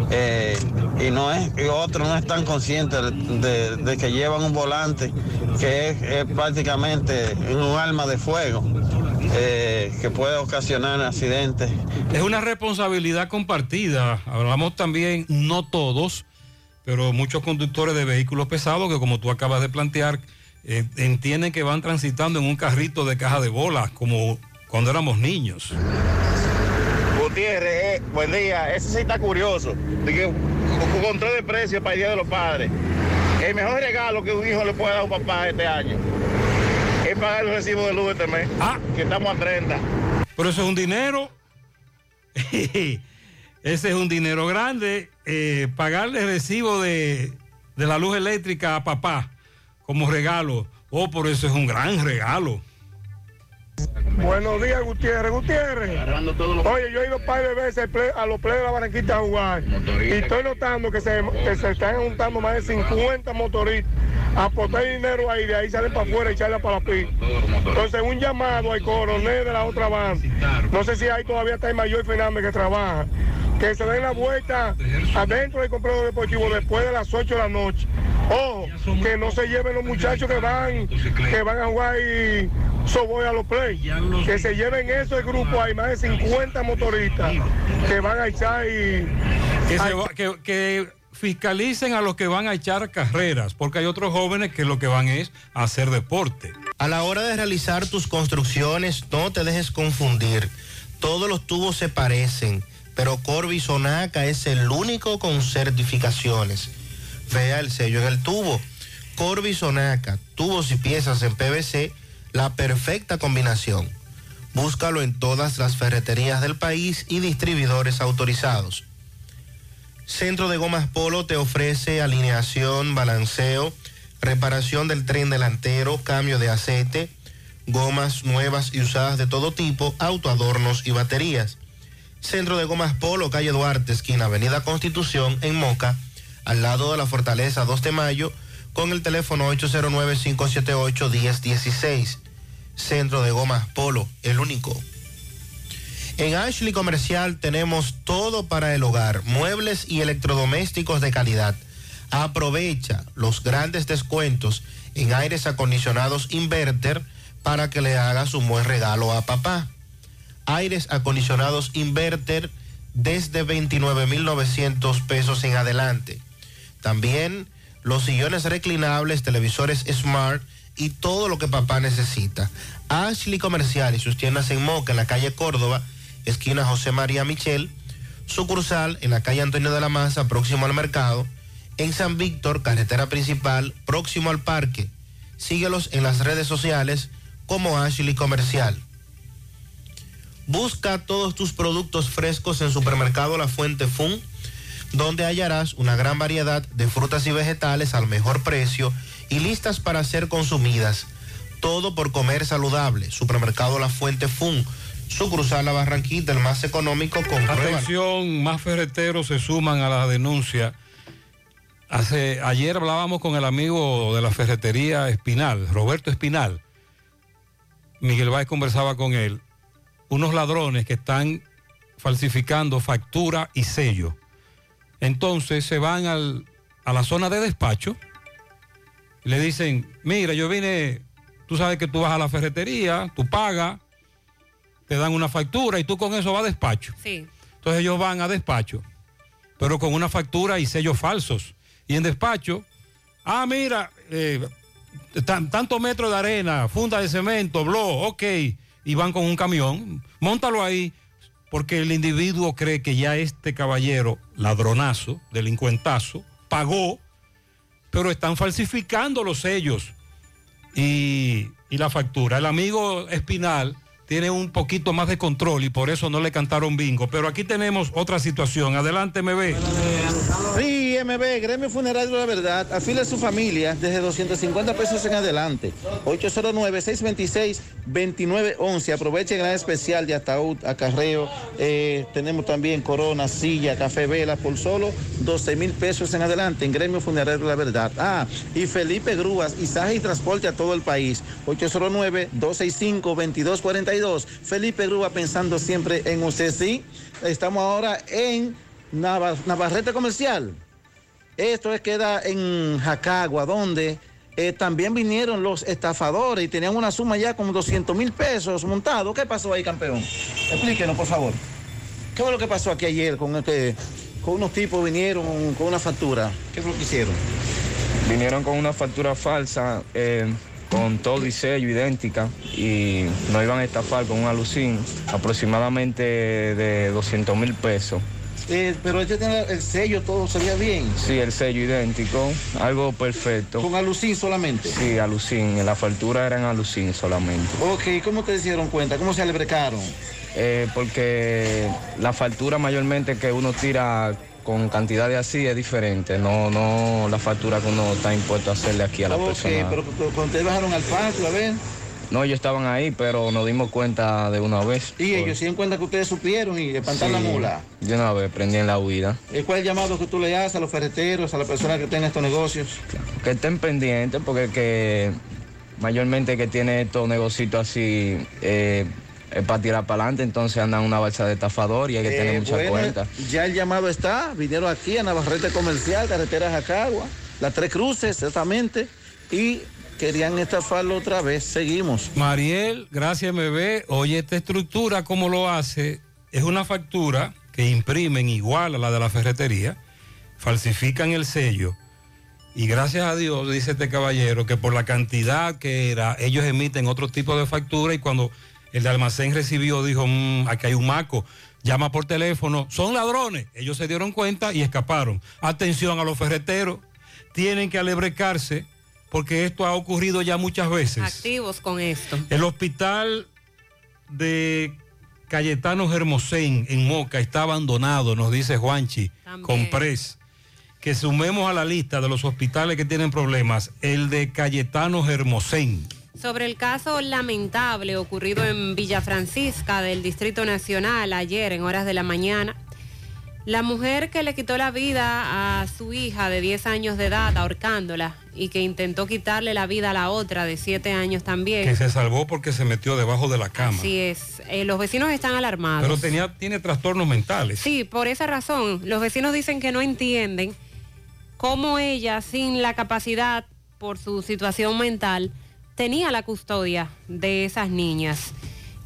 eh, y no es y otros no están conscientes de, que llevan un volante que es, es prácticamente un arma de fuego eh, que puede ocasionar accidentes Es una responsabilidad compartida. Hablamos también, no todos, pero muchos conductores de vehículos pesados que como tú acabas de plantear, eh, entienden que van transitando en un carrito de caja de bolas, como cuando éramos niños. Gutiérrez, eh, buen día. Ese sí está curioso. De que con control de precios para el Día de los Padres. El mejor regalo que un hijo le puede dar a un papá este año es pagar el recibo de luz este mes. Que estamos a 30. Pero eso es un dinero. Ese es un dinero grande. eh, pagarle recibo de, de la luz eléctrica a papá como regalo. Oh, por eso es un gran regalo. Buenos días, Gutiérrez. Gutiérrez. Oye, yo he ido un par de veces a los play de la Barranquita a jugar. Y estoy notando que se, que se están juntando más de 50 motoristas a aportar dinero ahí, de ahí salen para afuera y echarla para la pista. Entonces, un llamado al coronel de la otra banda. No sé si ahí todavía está el mayor Fernández que trabaja. Que se den la vuelta adentro del complejo deportivo después de las 8 de la noche. Ojo, que no se lleven los muchachos que van, que van a jugar y soboy a los play. Que se lleven eso el grupo, hay más de 50 motoristas que van a echar y... Que, se va- que- que fiscalicen a los que van a echar carreras, porque hay otros jóvenes que lo que van es a hacer deporte. A la hora de realizar tus construcciones, no te dejes confundir. Todos los tubos se parecen, pero Corby Sonaca es el único con certificaciones. Vea el sello en el tubo. Corby Sonaca, tubos y piezas en PVC, la perfecta combinación. Búscalo en todas las ferreterías del país y distribuidores autorizados. Centro de Gomas Polo te ofrece alineación, balanceo, reparación del tren delantero, cambio de aceite, gomas nuevas y usadas de todo tipo, autoadornos y baterías. Centro de Gomas Polo, calle Duarte, esquina Avenida Constitución, en Moca, al lado de la Fortaleza 2 de Mayo, con el teléfono 809-578-1016. Centro de Gomas Polo, el único. En Ashley Comercial tenemos todo para el hogar, muebles y electrodomésticos de calidad. Aprovecha los grandes descuentos en aires acondicionados Inverter para que le hagas un buen regalo a papá. Aires acondicionados Inverter desde 29.900 pesos en adelante. También los sillones reclinables, televisores Smart y todo lo que papá necesita. Ashley Comercial y sus tiendas en Moca, en la calle Córdoba, esquina José María Michel, sucursal en la calle Antonio de la Maza, próximo al mercado, en San Víctor, carretera principal, próximo al parque. Síguelos en las redes sociales como Ashley Comercial. Busca todos tus productos frescos en Supermercado La Fuente Fun, donde hallarás una gran variedad de frutas y vegetales al mejor precio y listas para ser consumidas. Todo por comer saludable. Supermercado La Fuente Fun, sucursal La Barranquita, el más económico, compruébalo. Atención, más ferreteros se suman a la denuncia. Hace, ayer hablábamos con el amigo de la ferretería Espinal, Roberto Espinal. Miguel Báez conversaba con él. Unos ladrones que están falsificando factura y sello. Entonces se van al- a la zona de despacho y le dicen, mira, yo vine, tú sabes que tú vas a la ferretería, tú pagas, te dan una factura y tú con eso vas a despacho. Sí. Entonces ellos van a despacho, pero con una factura y sellos falsos. Y en despacho, ah, mira, eh, tan- tantos metros de arena, funda de cemento, blog, ok, y van con un camión, móntalo ahí, porque el individuo cree que ya este caballero, ladronazo, delincuentazo, pagó, pero están falsificando los sellos y, y la factura. El amigo Espinal tiene un poquito más de control y por eso no le cantaron bingo. Pero aquí tenemos otra situación. Adelante, me ve. Sí, MB, Gremio Funerario la Verdad, afile a su familia desde 250 pesos en adelante. 809-626-2911. Aproveche el gran especial de ataúd, acarreo. Eh, tenemos también corona, silla, café, vela por solo 12 mil pesos en adelante en Gremio Funerario la Verdad. Ah, y Felipe Grúas, Izaje y Transporte a todo el país. 809-265-2242. Felipe Grúa pensando siempre en usted, sí. Estamos ahora en Nava- Navarrete Comercial. Esto es queda en Jacagua, donde eh, también vinieron los estafadores y tenían una suma ya como 200 mil pesos montado. ¿Qué pasó ahí, campeón? Explíquenos, por favor. ¿Qué fue lo que pasó aquí ayer con este, con unos tipos vinieron con una factura? ¿Qué fue lo que hicieron? Vinieron con una factura falsa, eh, con todo y sello idéntica, y nos iban a estafar con un alucín aproximadamente de 200 mil pesos. Eh, pero este tiene el sello, todo se veía bien. Sí, el sello idéntico, algo perfecto. ¿Con alucín solamente? Sí, alucín, la factura era en alucín solamente. Ok, ¿cómo te dieron cuenta? ¿Cómo se albrecaron? Eh, porque la factura mayormente que uno tira con cantidad de así es diferente, no, no la factura que uno está impuesto a hacerle aquí a la Ok, persona. pero pero cuando ustedes bajaron al patio, a ver. No, ellos estaban ahí, pero nos dimos cuenta de una vez. Y ellos se dieron cuenta que ustedes supieron y espantaron la Sí, mula. De una vez, prendí en la huida. Eh, ¿Cuál es el llamado que tú le das a los ferreteros, a las personas que tienen estos negocios? Que estén pendientes porque que mayormente que tiene estos negocios así eh, es para tirar para adelante, entonces andan una balsa de estafador y hay que tener Eh, mucha bueno, cuenta. Ya el llamado está, vinieron aquí a Navarrete Comercial, carretera Jacagua, las tres cruces exactamente, y querían estafarlo otra vez. Seguimos. Mariel, gracias MB. Oye, esta estructura, ¿cómo lo hace? Es una factura que imprimen igual a la de la ferretería, falsifican el sello y gracias a Dios, dice este caballero, que por la cantidad que era, ellos emiten otro tipo de factura y cuando el de almacén recibió, dijo, "Mm, aquí hay un maco, llama por teléfono, son ladrones. Ellos se dieron cuenta y escaparon. Atención a los ferreteros, tienen que alebrecarse porque esto ha ocurrido ya muchas veces. Activos con esto. El hospital de Cayetano Hermosén en Moca está abandonado, nos dice Juanchi, con Pres. Que sumemos a la lista de los hospitales que tienen problemas, el de Cayetano Hermosén. Sobre el caso lamentable ocurrido en Villa Francisca del Distrito Nacional ayer en horas de la mañana, la mujer que le quitó la vida a su hija de 10 años de edad ahorcándola y que intentó quitarle la vida a la otra de 7 años también. Que se salvó porque se metió debajo de la cama. Así es, Eh, los vecinos están alarmados. Pero tenía, tiene trastornos mentales. Sí, por esa razón, los vecinos dicen que no entienden cómo ella, sin la capacidad por su situación mental, tenía la custodia de esas niñas.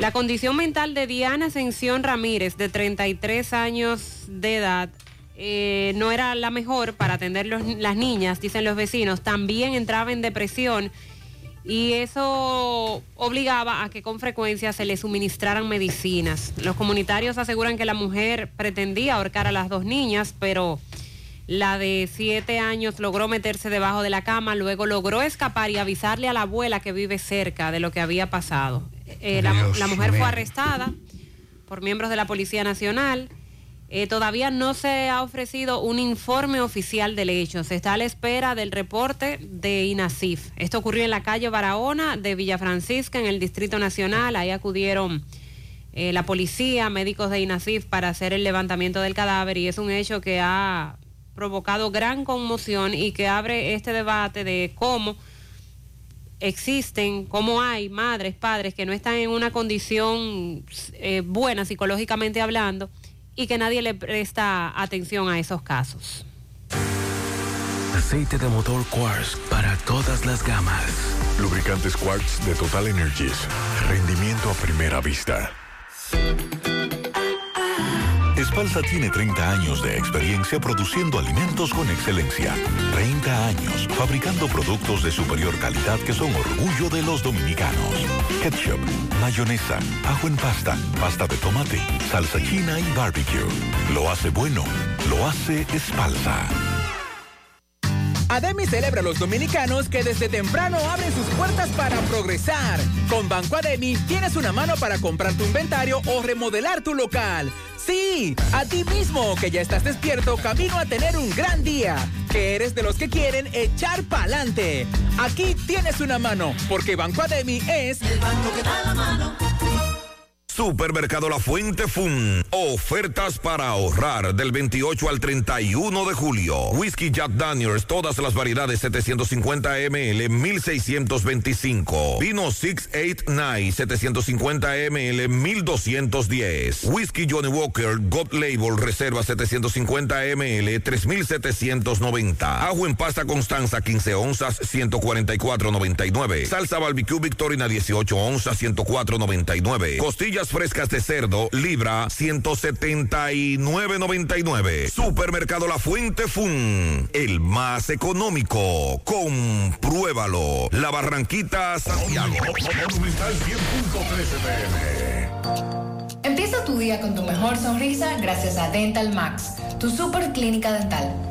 La condición mental de Diana Ascensión Ramírez, de 33 años de edad, eh, no era la mejor para atender las niñas, dicen los vecinos. También entraba en depresión y eso obligaba a que con frecuencia se le suministraran medicinas. Los comunitarios aseguran que la mujer pretendía ahorcar a las dos niñas, pero la de siete años logró meterse debajo de la cama, luego logró escapar y avisarle a la abuela que vive cerca de lo que había pasado. Eh, la, mujer fue arrestada por miembros de la Policía Nacional. Eh, todavía no se ha ofrecido un informe oficial del hecho. Se está a la espera del reporte de INASIF. Esto ocurrió en la calle Barahona de Villa Francisca, en el Distrito Nacional. Ahí acudieron eh, la policía, médicos de INASIF para hacer el levantamiento del cadáver y es un hecho que ha provocado gran conmoción y que abre este debate de cómo existen, cómo hay madres, padres que no están en una condición eh, buena psicológicamente hablando y que nadie le presta atención a esos casos. Aceite de motor Quartz para todas las gamas. Lubricantes Quartz de Total Energies. Rendimiento a primera vista. Es Espalsa tiene 30 años de experiencia produciendo alimentos con excelencia. 30 años fabricando productos de superior calidad que son orgullo de los dominicanos. Ketchup, mayonesa, ajo en pasta, pasta de tomate, salsa china y barbecue. Lo hace bueno, lo hace Espalsa. Ademi celebra a los dominicanos que desde temprano abren sus puertas para progresar. Con Banco Ademi tienes una mano para comprar tu inventario o remodelar tu local. Sí, a ti mismo que ya estás despierto camino a tener un gran día. Que eres de los que quieren echar pa'lante. Aquí tienes una mano, porque Banco Ademi es el banco que da la mano. Supermercado La Fuente Fun. Ofertas para ahorrar del 28 al 31 de julio. Whisky Jack Daniels, todas las variedades 750 ml, 1625. Vino 689, 750 ml, 1210. Whisky Johnny Walker, God Label, reserva 750 ml, 3790. Ajo en pasta Constanza, 15 onzas, 144.99. Salsa barbecue Victorina, 18 onzas, 104.99. Costillas frescas de cerdo, libra 179.99. Supermercado La Fuente Fun, el más económico. Compruébalo. La Barranquita Santiago. Empieza tu día con tu mejor sonrisa gracias a Dental Max, tu super clínica dental.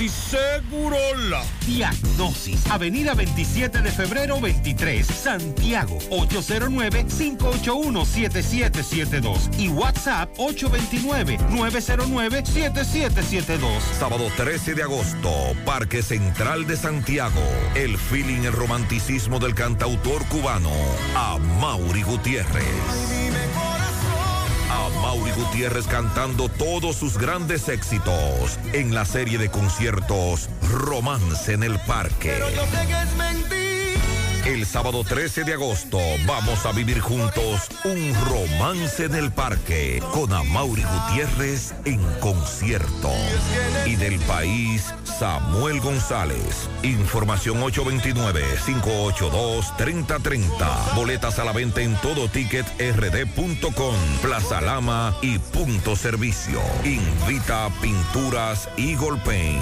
Segurola. Diagnosis, Avenida 27 de febrero 23, Santiago, 809-581-7772 y WhatsApp 829-909-7772. Sábado 13 de agosto, Parque Central de Santiago. El feeling, el romanticismo del cantautor cubano, a Mauri Gutiérrez. Mauri Gutiérrez cantando todos sus grandes éxitos en la serie de conciertos Romance en el Parque. El sábado 13 de agosto vamos a vivir juntos un romance en el parque con Amaury Gutiérrez en concierto. Y del país, Samuel González. Información 829-582-3030. Boletas a la venta en todo ticket rd.com, Plaza Lama y Punto Servicio. Invita Pinturas Eagle Paint.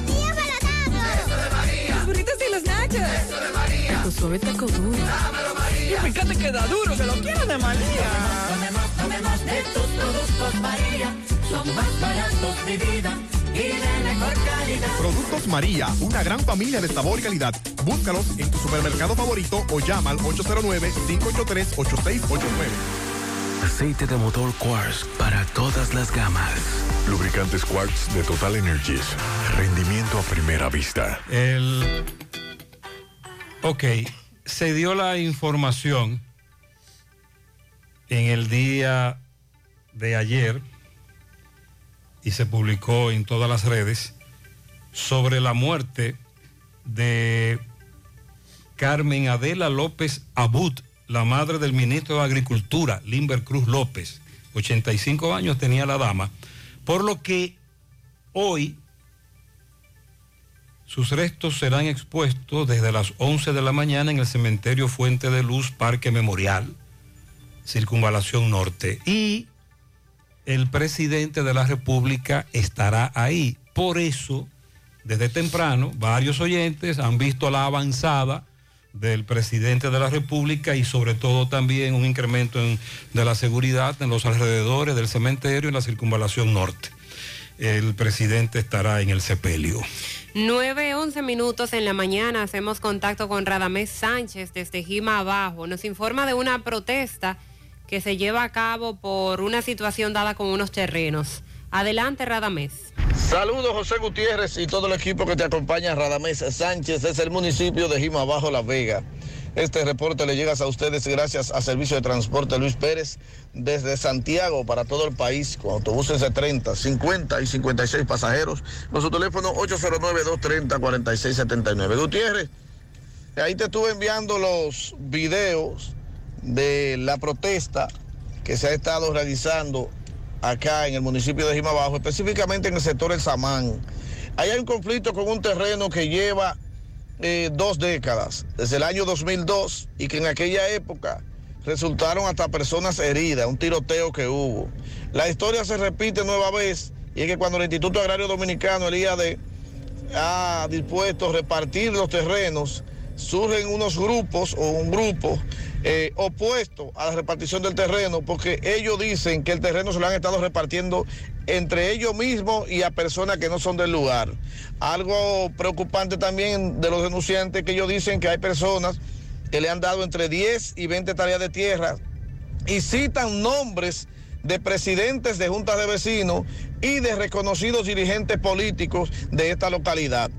Eso de María. Tu suave taco duro. Dámelo, María. Y fíjate que da duro, que lo quiero de María. Tomemos, tomemos de tus productos María. Son más baratos de vida. Y de mejor calidad. Productos María, una gran familia de sabor y calidad. Búscalos en tu supermercado favorito o llama al 809-583-8689. Aceite de motor Quartz para todas las gamas. Lubricantes Quartz de Total Energies. Rendimiento a primera vista. El... Ok, se dio la información en el día de ayer y se publicó en todas las redes sobre la muerte de Carmen Adela López Abud, la madre del ministro de Agricultura, Limber Cruz López. 85 años tenía la dama, por lo que hoy sus restos serán expuestos desde las 11 de la mañana en el cementerio Fuente de Luz, Parque Memorial, Circunvalación Norte. Y el presidente de la República estará ahí. Por eso, desde temprano, varios oyentes han visto la avanzada del presidente de la República y sobre todo también un incremento en- de la seguridad en los alrededores del cementerio en la circunvalación norte. El presidente estará en el sepelio. 9, 11 minutos en la mañana hacemos contacto con Radamés Sánchez desde Jima Abajo. Nos informa de una protesta que se lleva a cabo por una situación dada con unos terrenos. Adelante, Radamés. Saludos José Gutiérrez y todo el equipo que te acompaña, Radamés Sánchez, es el municipio de Jima Bajo La Vega. Este reporte le llega a ustedes gracias a Servicio de Transporte Luis Pérez desde Santiago para todo el país con autobuses de 30, 50 y 56 pasajeros. Nuestro teléfono 809-230-4679. Gutiérrez, ahí te estuve enviando los videos de la protesta que se ha estado realizando acá en el municipio de Jimabajo, específicamente en el sector El Samán. Ahí hay un conflicto con un terreno que lleva eh, dos décadas, desde el año 2002, y que en aquella época resultaron hasta personas heridas, un tiroteo que hubo. La historia se repite nueva vez, y es que cuando el Instituto Agrario Dominicano, el IAD, ha dispuesto a repartir los terrenos, surgen unos grupos o un grupo eh, opuesto a la repartición del terreno porque ellos dicen que el terreno se lo han estado repartiendo entre ellos mismos y a personas que no son del lugar. Algo preocupante también de los denunciantes que ellos dicen que hay personas que le han dado entre 10 y 20 tareas de tierra y citan nombres de presidentes de juntas de vecinos y de reconocidos dirigentes políticos de esta localidad.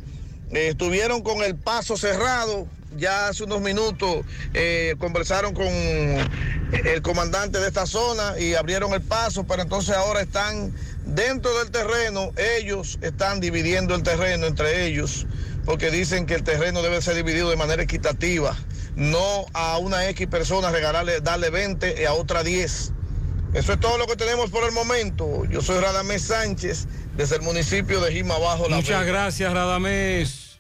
Eh, estuvieron con el paso cerrado, ya hace unos minutos eh, conversaron con el comandante de esta zona y abrieron el paso, pero entonces ahora están dentro del terreno, ellos están dividiendo el terreno entre ellos, porque dicen que el terreno debe ser dividido de manera equitativa, no a una X persona regalarle, darle 20 y a otra 10. Eso es todo lo que tenemos por el momento. Yo soy Radamés Sánchez, desde el municipio de Jima Bajo. La Muchas Vega. gracias, Radamés.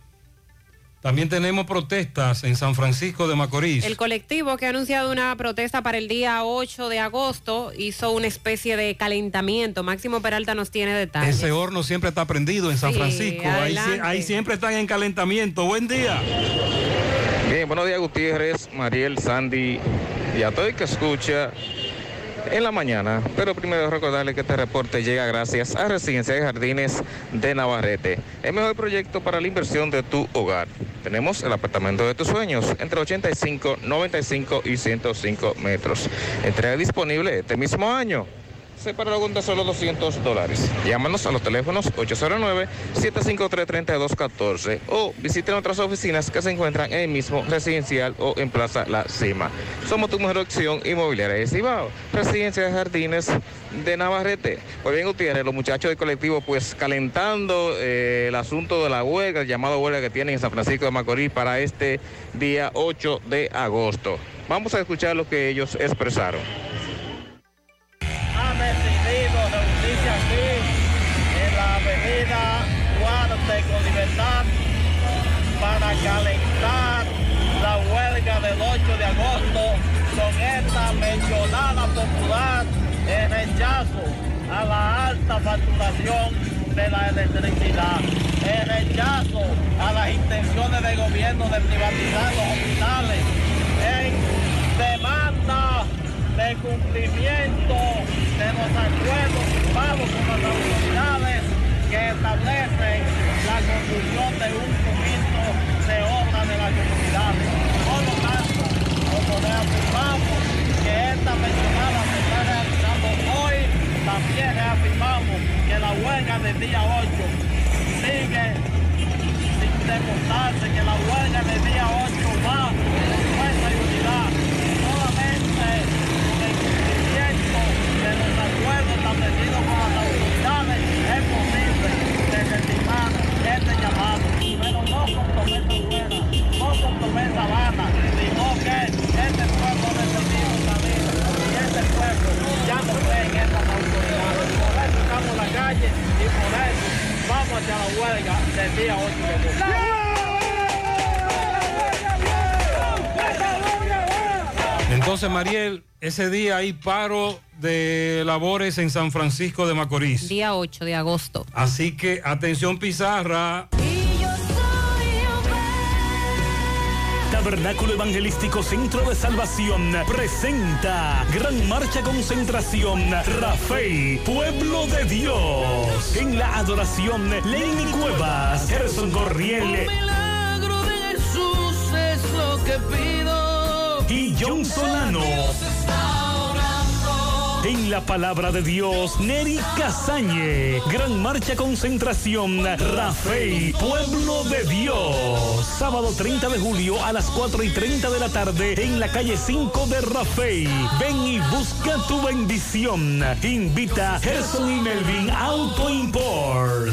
También tenemos protestas en San Francisco de Macorís. El colectivo que ha anunciado una protesta para el día 8 de agosto hizo una especie de calentamiento. Máximo Peralta nos tiene detalles. Ese horno siempre está prendido en San Sí, Francisco. Ahí, ahí siempre están en calentamiento. Buen día. Bien, buenos días Gutiérrez, Mariel, Sandy y a todo el que escucha en la mañana. Pero primero recordarle que este reporte llega gracias a Residencia de Jardines de Navarrete, el mejor proyecto para la inversión de tu hogar. Tenemos el apartamento de tus sueños entre 85, 95 y 105 metros. Entrega disponible este mismo año. Separa con tan solo 200 dólares. Llámanos a los teléfonos 809-753-3214 o visiten nuestras oficinas que se encuentran en el mismo residencial o en Plaza La Cima. Somos tu mejor opción inmobiliaria de Cibao, Residencia de Jardines de Navarrete. Pues bien, Gutiérrez, los muchachos del colectivo pues calentando eh, el asunto de la huelga, el llamado huelga que tienen en San Francisco de Macorís para este día 8 de agosto. Vamos a escuchar lo que ellos expresaron. Ha decidido reunirse aquí en la avenida Duarte con Libertad para calentar la huelga del 8 de agosto con esta mencionada popular en rechazo a la alta facturación de la electricidad. el rechazo a las intenciones del gobierno de privatizar los hospitales en demanda de cumplimiento de los acuerdos firmados con las autoridades que establecen la construcción de un conjunto de obras de las comunidades. Por lo tanto, como le afirmamos que esta mencionada se está realizando hoy, también reafirmamos que la huelga del día 8 sigue sin demostrarse que la huelga del día 8 va con fuerza y unidad. Solamente con el cumplimiento de los establecidos con las autoridades es posible desestimar este llamado. Pero no con promesa buena, no con promesa vana, sino que este pueblo necesita salir y este pueblo ya no cree en estas autoridades. Por eso estamos en la calle y por eso vamos hacia la huelga del día 8 de agosto. Entonces, Mariel, ese día hay paro de labores en San Francisco de Macorís. Día 8 de agosto. Así que atención Pizarra. Tabernáculo Evangelístico Centro de Salvación presenta Gran Marcha Concentración Rafael, Pueblo de Dios. En la adoración, Lenny Cuevas, Gerson Corriel milagro de Jesús es lo que pido. Y John Solano. En la palabra de Dios, Neri Casañe. Gran marcha concentración, Rafael, Pueblo de Dios. Sábado 30 de julio a las 4 y 30 de la tarde en la calle 5 de Rafael. Ven y busca tu bendición. Invita Gerson y Melvin Auto Import.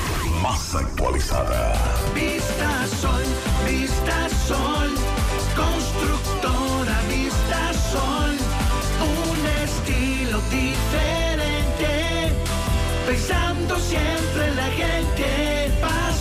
más actualizada. Vista Sol, Vista Sol, constructora Vista Sol, un estilo diferente, pensando siempre en la gente,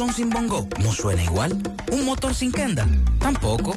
Son sin bongo no suena igual. Un motor sin kenda tampoco.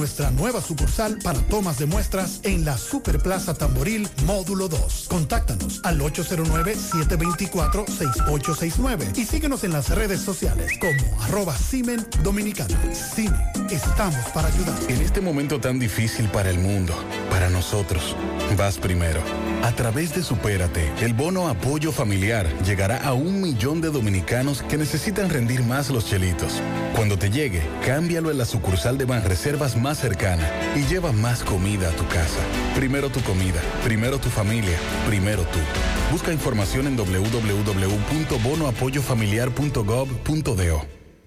nuestra nueva sucursal para tomas de muestras en la Superplaza Tamboril Módulo 2. Contáctanos al 809-724-6869 y síguenos en las redes sociales como arroba Simen Dominicana. Simen, estamos para ayudar. En este momento tan difícil para el mundo, para nosotros, vas primero. A través de Supérate, el bono apoyo familiar llegará a un millón de dominicanos que necesitan rendir más los chelitos. Cuando te llegue, cámbialo en la sucursal de Banreservas más cercana y lleva más comida a tu casa. Primero tu comida, primero tu familia, primero tú. Busca información en www.bonoapoyofamiliar.gov.do.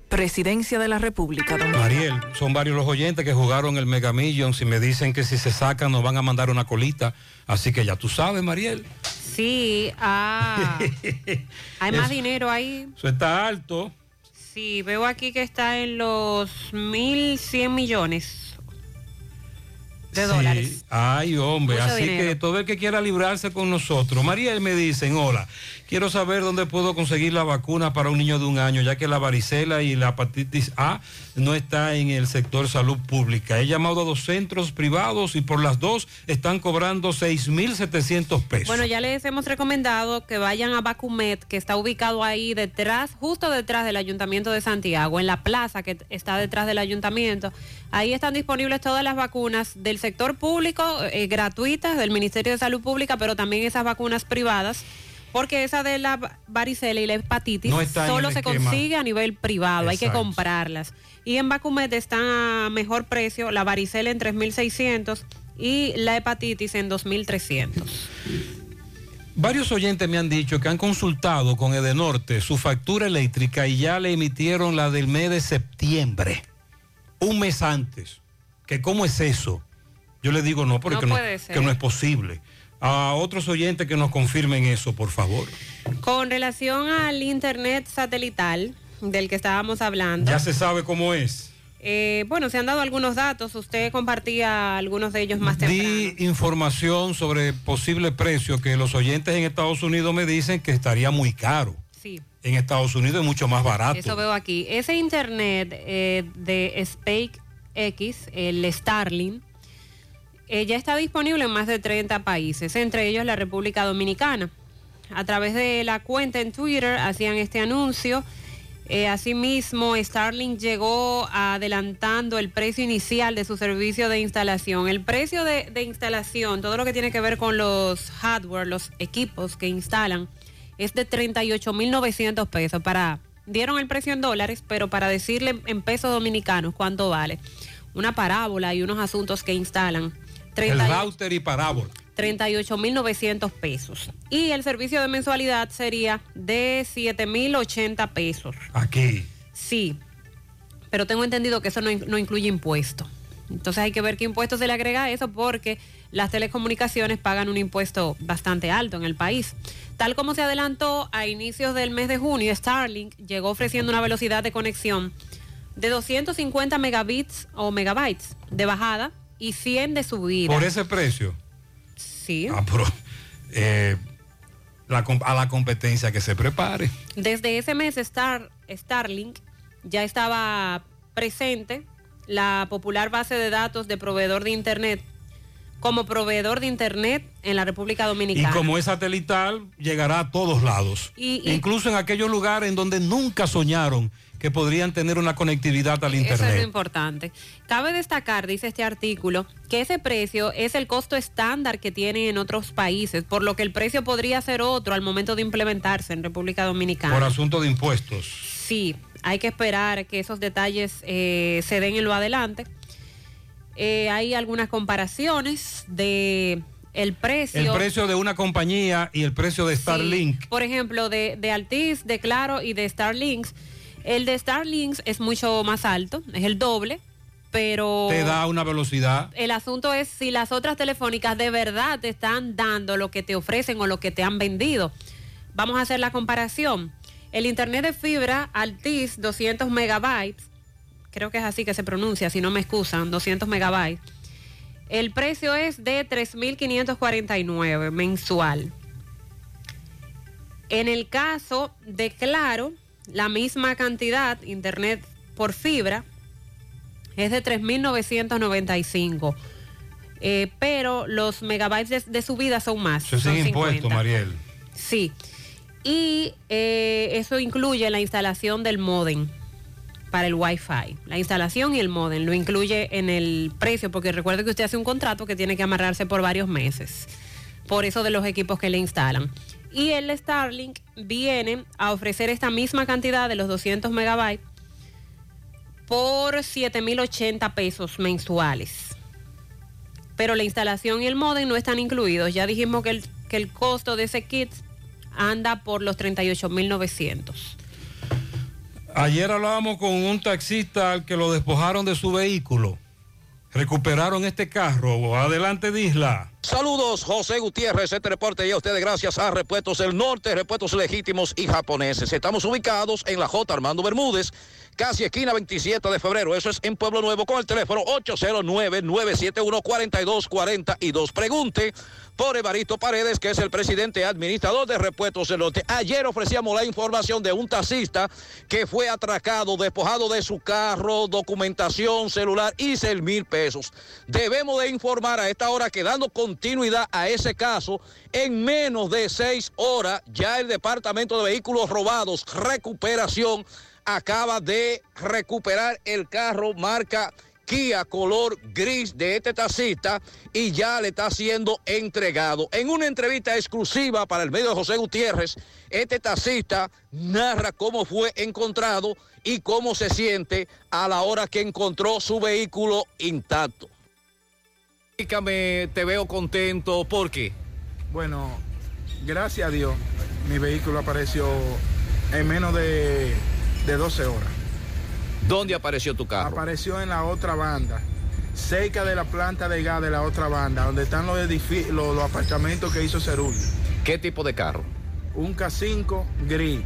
Presidencia de la República Dominicana. Mariel, son varios los oyentes que jugaron el Mega Millions y me dicen que si se sacan nos van a mandar una colita. Así que ya tú sabes, Mariel. Sí, ah, hay más Eso- dinero ahí. Eso está alto. Sí, veo aquí que está en los 1.100 millones de Sí. dólares. Ay, hombre, Mucho así dinero. que todo el que quiera librarse con nosotros. Mariel me dicen, hola, quiero saber dónde puedo conseguir la vacuna para un niño de un año, ya que la varicela y la hepatitis A no está en el sector salud pública. He llamado a dos centros privados y por las dos están cobrando 6.700 pesos. Bueno, ya les hemos recomendado que vayan a Bacumet, que está ubicado ahí detrás, justo detrás del Ayuntamiento de Santiago, en la plaza que está detrás del Ayuntamiento. Ahí están disponibles todas las vacunas del sector público, eh, gratuitas, del Ministerio de Salud Pública, pero también esas vacunas privadas. Porque esa de la va- varicela y la hepatitis No solo se esquema. consigue a nivel privado, hay que comprarlas. Y en Bacumet están a mejor precio, la varicela en 3.600 y la hepatitis en 2.300. Varios oyentes me han dicho que han consultado con Edenorte su factura eléctrica y ya le emitieron la del mes de septiembre, un mes antes. ¿Que ¿Cómo es eso? Yo le digo no, porque que no es posible. A otros oyentes que nos confirmen eso, por favor. Con relación al internet satelital del que estábamos hablando, Ya se sabe cómo es. eh, bueno, se han dado algunos datos, usted compartía algunos de ellos más temprano. Di información sobre posible precio que los oyentes en Estados Unidos me dicen que estaría muy caro. Sí. En Estados Unidos es mucho más barato. Eso veo aquí. Ese internet eh, de SpaceX, el Starlink, eh, ya está disponible en más de 30 países, entre ellos la República Dominicana. A través de la cuenta en Twitter hacían este anuncio. Eh, asimismo, Starlink llegó adelantando el precio inicial de su servicio de instalación. El precio de, de instalación, todo lo que tiene que ver con los hardware, los equipos que instalan, es de 38.900 pesos. Para, dieron el precio en dólares, pero para decirle en pesos dominicanos cuánto vale. Una parábola y unos asuntos que instalan. El 30 router y parábola. 38.900 pesos. Y el servicio de mensualidad sería de 7.080 pesos. Aquí. Sí, pero tengo entendido que eso no, no incluye impuesto. Entonces hay que ver qué impuesto se le agrega a eso porque las telecomunicaciones pagan un impuesto bastante alto en el país. Tal como se adelantó a inicios del mes de junio, Starlink llegó ofreciendo una velocidad de conexión de 250 megabits o megabytes de bajada y 100 de subida. Por ese precio. Sí. Ah, pero, eh, la a la competencia que se prepare. Desde ese mes Star, Starlink ya estaba presente la popular base de datos de proveedor de Internet como proveedor de Internet en la República Y Dominicana. como es satelital, llegará a todos lados. Y- y- Incluso en aquellos lugares en donde nunca soñaron que podrían tener una conectividad al Eso es lo Internet. importante. Cabe destacar, dice este artículo, que ese precio es el costo estándar que tienen en otros países, por lo que el precio podría ser otro al momento de implementarse en República Dominicana. Por asunto de impuestos. Sí, hay que esperar que esos detalles eh, se den en lo adelante. Eh, hay algunas comparaciones de el precio. El precio de una compañía y el precio de Sí, Starlink. por ejemplo, de, de Altiz, de Claro y de Starlinks. El de Starlinks es mucho más alto, es el doble, pero... te da una velocidad. El asunto es si las otras telefónicas de verdad te están dando lo que te ofrecen o lo que te han vendido. Vamos a hacer la comparación. El internet de fibra Altis 200 megabytes, creo que es así que se pronuncia, si no me excusan, 200 megabytes. El precio es de 3.549 mensual. En el caso de Claro, la misma cantidad, internet por fibra, es de 3.995. Eh, pero los megabytes de, de subida son más. Eso son sin impuesto, 50. Mariel. Sí. Y eh, eso incluye la instalación del modem para el Wi-Fi. La instalación y el modem lo incluye en el precio, porque recuerde que usted hace un contrato que tiene que amarrarse por varios meses. Por eso de los equipos que le instalan. Y el Starlink viene a ofrecer esta misma cantidad de los 200 megabytes por 7.080 pesos mensuales. Pero la instalación y el modem no están incluidos. Ya dijimos que el, que el costo de ese kit anda por los 38.900. Ayer hablábamos con un taxista al que lo despojaron de su vehículo. Recuperaron este carro. Adelante, Disla. Saludos, José Gutiérrez. Este reporte ya a ustedes gracias a Repuestos del Norte, Repuestos Legítimos y Japoneses. Estamos ubicados en la J. Armando Bermúdez, casi esquina 27 de febrero. Eso es en Pueblo Nuevo con el teléfono 809-971-4242. Pregunte por Evaristo Paredes, que es el presidente administrador de Repuestos del Norte. Ayer ofrecíamos la información de un taxista que fue atracado, despojado de su carro, documentación, celular y seis mil pesos. Debemos de informar a esta hora que dando continuidad a ese caso, en menos de seis horas ya el Departamento de Vehículos Robados, Recuperación, acaba de recuperar el carro marca Kia color gris de este taxista y ya le está siendo entregado. En una entrevista exclusiva para el medio de José Gutiérrez, este taxista narra cómo fue encontrado y cómo se siente a la hora que encontró su vehículo intacto. Explícame, te veo contento, ¿por qué? Bueno, gracias a Dios, mi vehículo apareció en menos de, de 12 horas. ¿Dónde apareció tu carro? Apareció en la otra banda, cerca de la planta de gas de la otra banda, donde están los, los, los apartamentos que hizo Cerul. ¿Qué tipo de carro? Un K5 gris.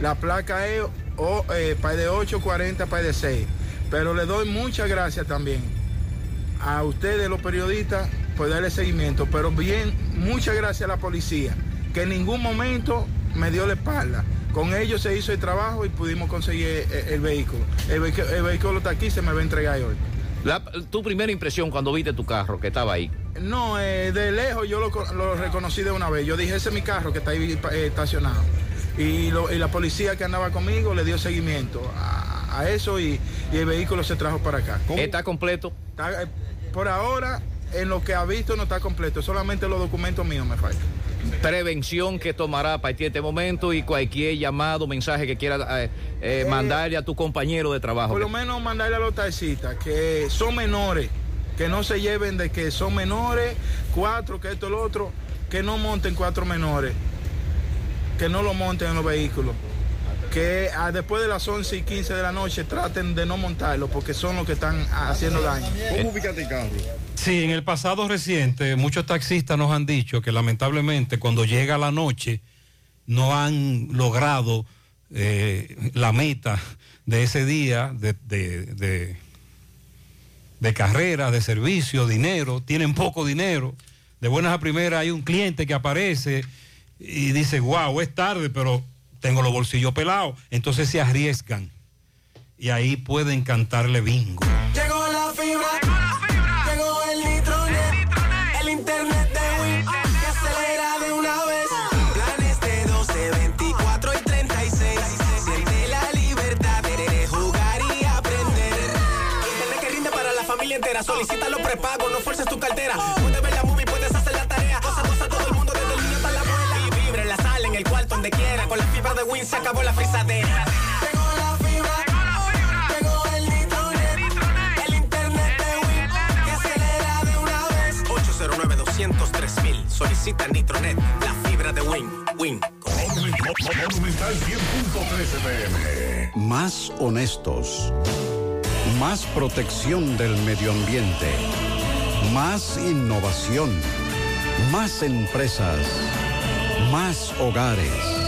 La placa es o, eh, de 8, 40, PAI de 6. Pero le doy muchas gracias también a ustedes los periodistas por darle seguimiento. Pero bien, muchas gracias a la policía, que en ningún momento me dio la espalda. Con ellos se hizo el trabajo y pudimos conseguir el, el vehículo. El, vehículo está aquí, se me va a entregar hoy. La- tu primera impresión cuando viste tu carro que estaba ahí. No, eh, de lejos yo lo, co- lo reconocí de una vez. Yo dije, ese es mi carro que está ahí eh, estacionado. Y, lo- y la policía que andaba conmigo le dio seguimiento a, a eso y, y el vehículo se trajo para acá. ¿Está completo? Está, eh, por ahora, en lo que ha visto no está completo. Solamente los documentos míos me faltan. Prevención que tomará a partir de este momento y cualquier llamado, mensaje que quiera eh, eh, mandarle a tu compañero de trabajo. Por lo menos mandarle a los taxistas que son menores, que no se lleven de que son menores, cuatro, que esto, lo otro, que no monten cuatro menores, que no lo monten en los vehículos. Que ah, después de las 11 y 15 de la noche traten de no montarlo porque son los que están haciendo daño. ¿Cómo ubicaste el carro? Sí, en el pasado reciente muchos taxistas nos han dicho que lamentablemente cuando llega la noche no han logrado eh, la meta de ese día de, de- de- de carrera, de servicio, dinero, tienen poco dinero. De buenas a primeras hay un cliente que aparece y dice, wow, es tarde, pero tengo los bolsillos pelados. Entonces se arriesgan y ahí pueden cantarle bingo. Llegó la fibra, llegó el nitronet, el internet de Win, que acelera de una vez. Planes de 12, 24 y 36. Siente la libertad de jugar y aprender. Internet que rinde para la familia entera. Solicita los prepagos, no fuerces se acabó la frisadera. La fibra, el nitronet, el internet de Win, que acelera de una vez. 809 203 mil. Solicita Nitronet, la fibra de Win. Win. Monumental 100.13 pm. Más honestos. Más protección del medio ambiente. Más innovación. Más empresas. Más hogares.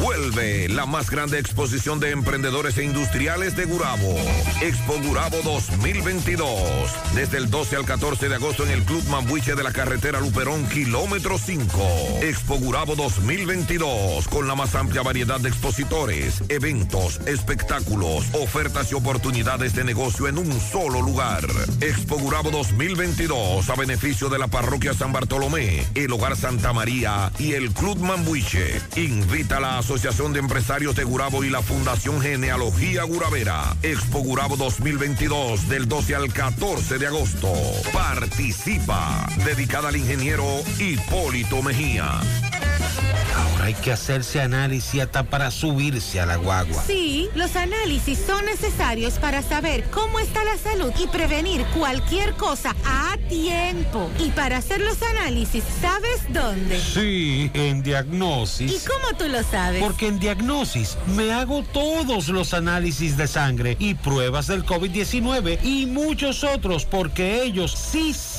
Vuelve la más grande exposición de emprendedores e industriales de Gurabo. Expo Gurabo 2022. Desde el 12 al 14 de agosto en el Club Mambuche de la carretera Luperón, kilómetro 5. Expo Gurabo 2022. Con la más amplia variedad de expositores, eventos, espectáculos, ofertas y oportunidades de negocio en un solo lugar. Expo Gurabo 2022. A beneficio de la parroquia San Bartolomé, el Hogar Santa María y el Club Mambuche. Invita a la de Empresarios de Gurabo y la Fundación Genealogía Guravera. Expo Gurabo 2022 del 12 al 14 de agosto. Participa. Dedicada al ingeniero Hipólito Mejía. Ahora hay que hacerse análisis hasta para subirse a la guagua. Sí, los análisis son necesarios para saber cómo está la salud y prevenir cualquier cosa a tiempo. Y para hacer los análisis, ¿sabes dónde? Sí, en Diagnosis. ¿Y cómo tú lo sabes? Porque en Diagnosis me hago todos los análisis de sangre y pruebas del COVID-19 y muchos otros porque ellos sí saben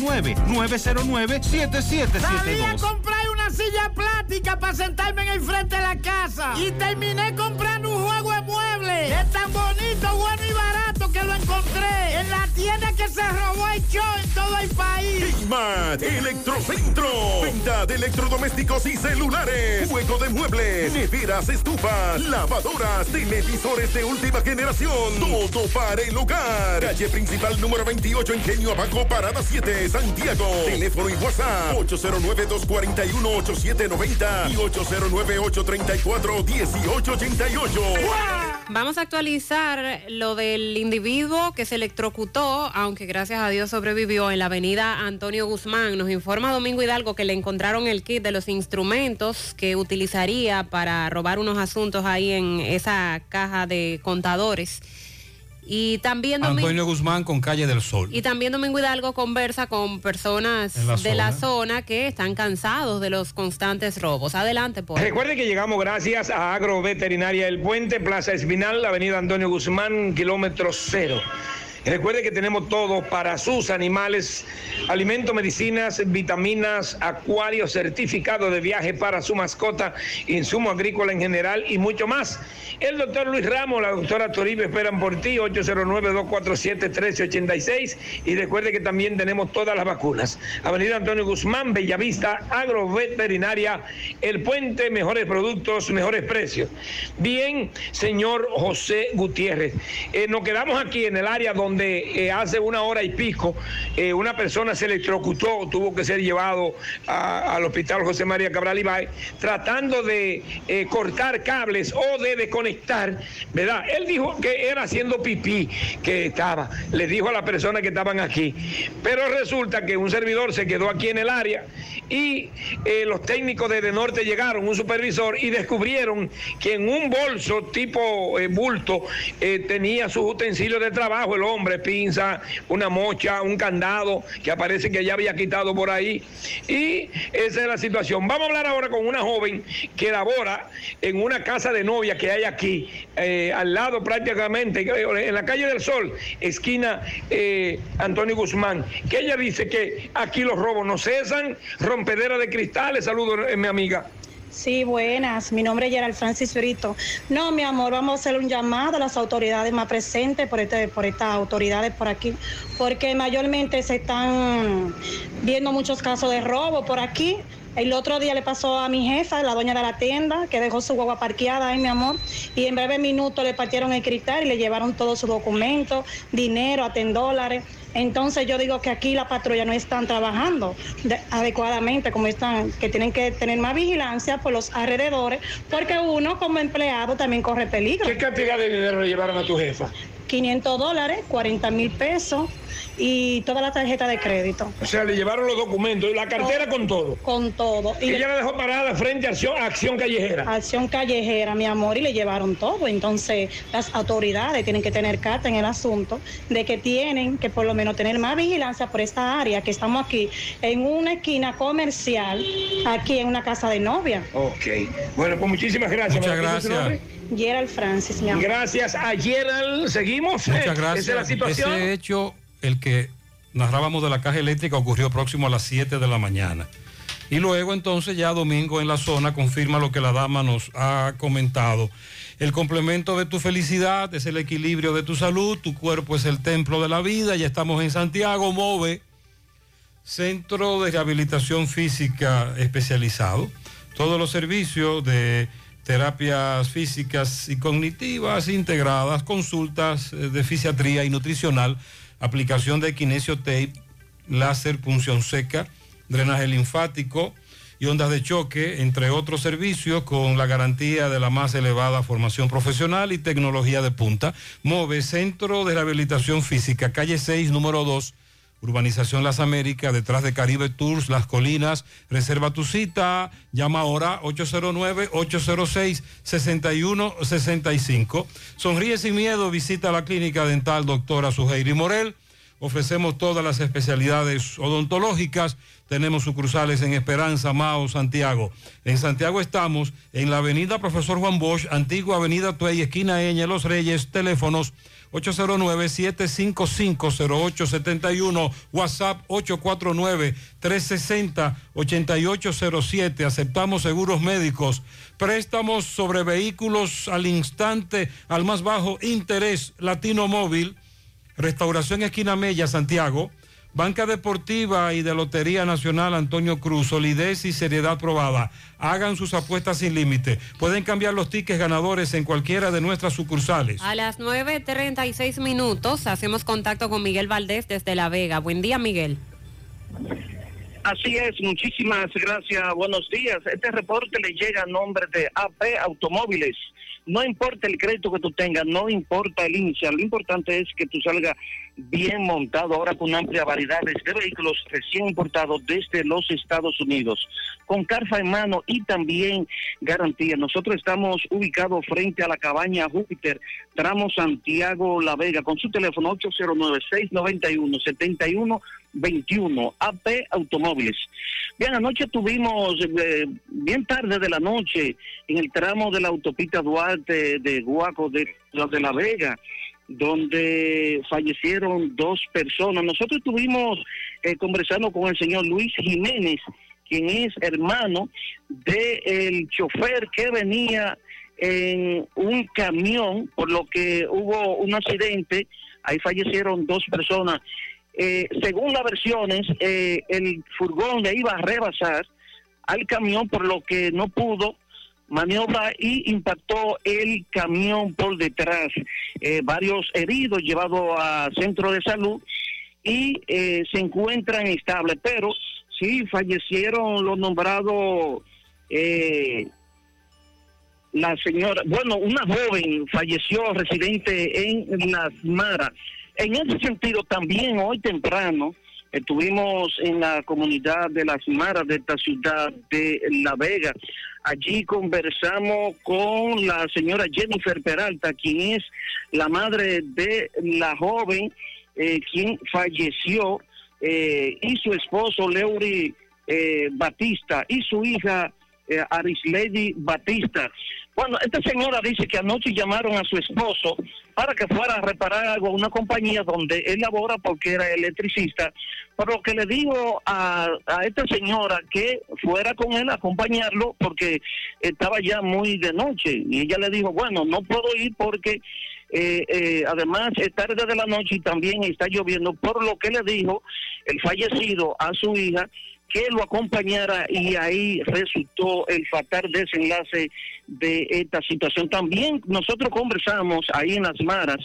829-909-7772. Salí a comprar una silla plástica para sentarme en el frente de la casa. Y terminé comprando un juego de muebles. Es tan bonito, bueno y barato que lo encontré en la tienda que se robó el show en todo el país. Smart Electrocentro. Venta de electrodomésticos y celulares. Juego de muebles, neveras, estufas, lavadoras, televisores de última generación. Todo para el hogar. Calle principal número 28, Ingenio Abajo, Parada 7, Santiago. Teléfono y WhatsApp 809-241-8790 y 809-834-1888. Vamos a actualizar lo del individuo que se electrocutó, aunque gracias a Dios sobrevivió en la avenida Antonio Guzmán. Nos informa Domingo Hidalgo que le encontraron el kit de los instrumentos que utilizaría para robar unos asuntos ahí en esa caja de contadores. Y también Domingo, Antonio Guzmán con Calle del Sol. y también Domingo Hidalgo conversa con personas la de la zona. zona que están cansados de los constantes robos. Adelante, por Recuerde que llegamos gracias a Agroveterinaria El Puente, Plaza Espinal, Avenida Antonio Guzmán, kilómetro cero. Recuerde que tenemos todo para sus animales, alimentos, medicinas, vitaminas, acuarios, certificado de viaje para su mascota, insumo agrícola en general y mucho más. El doctor Luis Ramos, la doctora Toribio esperan por ti, 809-247-1386. Y recuerde que también tenemos todas las vacunas. Avenida Antonio Guzmán, Bellavista, Agroveterinaria, El Puente, mejores productos, mejores precios. Bien, señor José Gutiérrez, eh, nos quedamos aquí en el área donde eh, hace una hora y pico eh, una persona se electrocutó, tuvo que ser llevado al hospital José María Cabral Ibáez, tratando de eh, cortar cables o de desconectar, ¿verdad? Él dijo que era haciendo pipí que estaba, le dijo a las personas que estaban aquí, pero resulta que un servidor se quedó aquí en el área y los técnicos de, Norte llegaron, un supervisor, y descubrieron que en un bolso tipo bulto tenía sus utensilios de trabajo, el hombre, pinza, una mocha, un candado, que aparece que ya había quitado por ahí. Y esa es la situación. Vamos a hablar ahora con una joven que labora en una casa de novia que hay aquí, eh, al lado prácticamente, eh, en la calle del Sol, esquina eh, Antonio Guzmán, que ella dice que aquí los robos no cesan, rompedera de cristales, saludos, eh, mi amiga. Sí, buenas. Mi nombre es Gerald Francis Brito. No, mi amor, vamos a hacer un llamado a las autoridades más presentes por, este, por estas autoridades por aquí, porque mayormente se están viendo muchos casos de robo por aquí. El otro día le pasó a mi jefa, la dueña de la tienda, que dejó su guagua parqueada ahí, mi amor, y en breve minutos le partieron el cristal y le llevaron todos sus documentos, dinero, hasta en dólares. Entonces yo digo que aquí la patrulla no están trabajando de- adecuadamente, como están, que tienen que tener más vigilancia por los alrededores, porque uno como empleado también corre peligro. ¿Qué cantidad de dinero le llevaron a tu jefa? 500 dólares, 40 mil pesos y toda la tarjeta de crédito. O sea, le llevaron los documentos y la cartera con todo. Con todo. Y ella la dejó parada frente a acción, a acción callejera. Acción callejera, mi amor, y le llevaron todo. Entonces, las autoridades tienen que tener carta en el asunto de que tienen que por lo menos tener más vigilancia por esta área, que estamos aquí en una esquina comercial, aquí en una casa de novia. Ok. Bueno, pues muchísimas gracias. Muchas ¿Me repite su gracias. Gerald Francis, mi amor. Gracias a Gerald. Seguimos. Muchas gracias. Esa es la situación. Ese hecho, el que narrábamos de la caja eléctrica, ocurrió próximo a las 7 de la mañana. Y luego entonces ya Domingo en la zona confirma lo que la dama nos ha comentado. El complemento de tu felicidad es el equilibrio de tu salud, tu cuerpo es el templo de la vida, ya estamos en Santiago, MOVE, Centro de Rehabilitación Física Especializado. Todos los servicios de terapias físicas y cognitivas integradas, consultas eh, de fisiatría y nutricional, aplicación de kinesio tape, láser, punción seca, drenaje linfático y ondas de choque, entre otros servicios, con la garantía de la más elevada formación profesional y tecnología de punta. MOVE, Centro de Rehabilitación Física, calle 6, número 2. Urbanización Las Américas, detrás de Caribe Tours, Las Colinas. Reserva tu cita, llama ahora 809-806-6165. Sonríe sin miedo, visita la clínica dental doctora Suheiri Morel. Ofrecemos todas las especialidades odontológicas. Tenemos sucursales en Esperanza, Mao, Santiago. En Santiago estamos en la avenida Profesor Juan Bosch, antigua avenida Tuey, esquina Eña, Los Reyes, teléfonos 809-755-0871, WhatsApp 849-360-8807. Aceptamos seguros médicos, préstamos sobre vehículos al instante, al más bajo interés, Latino Móvil, Restauración Esquina Mella, Santiago. Banca Deportiva y de Lotería Nacional Antonio Cruz, solidez y seriedad probada. Hagan sus apuestas sin límite. Pueden cambiar los tickets ganadores en cualquiera de nuestras sucursales. A las 9.36 minutos hacemos contacto con Miguel Valdés desde La Vega. Buen día, Miguel. Así es, muchísimas gracias, buenos días. Este reporte le llega a nombre de AP Automóviles. No importa el crédito que tú tengas, no importa el inicial, lo importante es que tú salgas bien montado ahora con amplia variedad de vehículos recién importados desde los Estados Unidos, con carfa en mano y también garantía. Nosotros estamos ubicados frente a la cabaña Júpiter, tramo Santiago La Vega, con su teléfono 809-691-7121, AP Automóviles. Bien, anoche tuvimos, eh, bien tarde de la noche, en el tramo de la autopista Duarte de Guaco de, de La Vega, donde fallecieron dos personas. Nosotros estuvimos eh, conversando con el señor Luis Jiménez, quien es hermano del chofer que venía en un camión, por lo que hubo un accidente, ahí fallecieron dos personas. Eh, según las versiones, eh, el furgón le iba a rebasar al camión, por lo que no pudo maniobra y impactó el camión por detrás. Eh, varios heridos llevados a centro de salud y se encuentran estables, pero sí fallecieron los nombrados. La señora, bueno, una joven falleció residente en Las Maras. En ese sentido, también hoy temprano estuvimos en la comunidad de Las Maras de esta ciudad de La Vega. Allí conversamos con la señora Jennifer Peralta, quien es la madre de la joven eh, quien falleció, eh, y su esposo Leury eh, Batista y su hija eh, Arislady Batista. Bueno, esta señora dice que anoche llamaron a su esposo para que fuera a reparar algo a una compañía donde él labora porque era electricista, por lo que le digo a, a esta señora que fuera con él a acompañarlo porque estaba ya muy de noche. Y ella le dijo, bueno, no puedo ir porque eh, eh, además es tarde de la noche y también está lloviendo, por lo que le dijo el fallecido a su hija que lo acompañara y ahí resultó el fatal desenlace de esta situación. También nosotros conversamos ahí en las maras,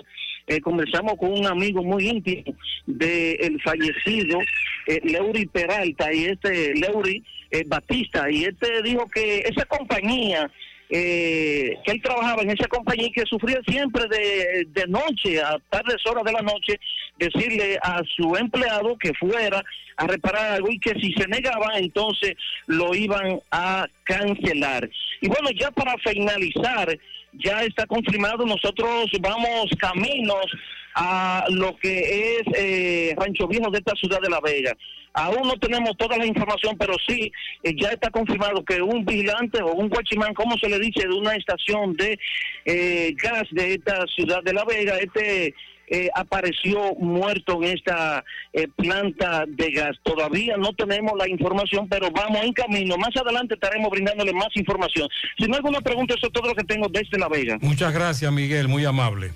eh, conversamos con un amigo muy íntimo del fallecido eh, Leury Peralta y este Leury eh, Batista y este dijo que esa compañía eh, que él trabajaba en esa compañía y que sufría siempre de, de noche, a tardes horas de la noche, decirle a su empleado que fuera a reparar algo y que si se negaba, entonces lo iban a cancelar. Y bueno, ya para finalizar, ya está confirmado, nosotros vamos caminos a lo que es eh, Rancho Viejo de esta ciudad de La Vega. Aún no tenemos toda la información, pero sí eh, ya está confirmado que un vigilante o un guachimán, como se le dice, de una estación de eh, gas de esta ciudad de La Vega, este eh, apareció muerto en esta eh, planta de gas. Todavía no tenemos la información, pero vamos en camino. Más adelante estaremos brindándole más información. Si no hay alguna pregunta, eso es todo lo que tengo desde La Vega. Muchas gracias, Miguel, muy amable.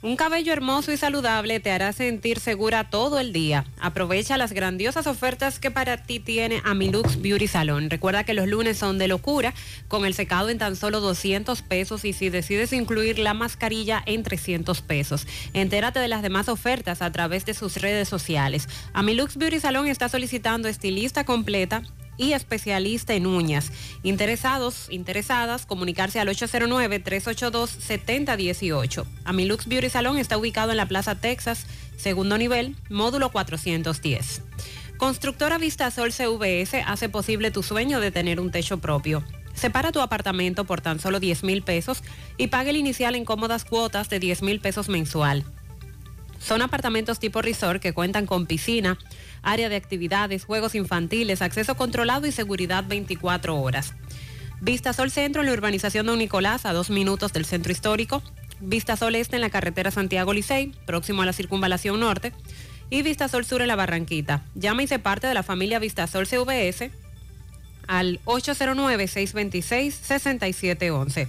Un cabello hermoso y saludable te hará sentir segura todo el día. Aprovecha las grandiosas ofertas que para ti tiene Amilux Beauty Salon. Recuerda que los lunes son de locura, con el secado en tan solo 200 pesos y si decides incluir la mascarilla en 300 pesos. Entérate de las demás ofertas a través de sus redes sociales. Amilux Beauty Salon está solicitando estilista completa y especialista en uñas. Interesados, interesadas, comunicarse al 809-382-7018. Amilux Beauty Salon está ubicado en la Plaza Texas, segundo nivel, módulo 410. Constructora Vistasol CVS hace posible tu sueño de tener un techo propio. Separa tu apartamento por tan solo 10 mil pesos y pague el inicial en cómodas cuotas de 10 mil pesos mensual. Son apartamentos tipo resort que cuentan con piscina, área de actividades, juegos infantiles, acceso controlado y seguridad 24 horas. Vista Sol Centro en la urbanización Don Nicolás, a dos minutos del centro histórico. Vista Sol Este en la carretera Santiago Licey, próximo a la circunvalación norte. Y Vista Sol Sur en la Barranquita. Llama y se parte de la familia Vista Sol CVS al 809-626-6711.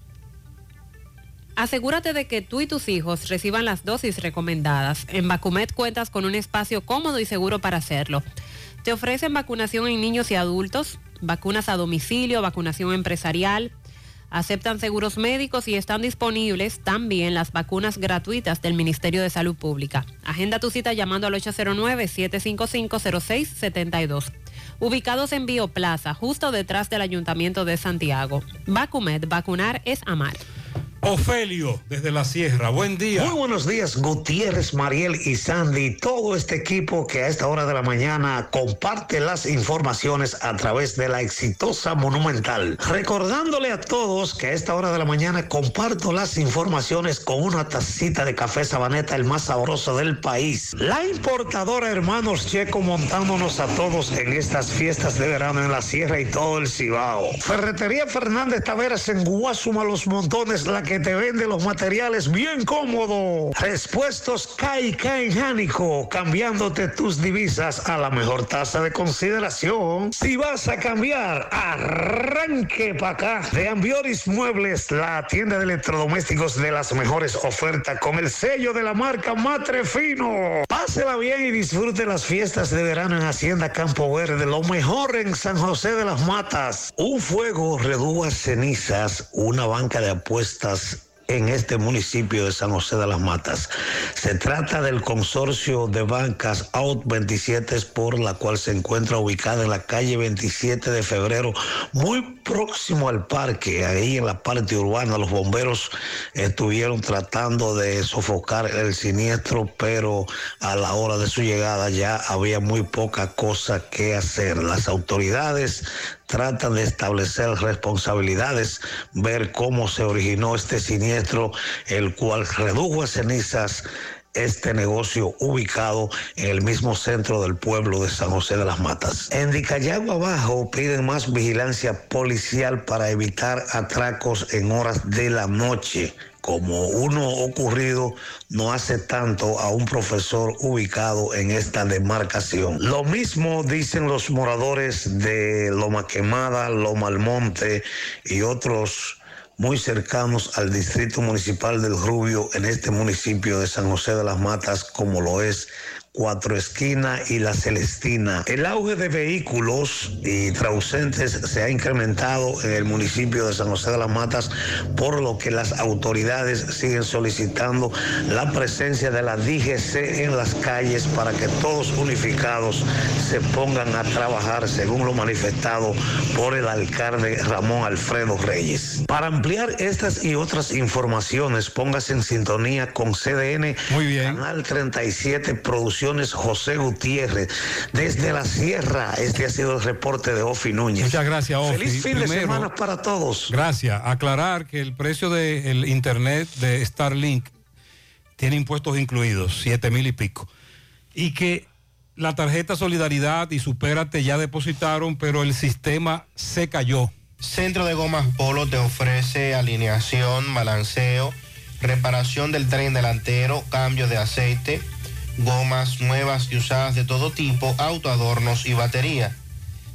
Asegúrate de que tú y tus hijos reciban las dosis recomendadas. En Vacumet cuentas con un espacio cómodo y seguro para hacerlo. Te ofrecen vacunación en niños y adultos, vacunas a domicilio, vacunación empresarial. Aceptan seguros médicos y están disponibles también las vacunas gratuitas del Ministerio de Salud Pública. Agenda tu cita llamando al 809-755-0672. Ubicados en Bioplaza, justo detrás del Ayuntamiento de Santiago. Vacumet, vacunar es amar. Ofelio, desde la Sierra, buen día. Muy buenos días, Gutiérrez, Mariel y Sandy, todo este equipo que a esta hora de la mañana comparte las informaciones a través de la exitosa Monumental. Recordándole a todos que a esta hora de la mañana comparto las informaciones con una tacita de café sabaneta, el más sabroso del país. La importadora Hermanos Checo montándonos a todos en estas fiestas de verano en la Sierra y todo el Cibao. Ferretería Fernández Taveras en Guasuma Los Montones, la que te vende los materiales bien cómodo. Respuestos Caica en Jánico, cambiándote tus divisas a la mejor tasa de consideración. Si vas a cambiar, arranque para acá. De Ambioris Muebles, la tienda de electrodomésticos de las mejores ofertas con el sello de la marca Matre Fino. Pásela bien y disfrute las fiestas de verano en Hacienda Campo Verde, lo mejor en San José de las Matas. Un fuego redujo a cenizas una banca de apuestas en este municipio de San José de las Matas. Se trata del consorcio de bancas Out 27 por la cual se encuentra ubicada en la calle 27 de febrero, muy próximo al parque, ahí en la parte urbana. Los bomberos estuvieron tratando de sofocar el siniestro, pero a la hora de su llegada ya había muy poca cosa que hacer. Las autoridades tratan de establecer responsabilidades, ver cómo se originó este siniestro, el cual redujo a cenizas este negocio ubicado en el mismo centro del pueblo de San José de las Matas. En Dicayagua Abajo piden más vigilancia policial para evitar atracos en horas de la noche como uno ocurrido no hace tanto a un profesor ubicado en esta demarcación. Lo mismo dicen los moradores de Loma Quemada, Loma Almonte y otros muy cercanos al distrito municipal del Rubio en este municipio de San José de las Matas, como lo es Cuatro Esquina y La Celestina. El auge de vehículos y trausentes se ha incrementado en el municipio de San José de las Matas, por lo que las autoridades siguen solicitando la presencia de la DGC en las calles para que todos unificados se pongan a trabajar, según lo manifestado por el alcalde Ramón Alfredo Reyes. Para ampliar estas y otras informaciones, póngase en sintonía con CDN, Muy bien. Canal 37 Producción José Gutiérrez. Desde la Sierra, este ha sido el reporte de Ofi Núñez. Muchas gracias, Ofi. Feliz fin de semana para todos. Gracias. Aclarar que el precio del internet de Starlink tiene impuestos incluidos, siete mil y pico. Y que la tarjeta Solidaridad y Supérate ya depositaron, pero el sistema se cayó. Centro de Gomas Polo te ofrece alineación, balanceo, reparación del tren delantero, cambio de aceite, gomas nuevas y usadas de todo tipo, autoadornos y batería.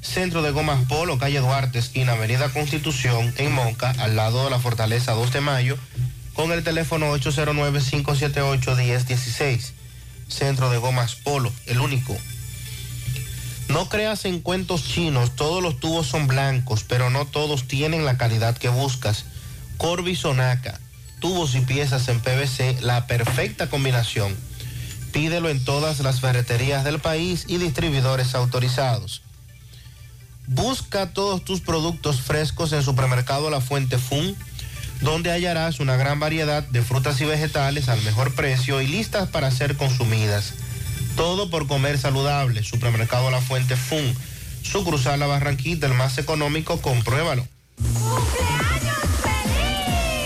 Centro de Gomas Polo, calle Duarte, esquina Avenida Constitución, en Monca, al lado de la Fortaleza 2 de Mayo, con el teléfono 809-578-1016. Centro de Gomas Polo, el único. No creas en cuentos chinos, todos los tubos son blancos, pero no todos tienen la calidad que buscas. Corby Sonaca, tubos y piezas en PVC, la perfecta combinación. Pídelo en todas las ferreterías del país y distribuidores autorizados. Busca todos tus productos frescos en Supermercado La Fuente Fun, donde hallarás una gran variedad de frutas y vegetales al mejor precio y listas para ser consumidas. Todo por comer saludable. Supermercado La Fuente Fun. Su cruzar la Barranquita, el más económico, compruébalo.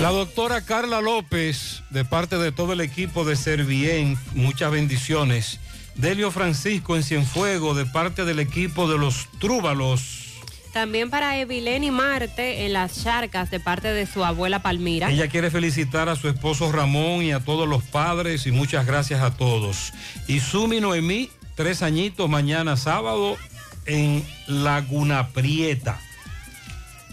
La doctora Carla López, de parte de todo el equipo de Servien, muchas bendiciones. Delio Francisco en Cienfuego, de parte del equipo de los Trúbalos. También para Evileni Marte en las charcas de parte de su abuela Palmira. Ella quiere felicitar a su esposo Ramón y a todos los padres y muchas gracias a todos. Y Sumi Noemí, tres añitos mañana sábado en Laguna Prieta.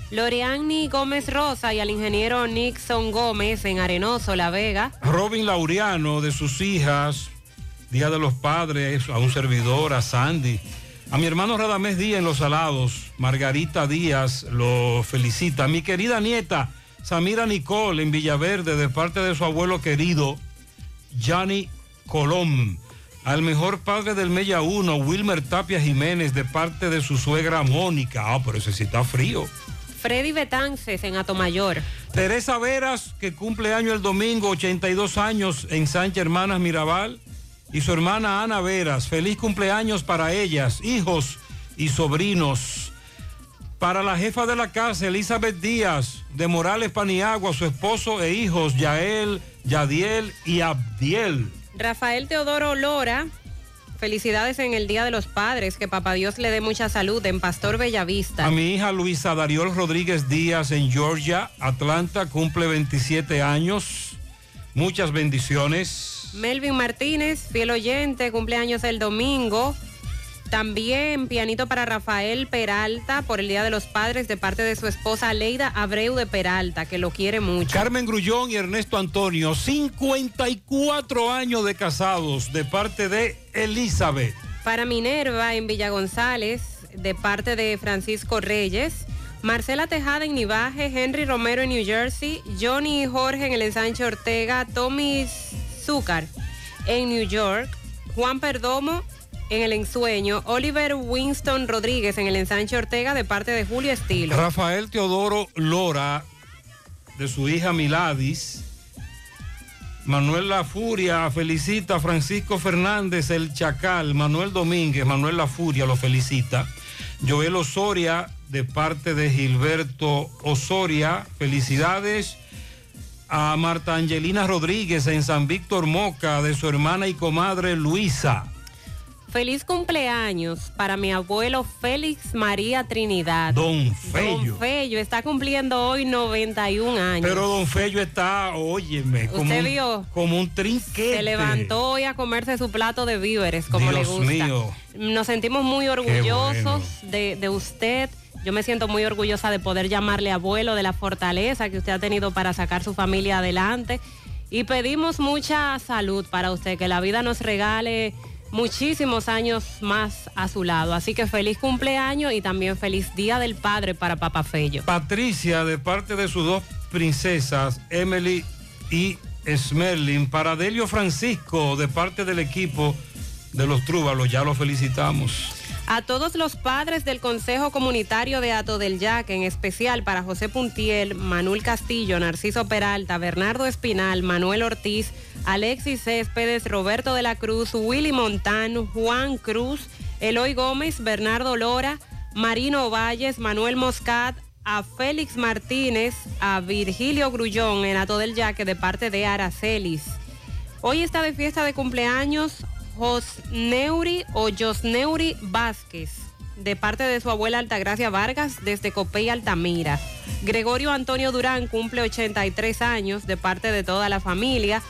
Loriani Gómez Rosa y al ingeniero Nixon Gómez en Arenoso, La Vega. Robin Laureano de sus hijas, Día de los Padres, a un servidor, a Sandy. A mi hermano Radamés Díaz en Los Salados, Margarita Díaz lo felicita. A mi querida nieta Samira Nicole en Villaverde, de parte de su abuelo querido, Gianni Colón. Al mejor padre del Mella 1, Wilmer Tapia Jiménez, de parte de su suegra Mónica. Ah, pero ese sí está frío. Freddy Betances en Atomayor. Teresa Veras, que cumple año el domingo, 82 años en Sánchez Hermanas Mirabal. Y su hermana Ana Veras, feliz cumpleaños para ellas, hijos y sobrinos. Para la jefa de la casa, Elizabeth Díaz, de Morales Paniagua, su esposo e hijos, Yael, Yadiel y Abdiel. Rafael Teodoro Lora, felicidades en el Día de los Padres, que papá Dios le dé mucha salud en Pastor Bellavista. A mi hija Luisa Dariol Rodríguez Díaz en Georgia, Atlanta, cumple 27 años. Muchas bendiciones. Melvin Martínez, fiel oyente, cumpleaños el domingo. También pianito para Rafael Peralta por el Día de los Padres de parte de su esposa Leida Abreu de Peralta, que lo quiere mucho. Carmen Grullón y Ernesto Antonio, 54 años de casados de parte de Elizabeth. Para Minerva en Villa González, de parte de Francisco Reyes. Marcela Tejada en Nivaje, Henry Romero en New Jersey, Johnny y Jorge en el ensanche Ortega, Tommy Zúcar en New York, Juan Perdomo en el ensueño, Oliver Winston Rodríguez en el ensanche Ortega de parte de Julio Estilo. Rafael Teodoro Lora, de su hija Miladis. Manuel La Furia felicita a Francisco Fernández, el Chacal. Manuel Domínguez, Manuel La Furia lo felicita. Joel Osoria, de parte de Gilberto Osoria, felicidades. a Marta Angelina Rodríguez en San Víctor Moca de su hermana y comadre Luisa. Feliz cumpleaños para mi abuelo Félix María Trinidad. Don Fello. Don Fello está cumpliendo hoy 91 años. Pero don Fello está, óyeme, como, ¿Usted un, vio? como un trinquete. Se levantó hoy a comerse su plato de víveres, como le Dios gusta. mío. Nos sentimos muy orgullosos de, de usted. Yo me siento muy orgullosa de poder llamarle abuelo, de la fortaleza que usted ha tenido para sacar su familia adelante. Y pedimos mucha salud para usted, que la vida nos regale muchísimos años más a su lado. Así que feliz cumpleaños y también feliz Día del Padre para Papa Fello. Patricia, de parte de sus dos princesas, Emily y Smerlin. Para Delio Francisco, de parte del equipo de los Trúbalos, ya lo felicitamos. A todos los padres del Consejo Comunitario de Ato del Yaque, en especial para José Puntiel, Manuel Castillo, Narciso Peralta, Bernardo Espinal, Manuel Ortiz, Alexis Céspedes, Roberto de la Cruz, Willy Montán, Juan Cruz, Eloy Gómez, Bernardo Lora, Marino Valles, Manuel Moscat, a Félix Martínez, a Virgilio Grullón en Ato del Yaque de parte de Aracelis. Hoy está de fiesta de cumpleaños Josneuri o Josneuri Vázquez, de parte de su abuela Altagracia Vargas, desde Copey Altamira. Gregorio Antonio Durán cumple 83 años, de parte de toda la familia.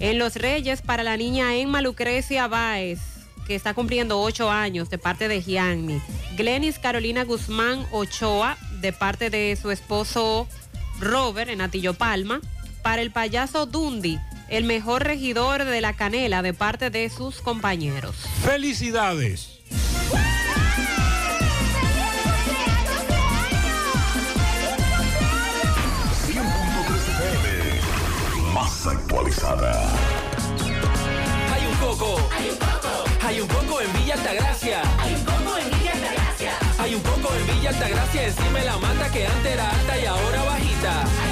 En Los Reyes, para la niña Emma Lucrecia Báez, que está cumpliendo 8 años, de parte de Gianni. Glenis Carolina Guzmán Ochoa, de parte de su esposo Robert, en Atillo Palma. Para el payaso Dundi, el mejor regidor de la canela de parte de sus compañeros. Felicidades. Más actualizada. Hay un coco. Hay un coco. Hay un coco en Villa Altagracia. Hay un coco en Villa Altagracia. Hay un coco en Villa Altagracia encima la mata que antes era alta y ahora bajita.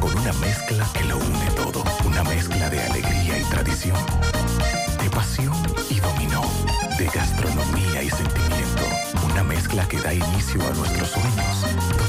con una mezcla que lo une todo. Una mezcla de alegría y tradición, de pasión y dominó, de gastronomía y sentimiento. Una mezcla que da inicio a nuestros sueños,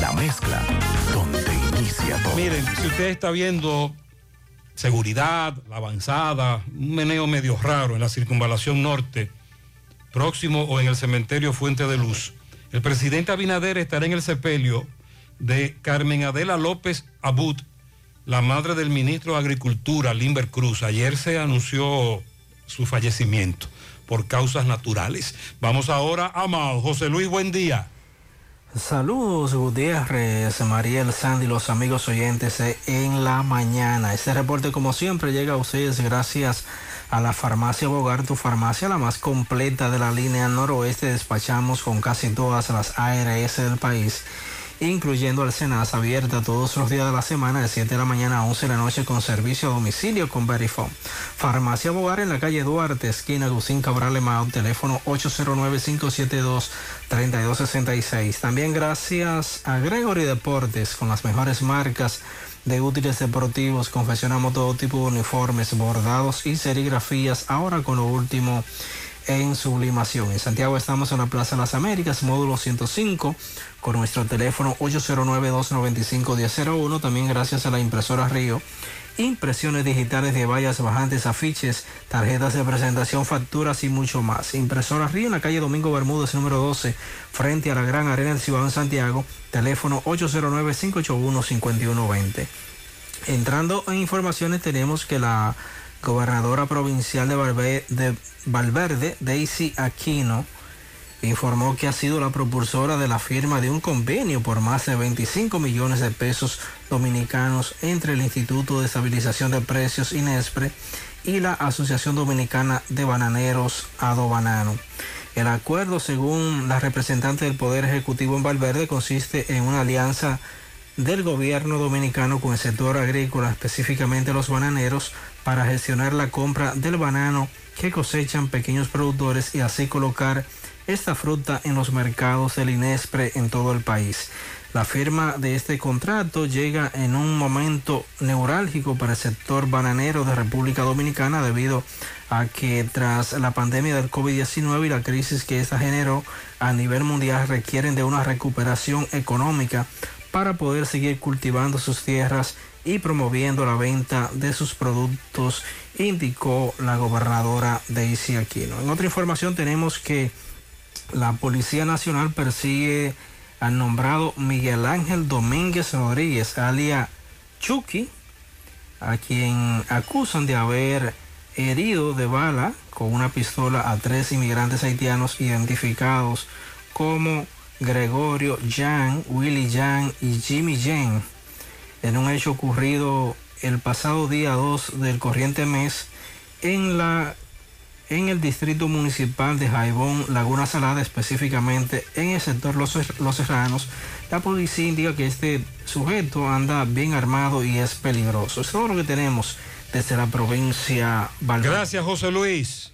La mezcla donde inicia todo. Miren, si usted está viendo seguridad, la avanzada, un meneo medio raro en la circunvalación norte, próximo o en el cementerio Fuente de Luz, el presidente Abinader estará en el sepelio de Carmen Adela López Abud, la madre del ministro de Agricultura, Limber Cruz. Ayer se anunció su fallecimiento por causas naturales. Vamos ahora a Mao. José Luis, buen día. Saludos Gutiérrez, Mariel Sandy, los amigos oyentes en la mañana. Este reporte como siempre llega a ustedes gracias a la farmacia Bogar, tu farmacia la más completa de la línea noroeste. Despachamos con casi todas las ARS del país incluyendo Alcenas, abierta todos los días de la semana de 7 de la mañana a 11 de la noche con servicio a domicilio con Verifone. Farmacia Bogar en la calle Duarte, esquina Agustín Cabral Emao, teléfono 809-572-3266. También gracias a Gregory Deportes con las mejores marcas de útiles deportivos. Confeccionamos todo tipo de uniformes, bordados y serigrafías. Ahora con lo último en sublimación. En Santiago estamos en la Plaza las Américas, módulo 105, con nuestro teléfono 809-295-1001. También gracias a la impresora Río. Impresiones digitales de vallas bajantes, afiches, tarjetas de presentación, facturas y mucho más. Impresora Río en la calle Domingo Bermúdez, número 12, frente a la Gran Arena del Ciudad de Santiago. Teléfono 809-581-5120. Entrando en informaciones, tenemos que la gobernadora provincial de Valverde, de Daisy Aquino, informó que ha sido la propulsora de la firma de un convenio por más de 25 millones de pesos dominicanos entre el Instituto de Estabilización de Precios INESPRE y la Asociación Dominicana de Bananeros Ado Banano. El acuerdo, según la representante del Poder Ejecutivo en Valverde, consiste en una alianza del gobierno dominicano con el sector agrícola, específicamente los bananeros, para gestionar la compra del banano que cosechan pequeños productores y así colocar esta fruta en los mercados del INESPRE en todo el país. La firma de este contrato llega en un momento neurálgico para el sector bananero de República Dominicana debido a que tras la pandemia del COVID-19 y la crisis que esta generó a nivel mundial requieren de una recuperación económica para poder seguir cultivando sus tierras y promoviendo la venta de sus productos, indicó la gobernadora Daisy Aquino. En otra información tenemos que la Policía Nacional persigue al nombrado Miguel Ángel Domínguez Rodríguez, alia Chucky, a quien acusan de haber herido de bala con una pistola a tres inmigrantes haitianos identificados como Gregorio Jan, Willy Jan y Jimmy Jan en un hecho ocurrido el pasado día 2 del corriente mes en la en el distrito municipal de Jaibón, Laguna Salada, específicamente en el sector Los, Los Serranos. La policía indica que este sujeto anda bien armado y es peligroso. Es todo lo que tenemos desde la provincia Valverde. Gracias, José Luis.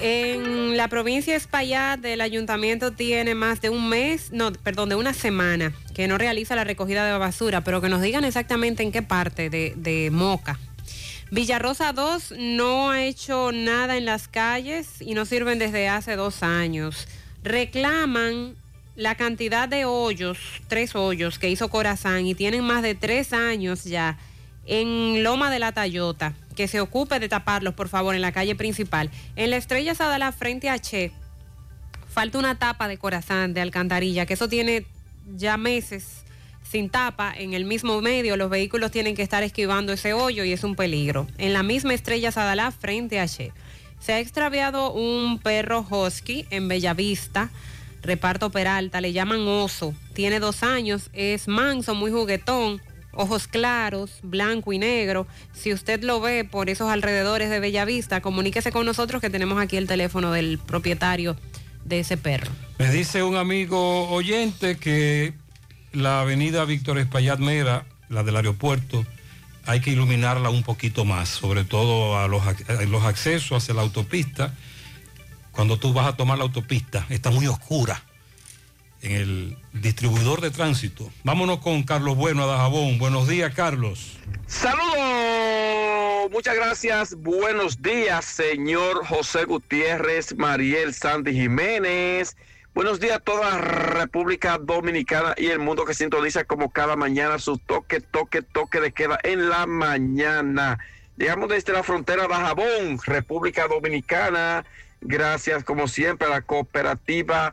En la provincia de Espaillat, el ayuntamiento tiene más de un mes, no, perdón, de una semana que no realiza la recogida de basura, pero que nos digan exactamente en qué parte de, de Moca. Villarrosa 2 no ha hecho nada en las calles y no sirven desde hace dos años. Reclaman la cantidad de hoyos, tres hoyos que hizo Corazán y tienen más de tres años ya en Loma de la Tayota que se ocupe de taparlos, por favor, en la calle principal. En la Estrella Sadala, frente a Che, falta una tapa de corazón de alcantarilla, que eso tiene ya meses sin tapa, en el mismo medio, los vehículos tienen que estar esquivando ese hoyo y es un peligro. En la misma Estrella Sadalá, frente a Che. Se ha extraviado un perro husky en Bellavista, reparto Peralta, le llaman oso. Tiene dos años, es manso, muy juguetón, ojos claros, blanco y negro. Si usted lo ve por esos alrededores de Bellavista, comuníquese con nosotros que tenemos aquí el teléfono del propietario de ese perro. Me dice un amigo oyente que la avenida Víctor Espaillat Mera, la del aeropuerto, hay que iluminarla un poquito más, sobre todo a los, a los accesos hacia la autopista. Cuando tú vas a tomar la autopista, está muy oscura en el distribuidor de tránsito. Vámonos con Carlos Bueno a Dajabón. Buenos días, Carlos. Saludos, muchas gracias. Buenos días, señor José Gutiérrez, Mariel Sandy Jiménez. Buenos días a toda República Dominicana y el mundo que sintoniza como cada mañana su toque, toque, toque de queda en la mañana. Llegamos desde la frontera de Jabón, República Dominicana. Gracias, como siempre, a la cooperativa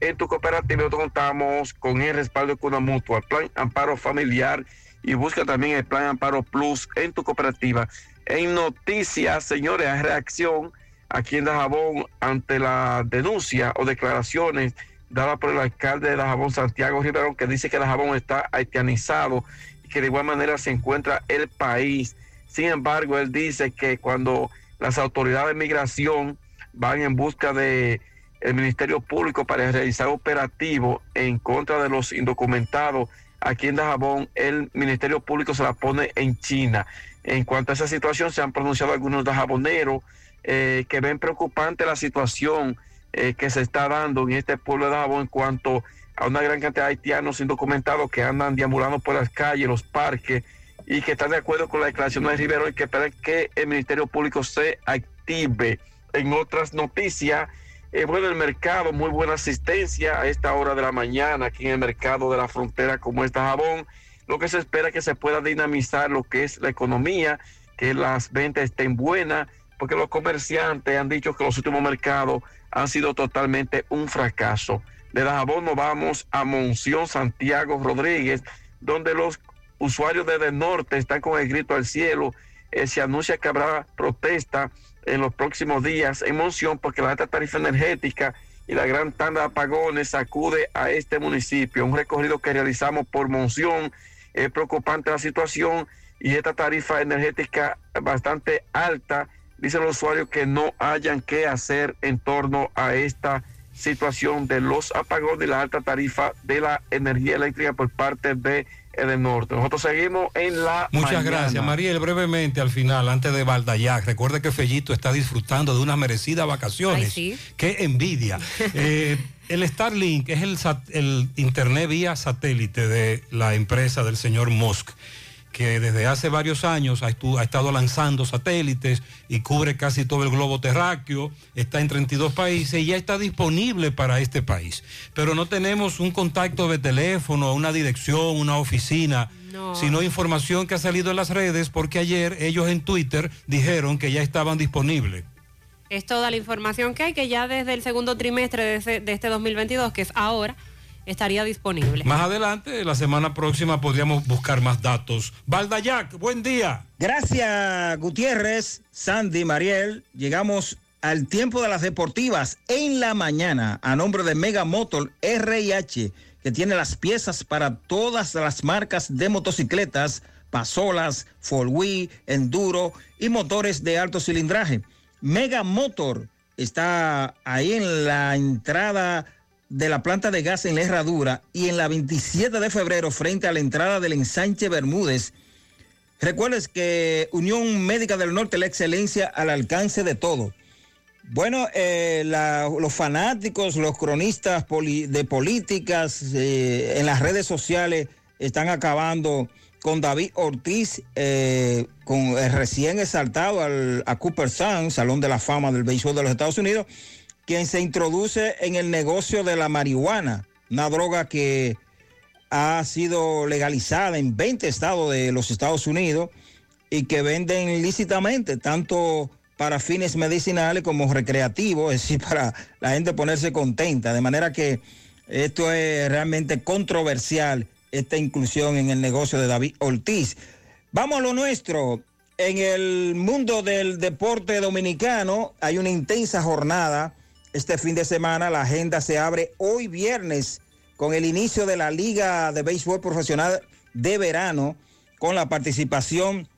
En tu cooperativa nosotros contamos con el respaldo de Cuna Mutua, Plan Amparo Familiar y busca también el Plan Amparo Plus en tu cooperativa. En noticias, señores, hay reacción aquí en Dajabón ante la denuncia o declaraciones dada por el alcalde de Dajabón, Santiago Riverón, que dice que Dajabón está haitianizado y que de igual manera se encuentra el país. Sin embargo, él dice que cuando las autoridades de migración van en busca de el Ministerio Público para realizar operativo en contra de los indocumentados aquí en Dajabón, el Ministerio Público se la pone en China. En cuanto a esa situación, se han pronunciado algunos dajaboneros eh, que ven preocupante la situación eh, que se está dando en este pueblo de Dajabón en cuanto a una gran cantidad de haitianos indocumentados que andan deambulando por las calles, los parques, y que están de acuerdo con la declaración de Rivero y que esperan que el Ministerio Público se active. En otras noticias, eh, bueno, el mercado, muy buena asistencia a esta hora de la mañana aquí en el mercado de la frontera como está Jabón. Lo que se espera es que se pueda dinamizar lo que es la economía, que las ventas estén buenas, porque los comerciantes han dicho que los últimos mercados han sido totalmente un fracaso. De Dajabón nos vamos a Monción, Santiago Rodríguez, donde los usuarios desde el norte están con el grito al cielo. Eh, se anuncia que habrá protesta en los próximos días en Monción porque la alta tarifa energética y la gran tanda de apagones sacude a este municipio. Un recorrido que realizamos por Monción. Es preocupante la situación y esta tarifa energética bastante alta. Dicen los usuarios que no hayan qué hacer en torno a esta situación de los apagones y la alta tarifa de la energía eléctrica por parte de el norte. Nosotros seguimos en la Muchas mañana. gracias, Mariel. Brevemente al final, antes de Valdayac, recuerde que Fellito está disfrutando de unas merecidas vacaciones. Ay, sí. Qué envidia. Eh, el Starlink es el, sat- el internet vía satélite de la empresa del señor Musk, que desde hace varios años ha, estado lanzando satélites y cubre casi todo el globo terráqueo, está en 32 países y ya está disponible para este país. Pero no tenemos un contacto de teléfono, una dirección, una oficina, No. sino información que ha salido en las redes porque ayer ellos en Twitter dijeron que ya estaban disponibles. Es toda la información que hay, que ya desde el segundo trimestre de este 2022, que es ahora, estaría disponible. Más adelante, la semana próxima, podríamos buscar más datos. Valdayac, buen día. Gracias, Gutiérrez, Sandy, Mariel. Llegamos al tiempo de las deportivas en la mañana a nombre de Mega Motor RIH, que tiene las piezas para todas las marcas de motocicletas, pasolas, four wheel, enduro y motores de alto cilindraje. Mega Motor está ahí en la entrada de la planta de gas en la Herradura y en la 27 de febrero frente a la entrada del ensanche Bermúdez. Recuerdes que Unión Médica del Norte, la excelencia al alcance de todo. Bueno, eh, los fanáticos, los cronistas de políticas eh, en las redes sociales están acabando con David Ortiz, eh, con el recién exaltado al, a Cooper Sound, Salón de la Fama del Béisbol de los Estados Unidos, quien se introduce en el negocio de la marihuana, una droga que ha sido legalizada en 20 estados de los Estados Unidos y que venden lícitamente, tanto para fines medicinales como recreativos, es decir, para la gente ponerse contenta. De manera que esto es realmente controversial, esta inclusión en el negocio de David Ortiz. Vamos a lo nuestro. En el mundo del deporte dominicano hay una intensa jornada este fin de semana. La agenda se abre hoy viernes con el inicio de la Liga de Béisbol Profesional de Verano, con la participación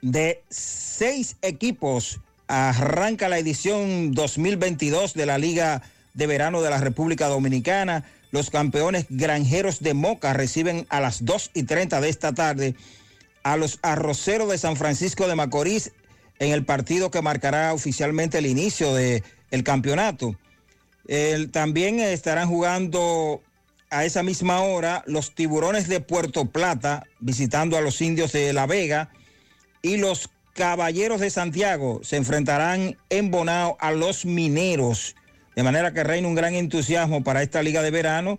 de seis equipos. Arranca la edición 2022 de la Liga de Verano de la República Dominicana. Los campeones granjeros de Moca reciben a las 2 y 30 de esta tarde a los arroceros de San Francisco de Macorís en el partido que marcará oficialmente el inicio del el campeonato. También estarán jugando a esa misma hora los tiburones de Puerto Plata visitando a los indios de La Vega y los caballeros de Santiago se enfrentarán en Bonao a los mineros. De manera que reina un gran entusiasmo para esta liga de verano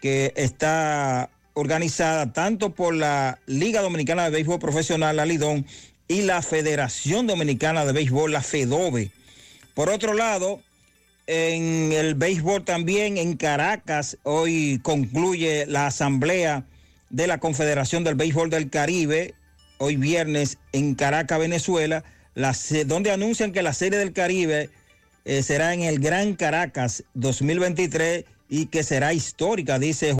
que está organizada tanto por la Liga Dominicana de Béisbol Profesional, la Lidón, y la Federación Dominicana de Béisbol, la FEDOBE. Por otro lado, en el béisbol también en Caracas, hoy concluye la asamblea de la Confederación del Béisbol del Caribe, hoy viernes en Caracas, Venezuela, donde anuncian que la Serie del Caribe eh, será en el Gran Caracas 2023 y que será histórica, dice